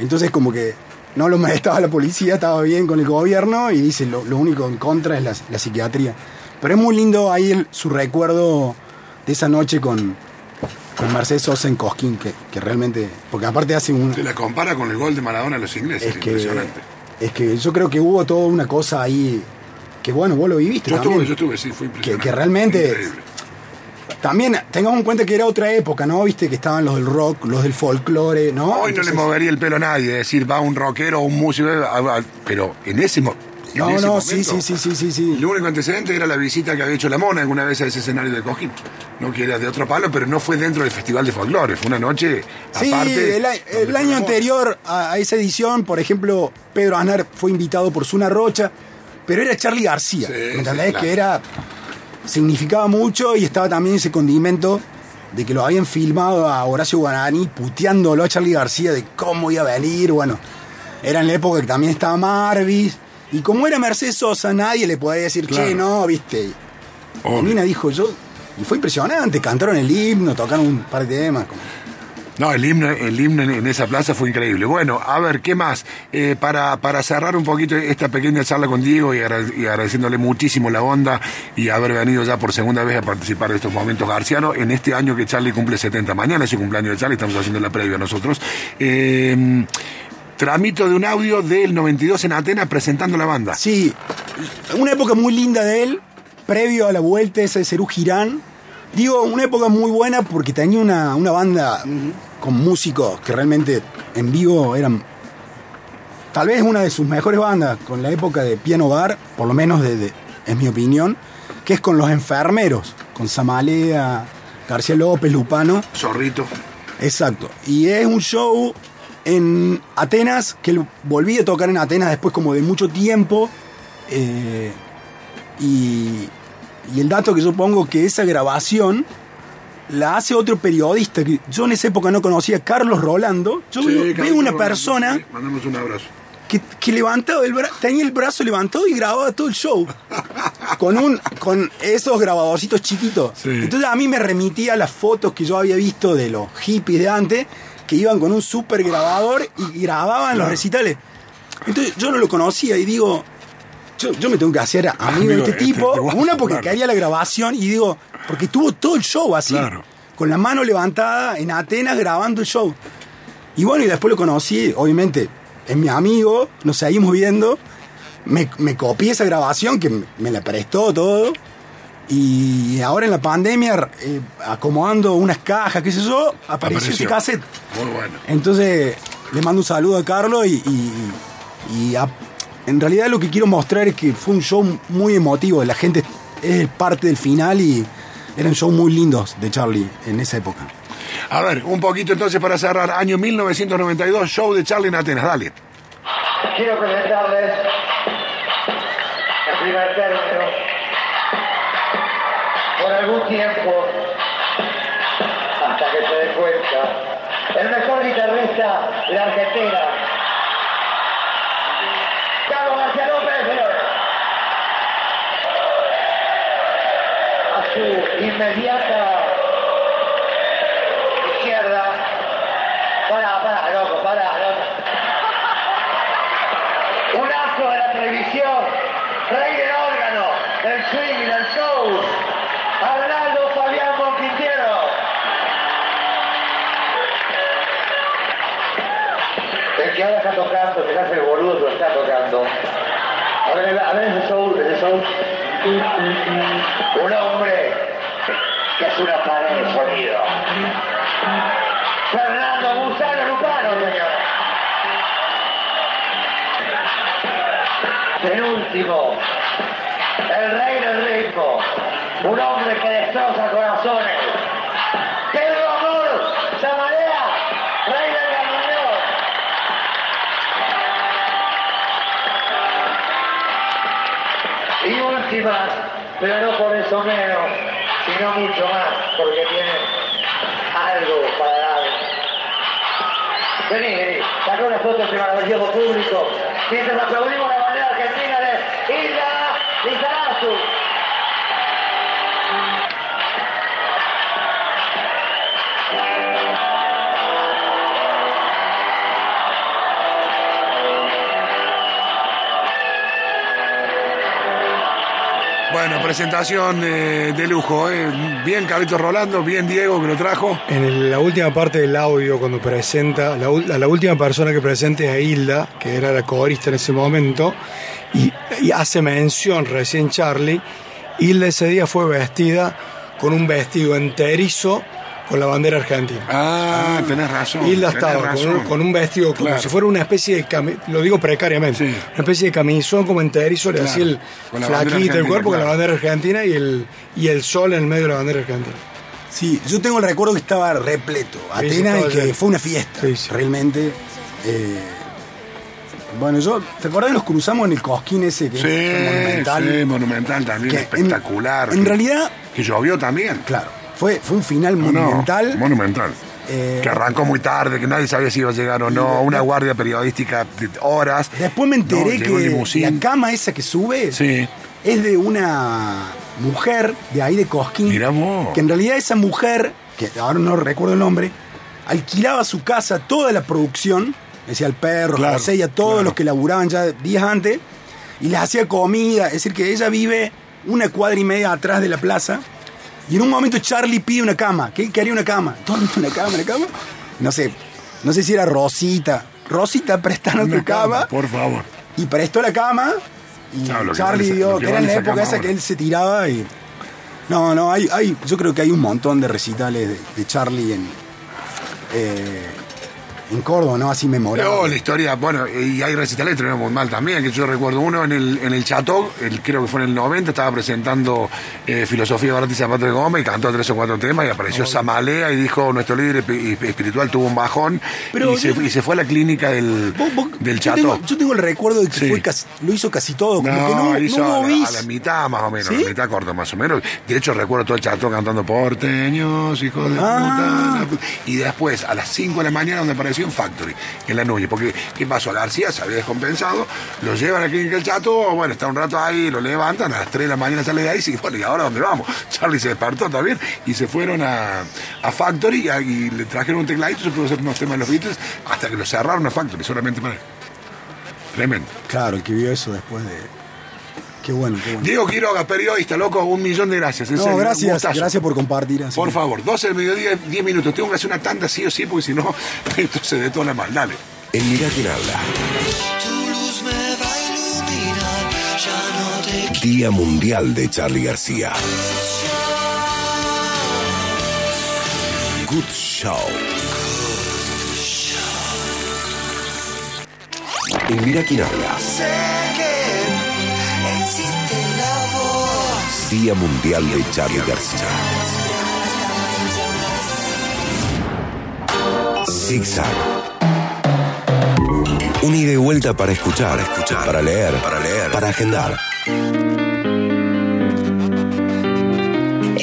entonces como que no lo molestaba la policía, estaba bien con el gobierno y dice, lo, lo único en contra es la, la psiquiatría. Pero es muy lindo ahí el- su recuerdo de esa noche con, con Mercedes Sosa en Cosquín, que, que realmente, porque aparte hace un... Se la compara con el gol de Maradona a los ingleses. Es que, impresionante. es que yo creo que hubo toda una cosa ahí que bueno, vos lo viviste Yo también. estuve, yo estuve, sí, fue que, impresionante. que realmente Increíble. También tengamos en cuenta que era otra época, ¿no? Viste que estaban los del rock, los del folclore, ¿no? Hoy no le movería el pelo a nadie, decir, va un rockero o un músico, pero en ese, mo- en No, no, momento, sí, sí, sí, sí, sí, sí. El único antecedente era la visita que había hecho la Mona alguna vez a ese escenario de Cojín. No que era de otro palo, pero no fue dentro del Festival de Folclore, fue una noche Sí, aparte. el, el año anterior a, a esa edición, por ejemplo, Pedro Aznar fue invitado por Zuna Rocha, pero era Charlie García, ¿me entendés? sí, claro. Que era, significaba mucho y estaba también ese condimento de que lo habían filmado a Horacio Guarani puteándolo a Charlie García de cómo iba a venir, bueno, era en la época que también estaba Marvis, y como era Mercedes Sosa, nadie le podía decir, che, Claro. no, viste. Y Mina dijo, yo, y fue impresionante, cantaron el himno, tocaron un par de temas, como- No, el himno, el himno en, esa plaza fue increíble. Bueno, a ver, ¿qué más? Eh, para, para cerrar un poquito esta pequeña charla con Diego y, agra- y agradeciéndole muchísimo la onda y haber venido ya por segunda vez a participar de estos momentos garcianos en este año que Charlie cumple 70. Mañana es el cumpleaños de Charlie, estamos haciendo la previa nosotros. Eh, tramito de un audio del 92 en Atenas presentando la banda. Sí, una época muy linda de él, previo a la vuelta esa de Cerú Girán. Digo, una época muy buena porque tenía una, una banda con músicos que realmente en vivo eran tal vez una de sus mejores bandas, con la época de Piano Bar, por lo menos de, de- es mi opinión, que es con los enfermeros, con Samalea, García López, Lupano. Zorrito. Exacto. Y es un show en Atenas, que él volví a tocar en Atenas después como de mucho tiempo. eh, y, y el dato que yo pongo que esa grabación la hace otro periodista que yo en esa época no conocía, Carlos Rolando. Yo Sí, veo, Carlos una Rolando, persona sí, Mandamos un abrazo. que, que levantaba el bra- tenía el brazo levantado y grababa todo el show. con un con esos grabadorcitos chiquitos. Entonces a mí me remitía las fotos que yo había visto de los hippies de antes, que iban con un super grabador y grababan los recitales. Entonces yo no lo conocía y digo, yo, yo me tengo que hacer amigo, Amigo de de este este tipo. Una porque claro. quería la grabación y digo, porque tuvo todo el show así. Con la mano levantada en Atenas grabando el show. Y bueno, y después lo conocí, obviamente, es mi amigo, nos seguimos viendo. Me, me copié esa grabación que me- me la prestó todo. Y ahora en la pandemia, eh, acomodando unas cajas, qué sé yo, apareció, ese cassette. Muy bueno. Entonces, le mando un saludo a Carlos y, y- y a- en realidad lo que quiero mostrar es que fue un show muy emotivo. La gente es parte del final y eran shows muy lindos de Charlie en esa época. A ver, un poquito entonces para cerrar. Año 1992, show de Charlie en Atenas. Dale. Quiero presentarles el primer término. Por algún tiempo, hasta que se dé cuenta, el mejor guitarrista de la Argentina, Carlos García López, señores. A su inmediata izquierda, pará, pará, loco, pará, loco. Un astro de la televisión, rey del órgano, del swing del show, Arnaldo Fabián Bonquintiero. El que ahora está tocando, que hace el boludo, pero está tocando. A ver, a ver ese show, ese show. Un hombre que es una pared de sonido. Fernando Gusano Lupano, señor. Penúltimo, el rey del ritmo, un hombre que destroza corazones. Pedro Amor, Samalea, rey del bandoneón. Y últimas, pero no por eso menos, sino mucho más, porque tiene algo para dar. Vení, vení, sacó una foto ese maravilloso público. Mientras aplaudimos la bandera argentina de Hilda Lizarazu. Bueno, presentación eh, de lujo. eh. Bien Carlito Rolando, bien Diego que lo trajo. En la última parte del audio, cuando presenta, la última persona que presenta es a Hilda, que era la corista en ese momento, y, y hace mención recién Charlie. Hilda ese día fue vestida con un vestido enterizo con la bandera argentina. Ah, tenés razón. Hilda tenés estaba con razón. un, con un vestido como Claro. si fuera una especie de cami- lo digo precariamente, una especie de camisón como enterizo, le hacía el la flaquito el argentina, cuerpo con la bandera argentina y el, y el sol en el medio de la bandera argentina. Sí, yo tengo el recuerdo que estaba repleto. Sí, sí, Atenas y que lleno. fue una fiesta. Realmente. eh, bueno, yo. ¿Te acordás que nos cruzamos en el cosquín ese que Sí, fue monumental? sí, monumental también, Que en- espectacular. En, que- realidad. Que llovió también. Claro. Fue, fue un final No, no, monumental. monumental. Eh, que arrancó muy tarde, que nadie sabía si iba a llegar o no. Una guardia periodística de horas. Después me enteré No, que la cama esa que sube Sí. es de una mujer de ahí de Cosquín. Que en realidad esa mujer, que ahora no recuerdo el nombre, alquilaba su casa, toda la producción, decía al perro, Claro, José y a todos los que laburaban ya días antes, y les hacía comida. Es decir, que ella vive una cuadra y media atrás de la plaza. Y en un momento Charlie pide una cama, que él quería una cama. ¿Dónde una cama, una cama? No sé, no sé si era Rosita. Rosita, prestanos Una tu cama. Por favor. Y prestó la cama. Y Charlie dio, que, era en la época cama esa ahora. que él se tiraba y. No, no, hay, hay, yo creo que hay un montón de recitales de, de Charlie en, eh, en Córdoba, ¿no? Así memorable. No, la historia, bueno, y hay recitales que muy mal también, que yo recuerdo uno en el, en el Chateau, el, creo que fue en el 90, estaba presentando eh, Filosofía Barata y Zapato de Goma y cantó tres o cuatro temas y apareció Samalea y dijo, nuestro líder espi- espiritual tuvo un bajón Pero y, se, yo- y se fue a la clínica del, del Yo Chateau. tengo, yo tengo el recuerdo de que Sí. fue casi- lo hizo casi todo, como que no, hizo no a, la, bis. a la mitad más o menos, ¿Sí? a la mitad corta más o menos. De hecho recuerdo todo el Chateau cantando porteños, hijos de Ah. puta. Y después a las 5 de la mañana donde apareció en Factory, en la Núñez. Porque, ¿qué pasó? García se había descompensado, lo llevan a la clínica del Chato, bueno, está un rato ahí, lo levantan, a las 3 de la mañana sale de ahí y bueno, ¿y ahora dónde vamos? Charlie se despertó también y se fueron a, a Factory y le trajeron un tecladito, se pudo hacer unos temas de los Beatles hasta que lo cerraron a Factory, solamente para él. Tremendo. Claro, el que vio eso después de. Qué bueno, qué bueno. Diego Quiroga, periodista, loco, un millón de gracias. en No, serio, gracias, gracias por compartir. así Por favor, 12 del mediodía, 10 minutos. Tengo que hacer una tanda sí o sí, porque si no, esto se detona mal. Dale. En Mirá quién habla. Tu luz me va a iluminar, ya no te Día Mundial de Charlie García. Good Show. En Mirá quién habla. Día Mundial de Charlie García. Zigzag. Un ida y vuelta para escuchar, escuchar, para leer, para leer, para agendar.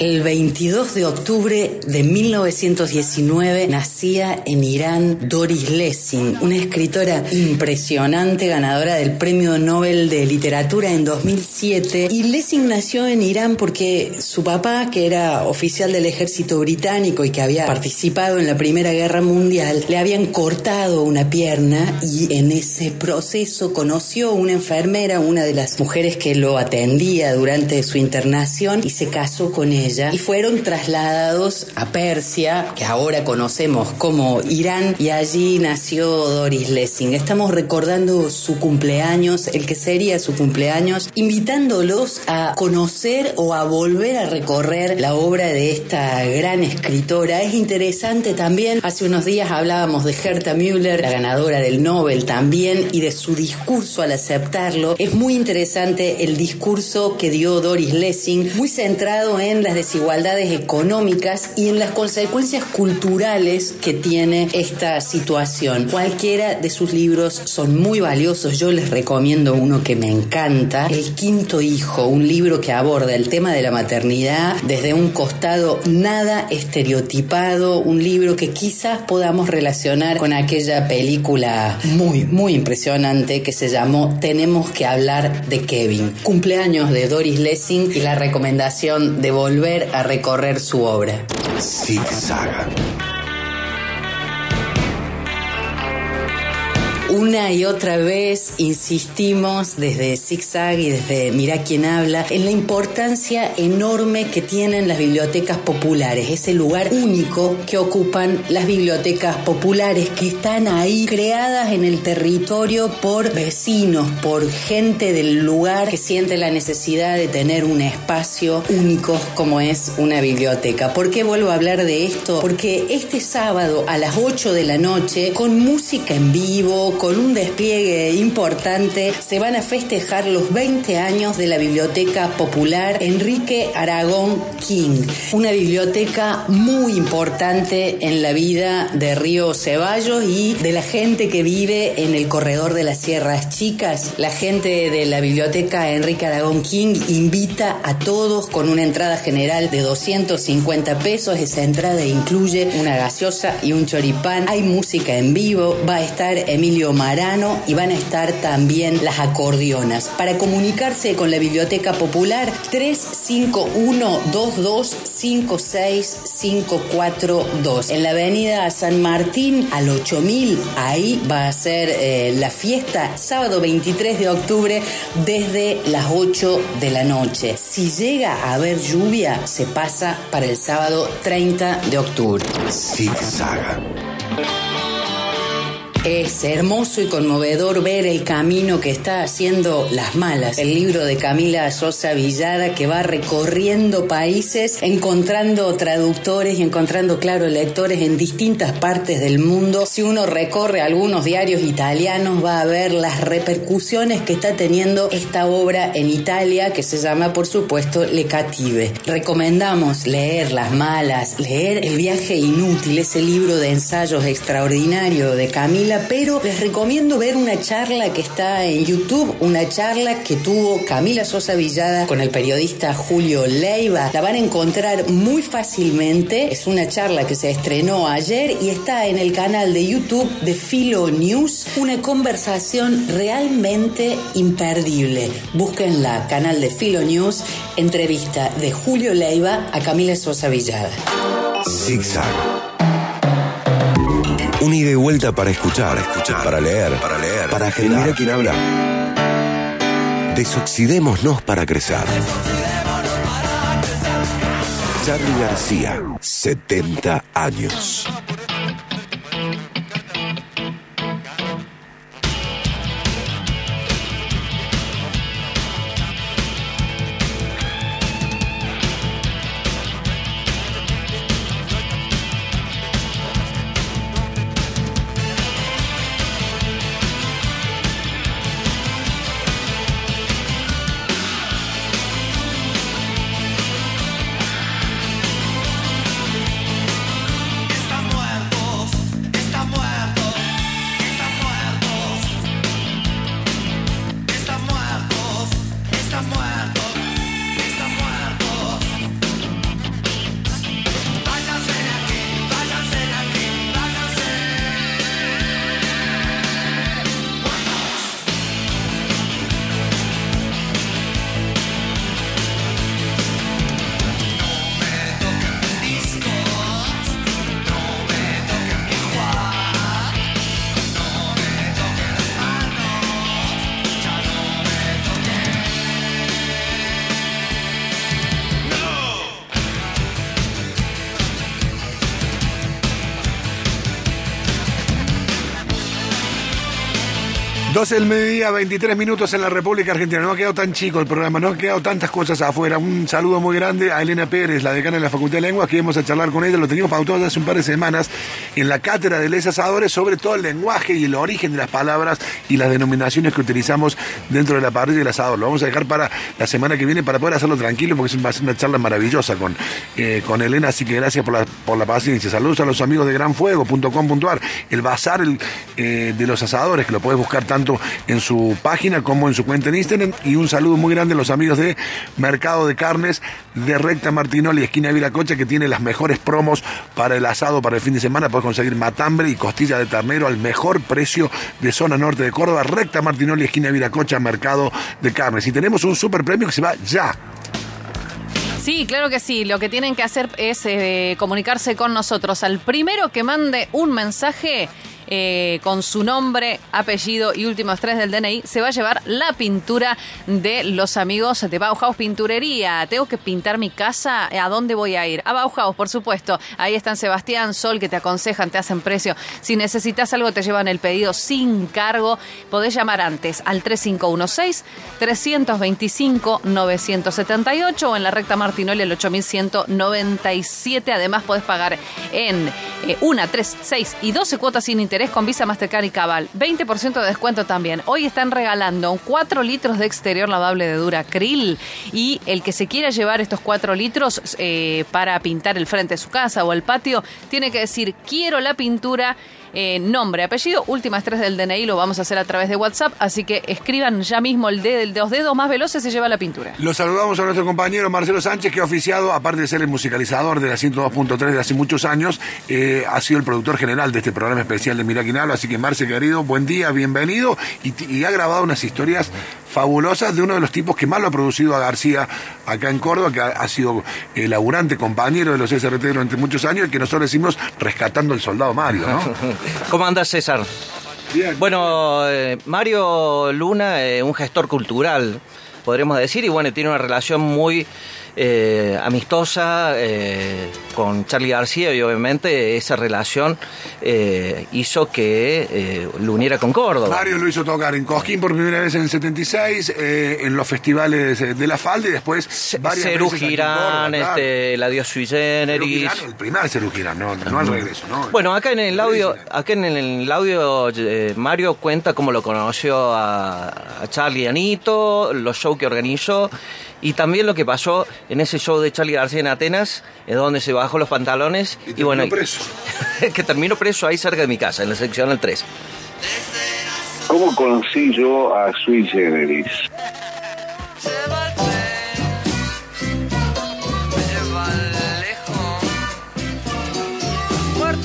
El 22 de octubre de 1919 nacía en Irán Doris Lessing, una escritora impresionante, ganadora del Premio Nobel de Literatura en 2007. Y Lessing nació en Irán porque su papá, que era oficial del ejército británico y que había participado en la Primera Guerra Mundial, le habían cortado una pierna y en ese proceso conoció una enfermera, una de las mujeres que lo atendía durante su internación y se casó con ella y fueron trasladados a Persia, que ahora conocemos como Irán, y allí nació Doris Lessing. Estamos recordando su cumpleaños, el que sería su cumpleaños, invitándolos a conocer o a volver a recorrer la obra de esta gran escritora. Es interesante también, hace unos días hablábamos de Herta Müller, la ganadora del Nobel también, y de su discurso al aceptarlo. Es muy interesante el discurso que dio Doris Lessing, muy centrado en las desigualdades económicas y en las consecuencias culturales que tiene esta situación. Cualquiera de sus libros son muy valiosos. Yo les recomiendo uno que me encanta, El quinto hijo, un libro que aborda el tema de la maternidad desde un costado nada estereotipado, un libro que quizás podamos relacionar con aquella película muy, muy impresionante que se llamó Tenemos que hablar de Kevin. Cumpleaños de Doris Lessing y la recomendación de volver a recorrer su obra. Zigzag. Una y otra vez insistimos desde Zigzag y desde Mirá quién habla en la importancia enorme que tienen las bibliotecas populares, ese lugar único que ocupan las bibliotecas populares que están ahí creadas en el territorio por vecinos, por gente del lugar que siente la necesidad de tener un espacio único como es una biblioteca. ¿Por qué vuelvo a hablar de esto? Porque este sábado a las 8 de la noche, con música en vivo, un despliegue importante, se van a festejar los 20 años de la Biblioteca Popular Enrique Aragón King, una biblioteca muy importante en la vida de Río Ceballos y de la gente que vive en el corredor de las Sierras Chicas. La gente de la Biblioteca Enrique Aragón King invita a todos con una entrada general de 250 pesos. Esa entrada incluye una gaseosa y un choripán. Hay música en vivo. Va a estar Emilio Marano y van a estar también las acordeonas. Para comunicarse con la Biblioteca Popular, 351-2256-542. En la avenida San Martín al 8000, ahí va a ser eh, la fiesta sábado 23 de octubre desde las 8 de la noche. Si llega a haber lluvia, se pasa para el sábado 30 de octubre. Zigzag. Es hermoso y conmovedor ver el camino que está haciendo Las Malas, el libro de Camila Sosa Villada que va recorriendo países, encontrando traductores y encontrando, claro, lectores en distintas partes del mundo. Si uno recorre algunos diarios italianos va a ver las repercusiones que está teniendo esta obra en Italia que se llama, por supuesto, Le Cative. Recomendamos leer Las Malas, leer El viaje inútil, ese libro de ensayos extraordinario de Camila, pero les recomiendo ver una charla que está en YouTube, una charla que tuvo Camila Sosa Villada con el periodista Julio Leiva. La van a encontrar muy fácilmente. Es una charla que se estrenó ayer y está en el canal de YouTube de Filo News. Una conversación realmente imperdible. Búsquenla, canal de Filo News, entrevista de Julio Leiva a Camila Sosa Villada. Zigzag. Un ida y vuelta para escuchar, escuchar, para leer, para leer, para generar. Mira quién habla. Desoxidémonos para crecer. Charlie García, 70 años. 12 del mediodía, 23 minutos en la República Argentina. No ha quedado tan chico el programa, no ha quedado tantas cosas afuera. Un saludo muy grande a Elena Pérez, la decana de la Facultad de Lenguas, que íbamos a charlar con ella. Lo teníamos pautado hace un par de semanas en la cátedra de Les Asadores sobre todo el lenguaje y el origen de las palabras y las denominaciones que utilizamos dentro de la parrilla del asador. Lo vamos a dejar para la semana que viene para poder hacerlo tranquilo, porque va a ser una charla maravillosa con, eh, con Elena. Así que gracias por la, por la paciencia. Saludos a los amigos de granfuego.com.ar, el bazar eh, de los asadores, que lo puedes buscar tanto en su página como en su cuenta en Instagram. Y un saludo muy grande a los amigos de Mercado de Carnes de Recta Martinoli, esquina Viracocha, que tiene las mejores promos para el asado para el fin de semana. Puedes conseguir matambre y costilla de ternero al mejor precio de zona norte de Córdoba. Recta Martinoli, esquina Viracocha, Mercado de Carnes. Y tenemos un super premio que se va ya. Sí, claro que sí. Lo que tienen que hacer es eh, comunicarse con nosotros. Al primero que mande un mensaje eh, con su nombre, apellido y últimos tres del DNI, se va a llevar la pintura de los amigos de Bauhaus Pinturería. Tengo que pintar mi casa. ¿A dónde voy a ir? A Bauhaus, por supuesto. Ahí están Sebastián, Sol, que te aconsejan, te hacen precio. Si necesitas algo, te llevan el pedido sin cargo. Podés llamar antes al 3516-325-978 o en la recta Martinoli el 8197. Además, podés pagar en eh, una, tres, seis y 12 cuotas sin interés con Visa, Mastercard y Cabal. 20% de descuento también. Hoy están regalando 4 litros de exterior lavable de Duracril y el que se quiera llevar estos 4 litros eh, para pintar el frente de su casa o el patio, tiene que decir quiero la pintura. Eh, nombre, apellido, últimas tres del DNI, lo vamos a hacer a través de WhatsApp, así que escriban ya mismo el de, el de los dedos más veloces se lleva la pintura. Lo saludamos a nuestro compañero Marcelo Sánchez, que ha oficiado, aparte de ser el musicalizador de la 102.3 de hace muchos años, eh, ha sido el productor general de este programa especial de Mira quién habla. Así que, Marce, querido, buen día, bienvenido. Y ha grabado unas historias fabulosas de uno de los tipos que más lo ha producido a García acá en Córdoba, que ha, ha sido eh, laburante, compañero de los SRT durante muchos años, y que nosotros decimos rescatando el soldado Mario, ¿no? ¿Cómo andas, César? Bueno, eh, Mario Luna, eh, un gestor cultural, podremos decir, y bueno, tiene una relación muy eh, amistosa eh, con Charlie García y obviamente esa relación eh, hizo que lo uniera con Córdoba. Mario lo hizo tocar en Cosquín por primera vez en el 76, eh, en los festivales de la falda y después varias Cerú veces aquí en Girán, Córdoba, claro. este, la Dios sui generis. Girán, el primer Cerú Girán, no, no al regreso, ¿no? Bueno, acá en el audio, acá en el, audio Mario cuenta cómo lo conoció a, a Charlie Anito, los shows que organizó y también lo que pasó en ese show de Charlie García en Atenas, en donde se bajó los pantalones y, bueno, preso. que terminó preso ahí cerca de mi casa, en la sección del 3. ¿Cómo conocí yo a Sui Generis?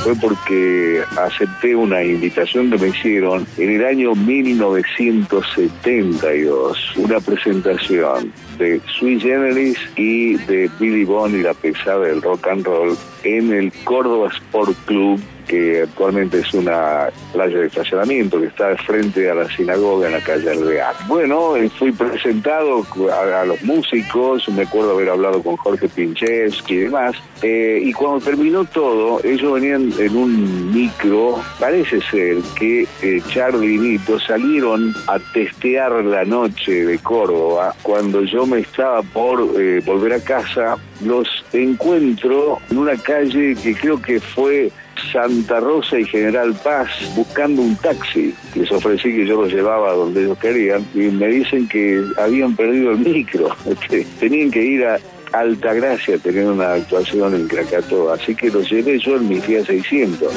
Fue porque acepté una invitación que me hicieron en el año 1972, una presentación de Sui Generis y de Billy Bond y la pesada del rock and roll en el Córdoba Sport Club que actualmente es una playa de estacionamiento que está frente a la sinagoga en la calle Alvear. Bueno, eh, fui presentado a, los músicos, me acuerdo haber hablado con Jorge Pinchevsky y demás, eh, y cuando terminó todo, ellos venían en un micro, parece ser que eh, Charlie y Nito salieron a testear la noche de Córdoba, cuando yo me estaba por eh, volver a casa, los encuentro en una calle que creo que fue Santa Rosa y General Paz buscando un taxi. Les ofrecí que yo los llevaba donde ellos querían y me dicen que habían perdido el micro. que Tenían que ir a Altagracia a tener una actuación en Krakatoa, así que los llevé yo en mi Fiat 600.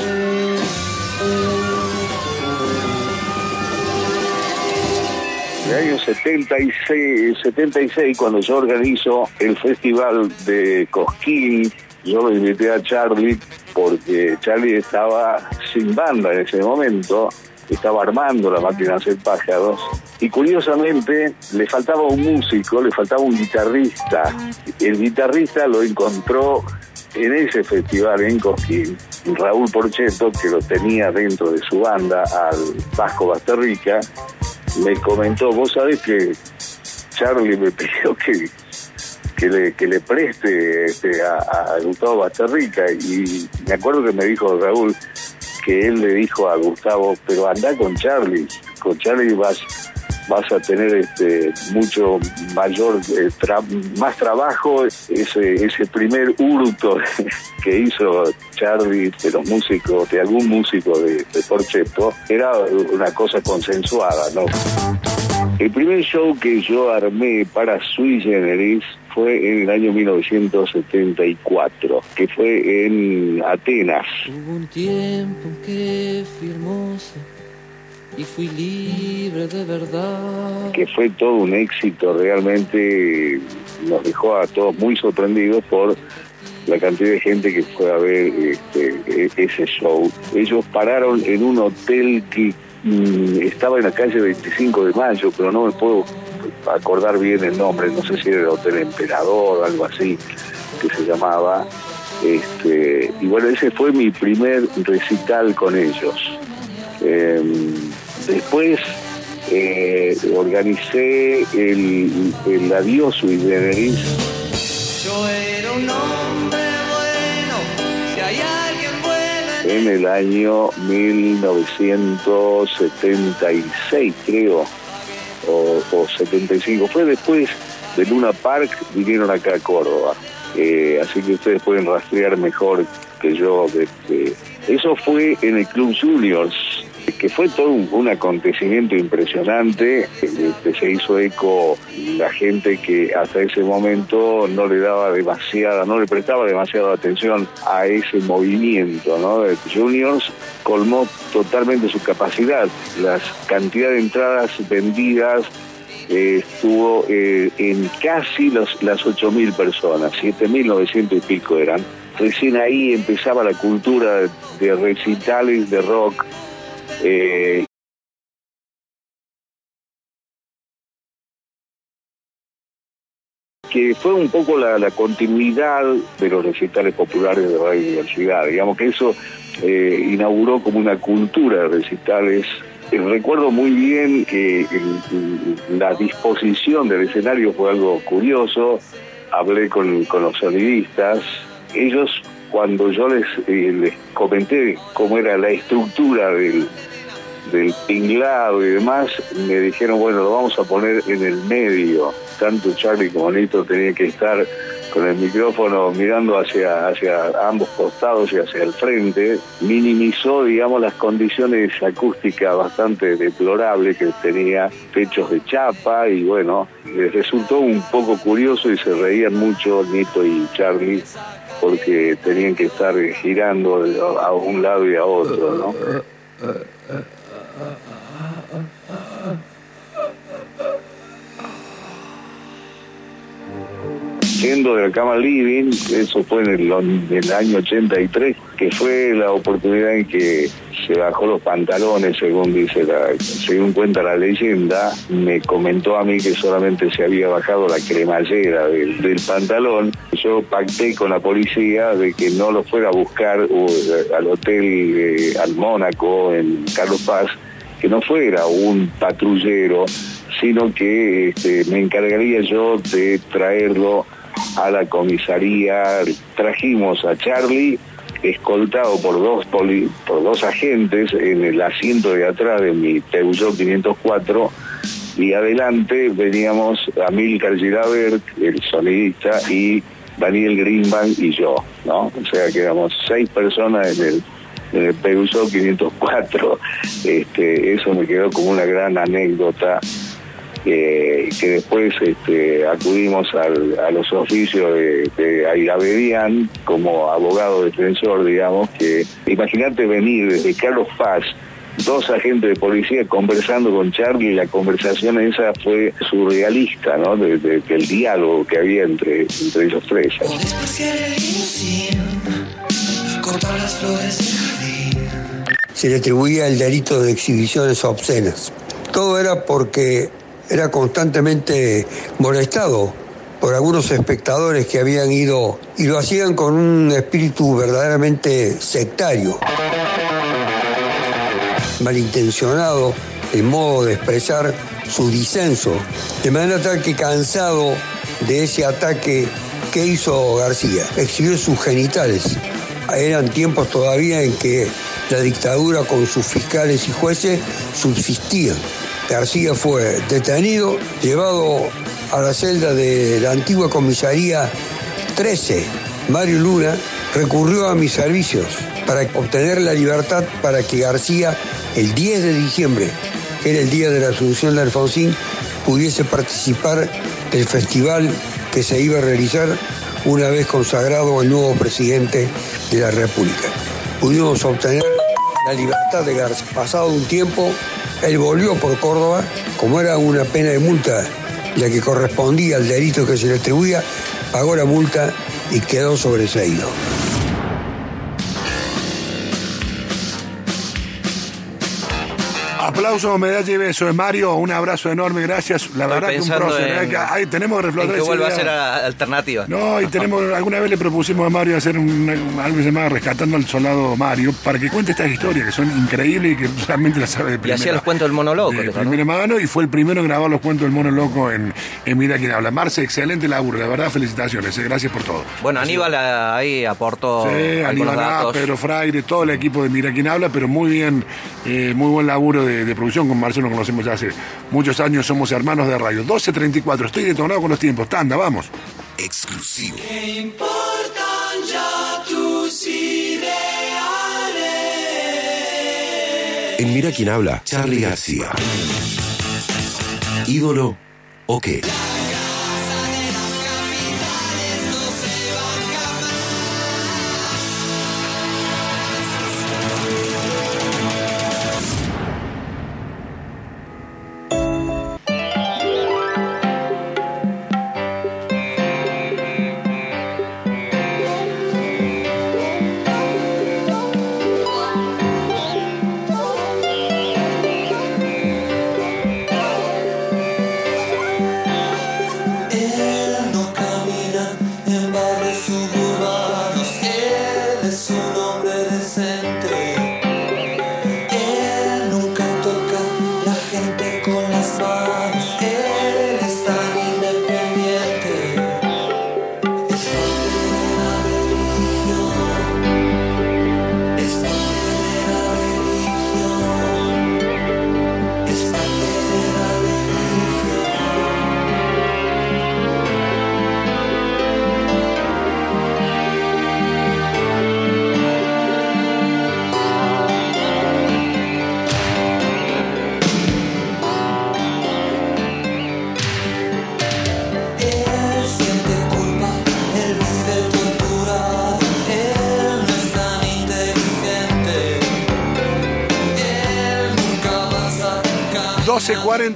En el año 76, 76, cuando yo organizo el festival de Cosquín, yo lo invité a Charlie porque Charlie estaba sin banda en ese momento, estaba armando la máquina de hacer pájaros y curiosamente le faltaba un músico, le faltaba un guitarrista. El guitarrista lo encontró en ese festival en Cosquín, Raúl Porcheto, que lo tenía dentro de su banda al Vasco Basterrica, me comentó, vos sabés que Charlie me pidió que, que, le, que le preste este, a, Gustavo Basterrica. Y me acuerdo que me dijo Raúl que él le dijo a Gustavo, pero anda con Charlie, con Charlie vas vas a tener este mucho mayor eh, tra- más trabajo ese ese primer hurto que hizo Charlie de los músicos de algún músico de, de Porcheto era una cosa consensuada no el primer show que yo armé para Sui Generis fue en el año 1974 que fue en Atenas Hubo un tiempo en que fui y fui libre de verdad. que fue todo un éxito, realmente nos dejó a todos muy sorprendidos por la cantidad de gente que fue a ver este, e- ese show. Ellos pararon en un hotel que mm, estaba en la calle 25 de Mayo, pero no me puedo acordar bien el nombre, no sé si era el Hotel Emperador o algo así que se llamaba. Este, y bueno, ese fue mi primer recital con ellos. Em, después eh, organicé el, el Adiós Sui Generis Yo era un hombre bueno, si hay alguien bueno en el año 1976, creo, o, o 75. Fue después de Luna Park, vinieron acá a Córdoba. Eh, así que ustedes pueden rastrear mejor que yo. este, eso fue en el Club Juniors, que fue todo un, acontecimiento impresionante. Este, se hizo eco la gente que hasta ese momento no le daba demasiada, no le prestaba demasiada atención a ese movimiento, ¿no? Juniors colmó totalmente su capacidad. La cantidad de entradas vendidas eh, estuvo eh, en casi los, las 8.000 personas, 7.900 y pico eran. Recién ahí empezaba la cultura de recitales de rock. Eh, que fue un poco la, continuidad de los recitales populares de Radio Universidad. Digamos que eso eh, inauguró como una cultura de recitales. Eh, recuerdo muy bien que la disposición del escenario fue algo curioso. hablé con, con los sonidistas. Ellos, cuando yo les, eh, les comenté cómo era la estructura del, del tinglado y demás, me dijeron, bueno, lo vamos a poner en el medio. Tanto Charlie como Nito tenían que estar con el micrófono mirando hacia, hacia ambos costados y hacia el frente, minimizó, digamos, las condiciones acústicas bastante deplorables que tenía, techos de chapa y bueno, les resultó un poco curioso y se reían mucho Nito y Charlie porque tenían que estar girando a un lado y a otro, ¿no? Yendo de la cama living, eso fue en el, en el año 83, que fue la oportunidad en que se bajó los pantalones, según dice la, según cuenta la leyenda, me comentó a mí que solamente se había bajado la cremallera del, pantalón. Yo pacté con la policía de que no lo fuera a buscar uh, al hotel eh, al Mónaco en Carlos Paz, que no fuera un patrullero, sino que este, me encargaría yo de traerlo a la comisaría. Trajimos a Charlie escoltado por dos poli- por dos agentes en el asiento de atrás de mi Peugeot 504 y adelante veníamos Amílcar Gilabert, el sonidista, y Daniel Greenbank y yo, ¿no? O sea que éramos seis personas en el, en el Peugeot 504. Este, eso me quedó como una gran anécdota que después este, acudimos al- a los oficios de, de Airabedian como abogado defensor, digamos, que imagínate venir desde Carlos Paz, dos agentes de policía conversando con Charlie, y la conversación esa fue surrealista, ¿no? De- de- del diálogo que había entre, entre ellos tres. Se le atribuía el delito de exhibiciones obscenas. Todo era porque era constantemente molestado por algunos espectadores que habían ido y lo hacían con un espíritu verdaderamente sectario, malintencionado el modo de expresar su disenso, de manera tal que cansado de ese ataque que hizo García, exhibió sus genitales. Eran tiempos todavía en que la dictadura con sus fiscales y jueces subsistía. García fue detenido, llevado a la celda de la antigua comisaría 13. Mario Luna recurrió a mis servicios para obtener la libertad para que García, el 10 de diciembre, que era el día de la asunción de Alfonsín, pudiese participar del festival que se iba a realizar una vez consagrado el nuevo presidente de la República. Pudimos obtener la libertad de García. Pasado un tiempo, él volvió por Córdoba, como era una pena de multa la que correspondía al delito que se le atribuía, pagó la multa y quedó sobreseído. Aplauso, medalla y beso. Es Mario, un abrazo enorme, gracias. La verdad que un prócer. en- ¿eh? Que- tenemos que reflotar que vuelva a ser alternativa. No, y tenemos, alguna vez le propusimos a Mario hacer un, algo que se llama Rescatando al Soldado Mario para que cuente estas historias que son increíbles y que realmente las sabe de Y primera. hacía los cuentos del mono loco. de mano y fue el primero en grabar los cuentos del mono loco en, en Mira quién habla. Marce, excelente laburo, la verdad, felicitaciones, eh, gracias por todo. Bueno, Aníbal ah, ahí aportó Sí, Aníbal A, datos. Pedro Fraire, todo el equipo de Mira quién habla, pero muy bien, eh, muy buen laburo de, de producción. Con Marcelo nos conocemos ya hace muchos años, somos hermanos de radio. 12.34, estoy detonado con los tiempos. Tanda, vamos. Exclusivo. ¿Qué importan ya tus ideales? En Mira quién habla, Charlie García. ¿Ídolo o qué?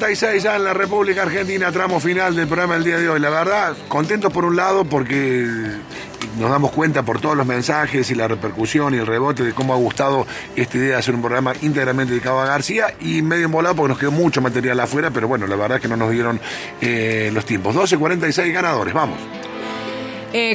12.46 ya en la República Argentina, tramo final del programa del día de hoy. La verdad, contentos por un lado porque nos damos cuenta por todos los mensajes y la repercusión y el rebote de cómo ha gustado esta idea de hacer un programa íntegramente dedicado a García y medio embolado porque nos quedó mucho material afuera, pero bueno, la verdad es que no nos dieron eh, los tiempos. 12.46 ganadores, vamos.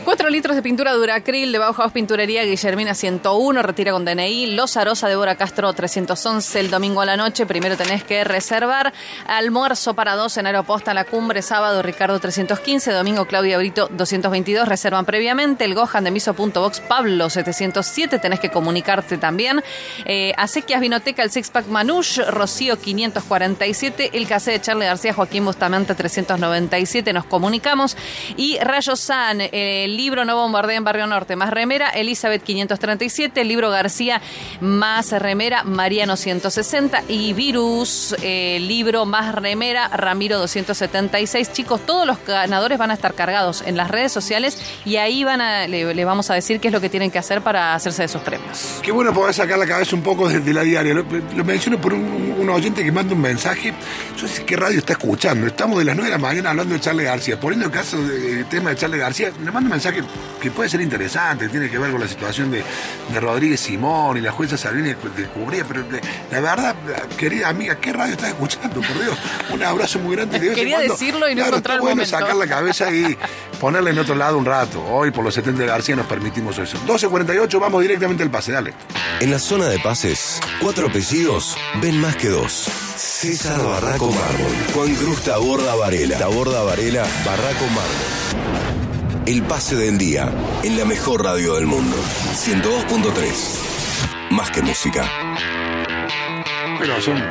4 litros de pintura Duracril de Bauhaus Pinturería Guillermina 101, retira con DNI. Los Arosa de Bora Castro 311 el domingo a la noche. Primero tenés que reservar. Almuerzo para dos en Aeroposta La Cumbre, sábado Ricardo 315, domingo Claudia Brito 222. Reservan previamente. El Gohan de Miso.box Pablo 707. Tenés que comunicarte también. Eh, Acequias Vinoteca, el Six Pack Manush, Rocío 547. El Casé de Charlie García, Joaquín Bustamante 397. Nos comunicamos. Y Rayo San, el libro No Bombardea en Barrio Norte, más remera, Elizabeth 537, el libro García, más remera, Mariano 160 y Virus, libro más remera, Ramiro 276. Chicos, todos los ganadores van a estar cargados en las redes sociales y ahí van a, le, vamos a decir qué es lo que tienen que hacer para hacerse de sus premios. Qué bueno poder sacar la cabeza un poco desde la diaria. Lo, lo menciono por un, oyente que manda un mensaje. Yo sé qué radio está escuchando. Estamos de las 9 de la mañana hablando de Charles García. Poniendo el caso del tema de Charles García, le manda un mensaje que puede ser interesante, tiene que ver con la situación de, de Rodríguez Simón y la jueza Salvini de Cubría. Pero de- la verdad, querida amiga, ¿qué radio estás escuchando? Por Dios, un abrazo muy grande. de Quería cuando- decirlo y no Claro, encontrar el bueno momento. sacar la cabeza y ponerle en otro lado un rato. Hoy, por los 70 de García, nos permitimos eso. 12.48, vamos directamente al pase, dale. En la zona de pases, cuatro apellidos ven más que dos. César Barraco Mármol, Juan Cruz Taborda Varela, Taborda Varela, Barraco Mármol. El pase del día, en la mejor radio del mundo. 102.3. Más que música. Pero son,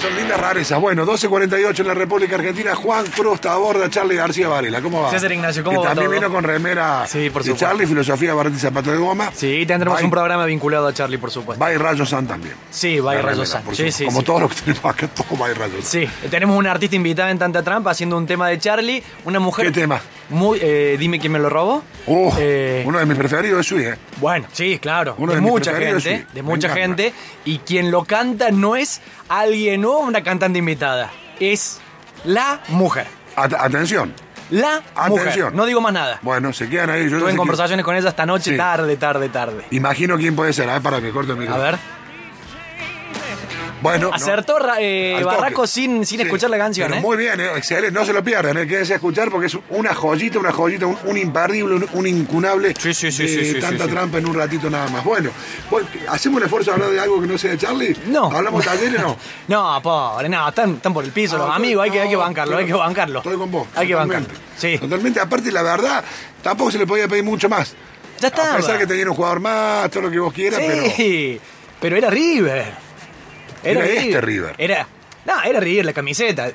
son lindas rarezas. Bueno, 12.48 en la República Argentina. Juan Cruz Taborda, Charlie García Varela. ¿Cómo va? César Ignacio, ¿cómo que va también todo? vino con remera Sí, por de. Charlie, filosofía, barata y zapato de goma. Sí, tendremos Bye. un programa vinculado a Charlie, por supuesto. Va y Rayo San también. Sí, va y Rayo remera, San. Sí, sí, Como sí. todo lo que tenemos acá, todo va y Rayo San. Sí, tenemos un artista invitada en Tanta Trampa haciendo un tema de Charlie, una mujer... ¿Qué tema? Muy, eh, dime quién me lo robó. Uh, Eh, uno de mis preferidos es Sui, ¿eh? Bueno, sí, claro. Uno de, mucha gente, de Me mucha encanta. gente. Y quien lo canta no es alguien o una cantante invitada. Es la mujer. At- atención. La mujer. No digo más nada. Bueno, se quedan ahí. Yo Estuve en conversaciones con ella esta noche, Sí. tarde, tarde, tarde. Imagino quién puede ser. A ver, para que corte el A micrófono. ver. Bueno, no. Acertó Ra- eh. Barraco sin, sin Sí, escuchar la canción, pero ¿eh? Muy bien, eh, excelente. No se lo pierdan, eh, quédense a escuchar porque es una joyita, una joyita, un, un imperdible, un, un incunable Sí, sí, sí, sí, sí, tanta sí, sí. trampa en un ratito nada más. Bueno, ¿hacemos un esfuerzo de hablar de algo que no sea de Charlie? No. ¿Hablamos de talleres o no? No, pobre, no, están, están por el piso los Ah, amigos, hay que, hay que no, bancarlo, hay que pero bancarlo. Estoy con vos. Hay que bancarlo. Sí. Totalmente. Aparte, la verdad, tampoco se le podía pedir mucho más. Ya está. A pesar que tenía un jugador más, todo lo que vos quieras, pero. Sí, pero era River. Era este River. Era, no, era River la camiseta.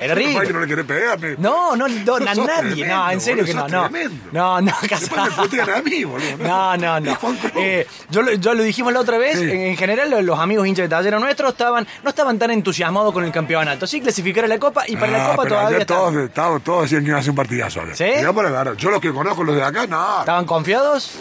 Era que River. no le querés pegarme. No, no, no, na- Sos nadie. tremendo, no, en serio que boludo, no, sos no. No, no, Casado. me putean a mí, boludo. No, no, no. Eh, yo, yo lo dijimos la otra vez, Sí. en, en general los, amigos hinchas de taller nuestros estaban, no estaban tan entusiasmados con el campeonato. Sí, clasificar a la Copa y para la Ah, Copa pero todavía ayer estaban. todos, todos, todos decían que iban a hacer un partidazo. ayer. ¿Sí? La verdad. Yo los que conozco, los de acá, no. ¿Estaban confiados?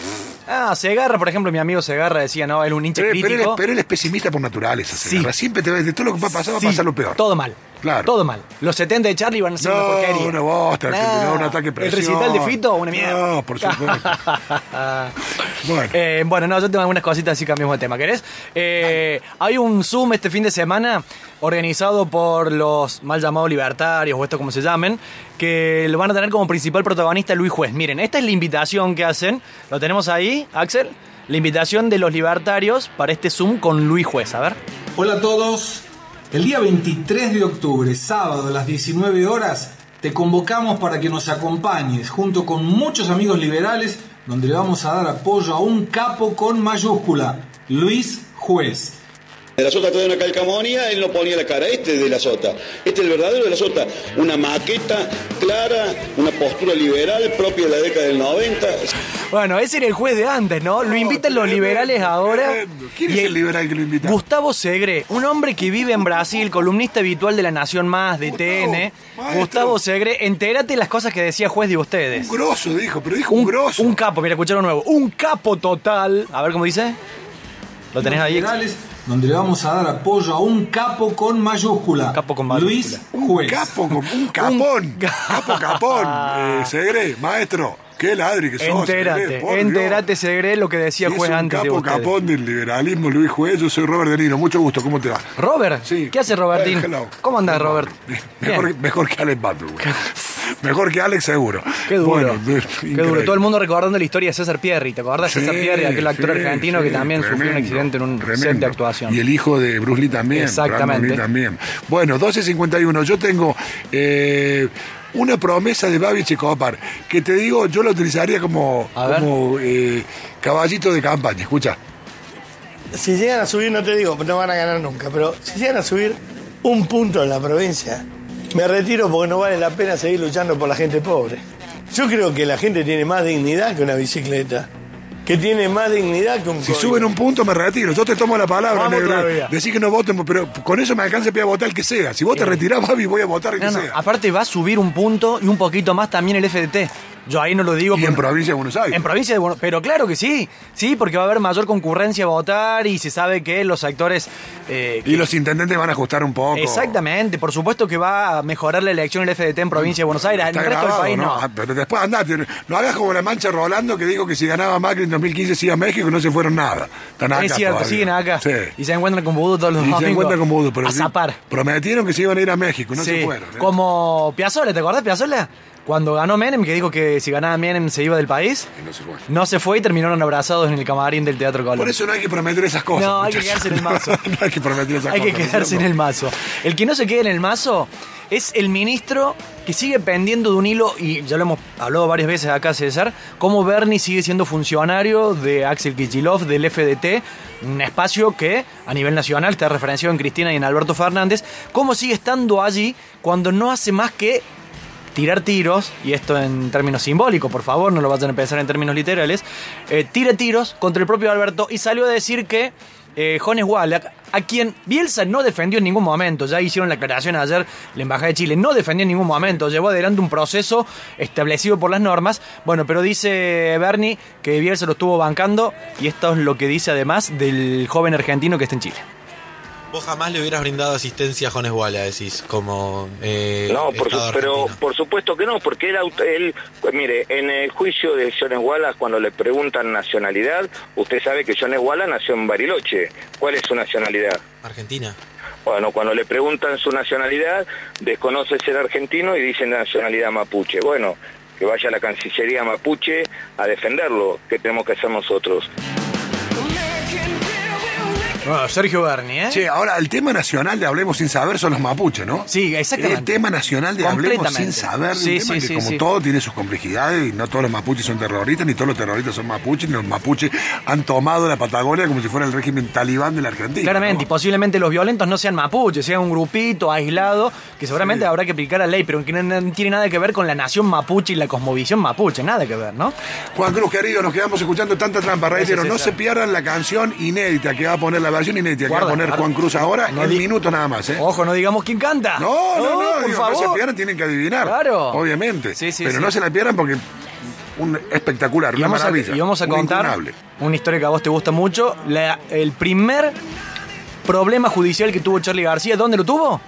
Ah, Segarra, por ejemplo, mi amigo Segarra decía, no, él es un hincha Pero, pero él, es- crítico. pero él es pesimista por naturaleza. Sí. Siempre te ves, de todo lo que va a pasar, va a Sí, pasar lo peor. Todo mal. Claro. Todo mal. Los 70 de Charlie van a ser una No, porquería. una bosta, Nah, no, un ataque de El presión. recital de Fito, una mierda. No, por supuesto. bueno. Eh, bueno, no, yo tengo algunas cositas así cambiamos de tema, ¿querés? Eh, hay un Zoom este fin de semana organizado por los mal llamados libertarios o esto como se llamen, que lo van a tener como principal protagonista Luis Juez. Miren, esta es la invitación que hacen. ¿Lo tenemos ahí, Axel? La invitación de los libertarios para este Zoom con Luis Juez. A ver. Hola a todos. El día 23 de octubre, sábado a las 19 horas, te convocamos para que nos acompañes junto con muchos amigos liberales, donde le vamos a dar apoyo a un capo con mayúscula, Luis Juez. De la Sota trae una calcamonía, él no ponía la cara. Este es de la Sota. Este es el verdadero de la Sota. Una maqueta clara, una postura liberal propia de la década del 90. Bueno, ese era el juez de antes, ¿no? Lo invitan los liberales ahora. ¿Quién Y es el liberal que lo invita? Gustavo Segre, un hombre que vive en Brasil, columnista habitual de La Nación Más, de TN. Gustavo Segre, entérate las cosas que decía juez de ustedes. Un grosso, dijo, pero dijo un, grosso. Un capo, mira, escucharon nuevo. Un capo total. A ver cómo dice. ¿Lo tenés Los ahí? liberales donde le vamos a dar apoyo a un capo con mayúscula. Capo con Luis Juez. Capo, como un capón. Capo capón. Eh, Segre, maestro. Qué ladri que sos. Entérate, Segre, entérate, Segre, lo que decía Dios. juez Es un antes de capo ustedes. capón del liberalismo, Luis Juez. Yo soy Robert De Niro. Mucho gusto. ¿Cómo te va? Robert, ¿qué hace Robertín? ¿Cómo andas, Robert? Mejor, mejor que Alex Butler. güey. Mejor que Alex, seguro. Qué duro. Bueno, Qué duro. Todo el mundo recordando la historia de César Pierri. ¿Te acordás de César Sí, Pierri, aquel actor sí, argentino que sí, también sufrió un accidente en un set de actuación? Y el hijo de Bruce Lee también. Exactamente. Lee también. Bueno, 12.51. Yo tengo eh, una promesa de Babi Checopar que te digo, yo la utilizaría como, como eh, caballito de campaña. Escucha. Si llegan a subir, no te digo, no van a ganar nunca, pero si llegan a subir un punto en la provincia, me retiro porque no vale la pena seguir luchando por la gente pobre. Yo creo que la gente tiene más dignidad que una bicicleta, que tiene más dignidad que un Si suben un punto, me retiro. Yo te tomo la palabra, Vamos negro. todavía. Decir que no voten, pero con eso me alcanza para votar el que sea. Si vos te retirás, Babi, voy a votar el que No, no, sea. Aparte va a subir un punto y un poquito más también el FDT. Yo ahí no lo digo. Y en provincia de Buenos Aires. En provincia de Buenos Pero claro que sí. Sí, porque va a haber mayor concurrencia a votar y se sabe que los actores... eh, Y los intendentes van a ajustar un poco. Exactamente, por supuesto que va a mejorar la elección el FDT en provincia de Buenos Aires. En Está el resto grabado, del país no. Ah, Pero después andate. No hagas como la mancha Rolando que dijo que si ganaba Macri en 2015 se iba a México y no se fueron nada. Están acá es cierto, todavía. siguen acá. Sí. Y se encuentran con Vudú todos los Y se encuentran con Vudú, pero a zapar. Prometieron que se iban a ir a México, no Sí, se fueron. ¿eh? Como Piazzolla, ¿te acordás Piazzolla? Cuando ganó Menem, que dijo que si ganaba Menem se iba del país. Y no se fue. No se fue y terminaron abrazados en el camarín del Teatro Colón. Por eso no hay que prometer esas cosas. No, hay que quedarse en el mazo. no hay que prometer esas Hay que cosas. quedarse en el mazo. El que no se quede en el mazo es el ministro que sigue pendiendo de un hilo, y ya lo hemos hablado varias veces acá, César, cómo Bernie sigue siendo funcionario de Axel Kichilov, del FDT, un espacio que a nivel nacional está referenciado en Cristina y en Alberto Fernández, cómo sigue estando allí cuando no hace más que tirar tiros, y esto en términos simbólicos, por favor, no lo vayan a pensar en términos literales, eh, tira tiros contra el propio Alberto y salió a decir que eh, Jones Wallach, a quien Bielsa no defendió en ningún momento, ya hicieron la aclaración ayer, la Embajada de Chile no defendió en ningún momento, llevó adelante un proceso establecido por las normas, bueno, pero dice Bernie que Bielsa lo estuvo bancando y esto es lo que dice además del joven argentino que está en Chile. Vos jamás le hubieras brindado asistencia a Jones Walla, decís, como. eh, No, por su- Estado pero por supuesto que no, porque él, él, mire, en el juicio de Jones Wallace, cuando le preguntan nacionalidad, usted sabe que Jones Wallace nació en Bariloche. ¿Cuál es su nacionalidad? Argentina. Bueno, cuando le preguntan su nacionalidad, desconoce ser argentino y dice nacionalidad mapuche. Bueno, que vaya a la Cancillería mapuche a defenderlo. ¿Qué tenemos que hacer nosotros? Bueno, Sergio Bernie, ¿eh? Che, ahora el tema nacional de Hablemos sin saber son los mapuches, ¿no? Sí, exactamente. El tema nacional de Hablemos sin saber, Sí, un tema sí, que sí, como sí. todo tiene sus complejidades y no todos los mapuches son terroristas, ni todos los terroristas son mapuches, ni los mapuches han tomado la Patagonia como si fuera el régimen talibán de la Argentina. Claramente, y posiblemente los violentos no sean mapuches, sean un grupito aislado, que seguramente habrá que aplicar la ley, pero que no, tiene nada que ver con la nación mapuche y la cosmovisión mapuche, nada que ver, ¿no? Juan Cruz, querido, nos quedamos escuchando tanta trampa, reitero, no se pierdan la canción inédita que va a poner, la versión inédita que va a poner guarda. Juan Cruz ahora, No en minutos nada más, ¿eh? Ojo, no digamos quién canta. No, no, no, por digo, favor. no se pierdan, tienen que adivinar. Claro. Obviamente. Sí, sí, Pero sí. no se la pierdan porque un espectacular, Y una vamos, a, maravilla. y vamos a un contar incunable. una historia que a vos te gusta mucho. La- el primer problema judicial que tuvo Charlie García, ¿dónde lo tuvo?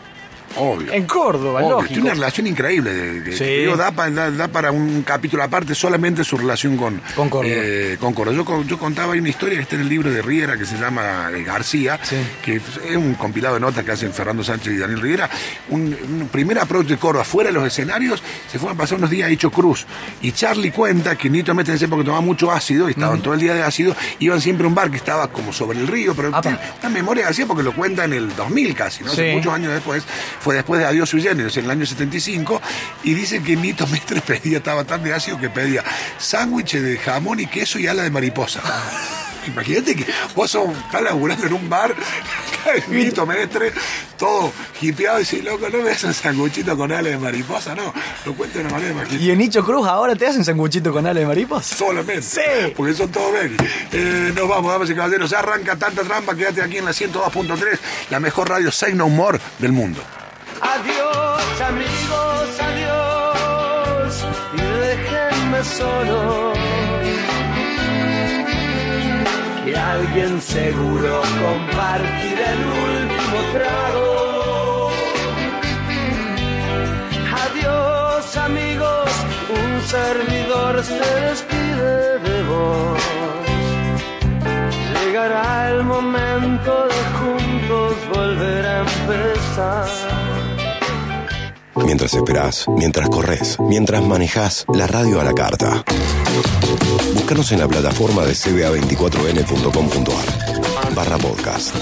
Obvio. En Córdoba, Obvio, lógico. Tiene una relación increíble. de- de- Sí. digo, da, pa- da- da para un capítulo aparte solamente su relación con, Con Córdoba. eh, con Córdoba. Yo, yo contaba, hay una historia que está en el libro de Riera que se llama eh, García, que es un compilado de notas que hacen Fernando Sánchez y Daniel Riera. Un, un primer approach de Córdoba fuera de los escenarios, se fueron a pasar unos días Hecho Cruz. Y Charlie cuenta que Nito Mestre en época tomaba mucho ácido y estaban todo el día de ácido. Iban siempre a un bar que estaba como sobre el río, pero una memoria García porque lo cuenta en el 2000 casi, ¿no? Hace muchos años después, fue después de Adiós Huyendo, en el año 75, y dice que Nito Mestre pedía, estaba tan de ácido que pedía sándwich de jamón y queso y ala de mariposa. Imagínate que vos sos, estás laburando en un bar, Nito Mestre, todo hipeado, y decís, loco, no me un sanguchito con ala de mariposa, no, lo cuento de una manera imagínate. ¿Y en Nicho Cruz ahora te hacen sanguchito con ala de mariposa? Solamente. Sí. Porque son todos baby. Eh, nos vamos, damas y caballeros. Arranca tanta trampa. Quédate aquí en la 102.3, la mejor radio Say No More del mundo. Adiós amigos, adiós y déjenme solo. y alguien seguro compartirá el último trago. Adiós amigos, un servidor se despide de vos. Llegará el momento de juntos volver a empezar. Mientras esperás, mientras corres, mientras manejas la radio a la carta. Búscanos en la plataforma de cba24n.com.ar barra podcast.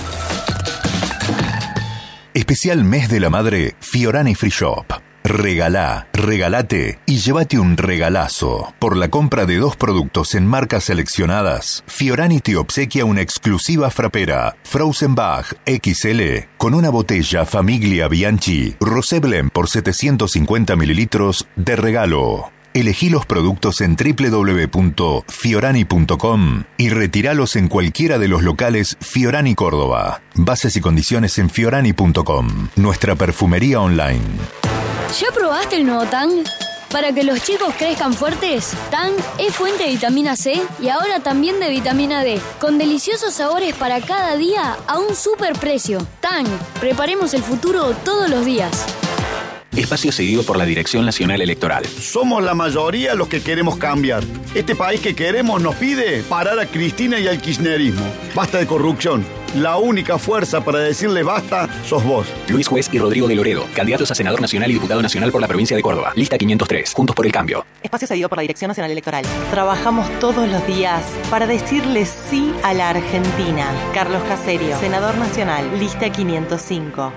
Especial Mes de la Madre, Fiorani Free Shop. Regalá, regalate y llévate un regalazo. Por la compra de dos productos en marcas seleccionadas, Fiorani te obsequia una exclusiva frapera Frozen Bag XL con una botella Famiglia Bianchi Rosé Blend por 750 mililitros de regalo. Elegí los productos en www.fiorani.com y retiralos en cualquiera de los locales Fiorani Córdoba. Bases y condiciones en fiorani.com. Nuestra perfumería online. ¿Ya probaste el nuevo Tang? Para que los chicos crezcan fuertes, Tang es fuente de vitamina C y ahora también de vitamina D, con deliciosos sabores para cada día a un super precio. Tang, preparemos el futuro todos los días. Espacio seguido por la Dirección Nacional Electoral. Somos la mayoría los que queremos cambiar. Este país que queremos nos pide parar a Cristina y al kirchnerismo. Basta de corrupción. La única fuerza para decirle basta sos vos. Luis Juez y Rodrigo de Loredo, candidatos a senador nacional y diputado nacional por la provincia de Córdoba. Lista 503, Juntos por el Cambio. Espacio cedido por la Dirección Nacional Electoral. Trabajamos todos los días para decirle sí a la Argentina. Carlos Caserio, senador nacional, lista 505.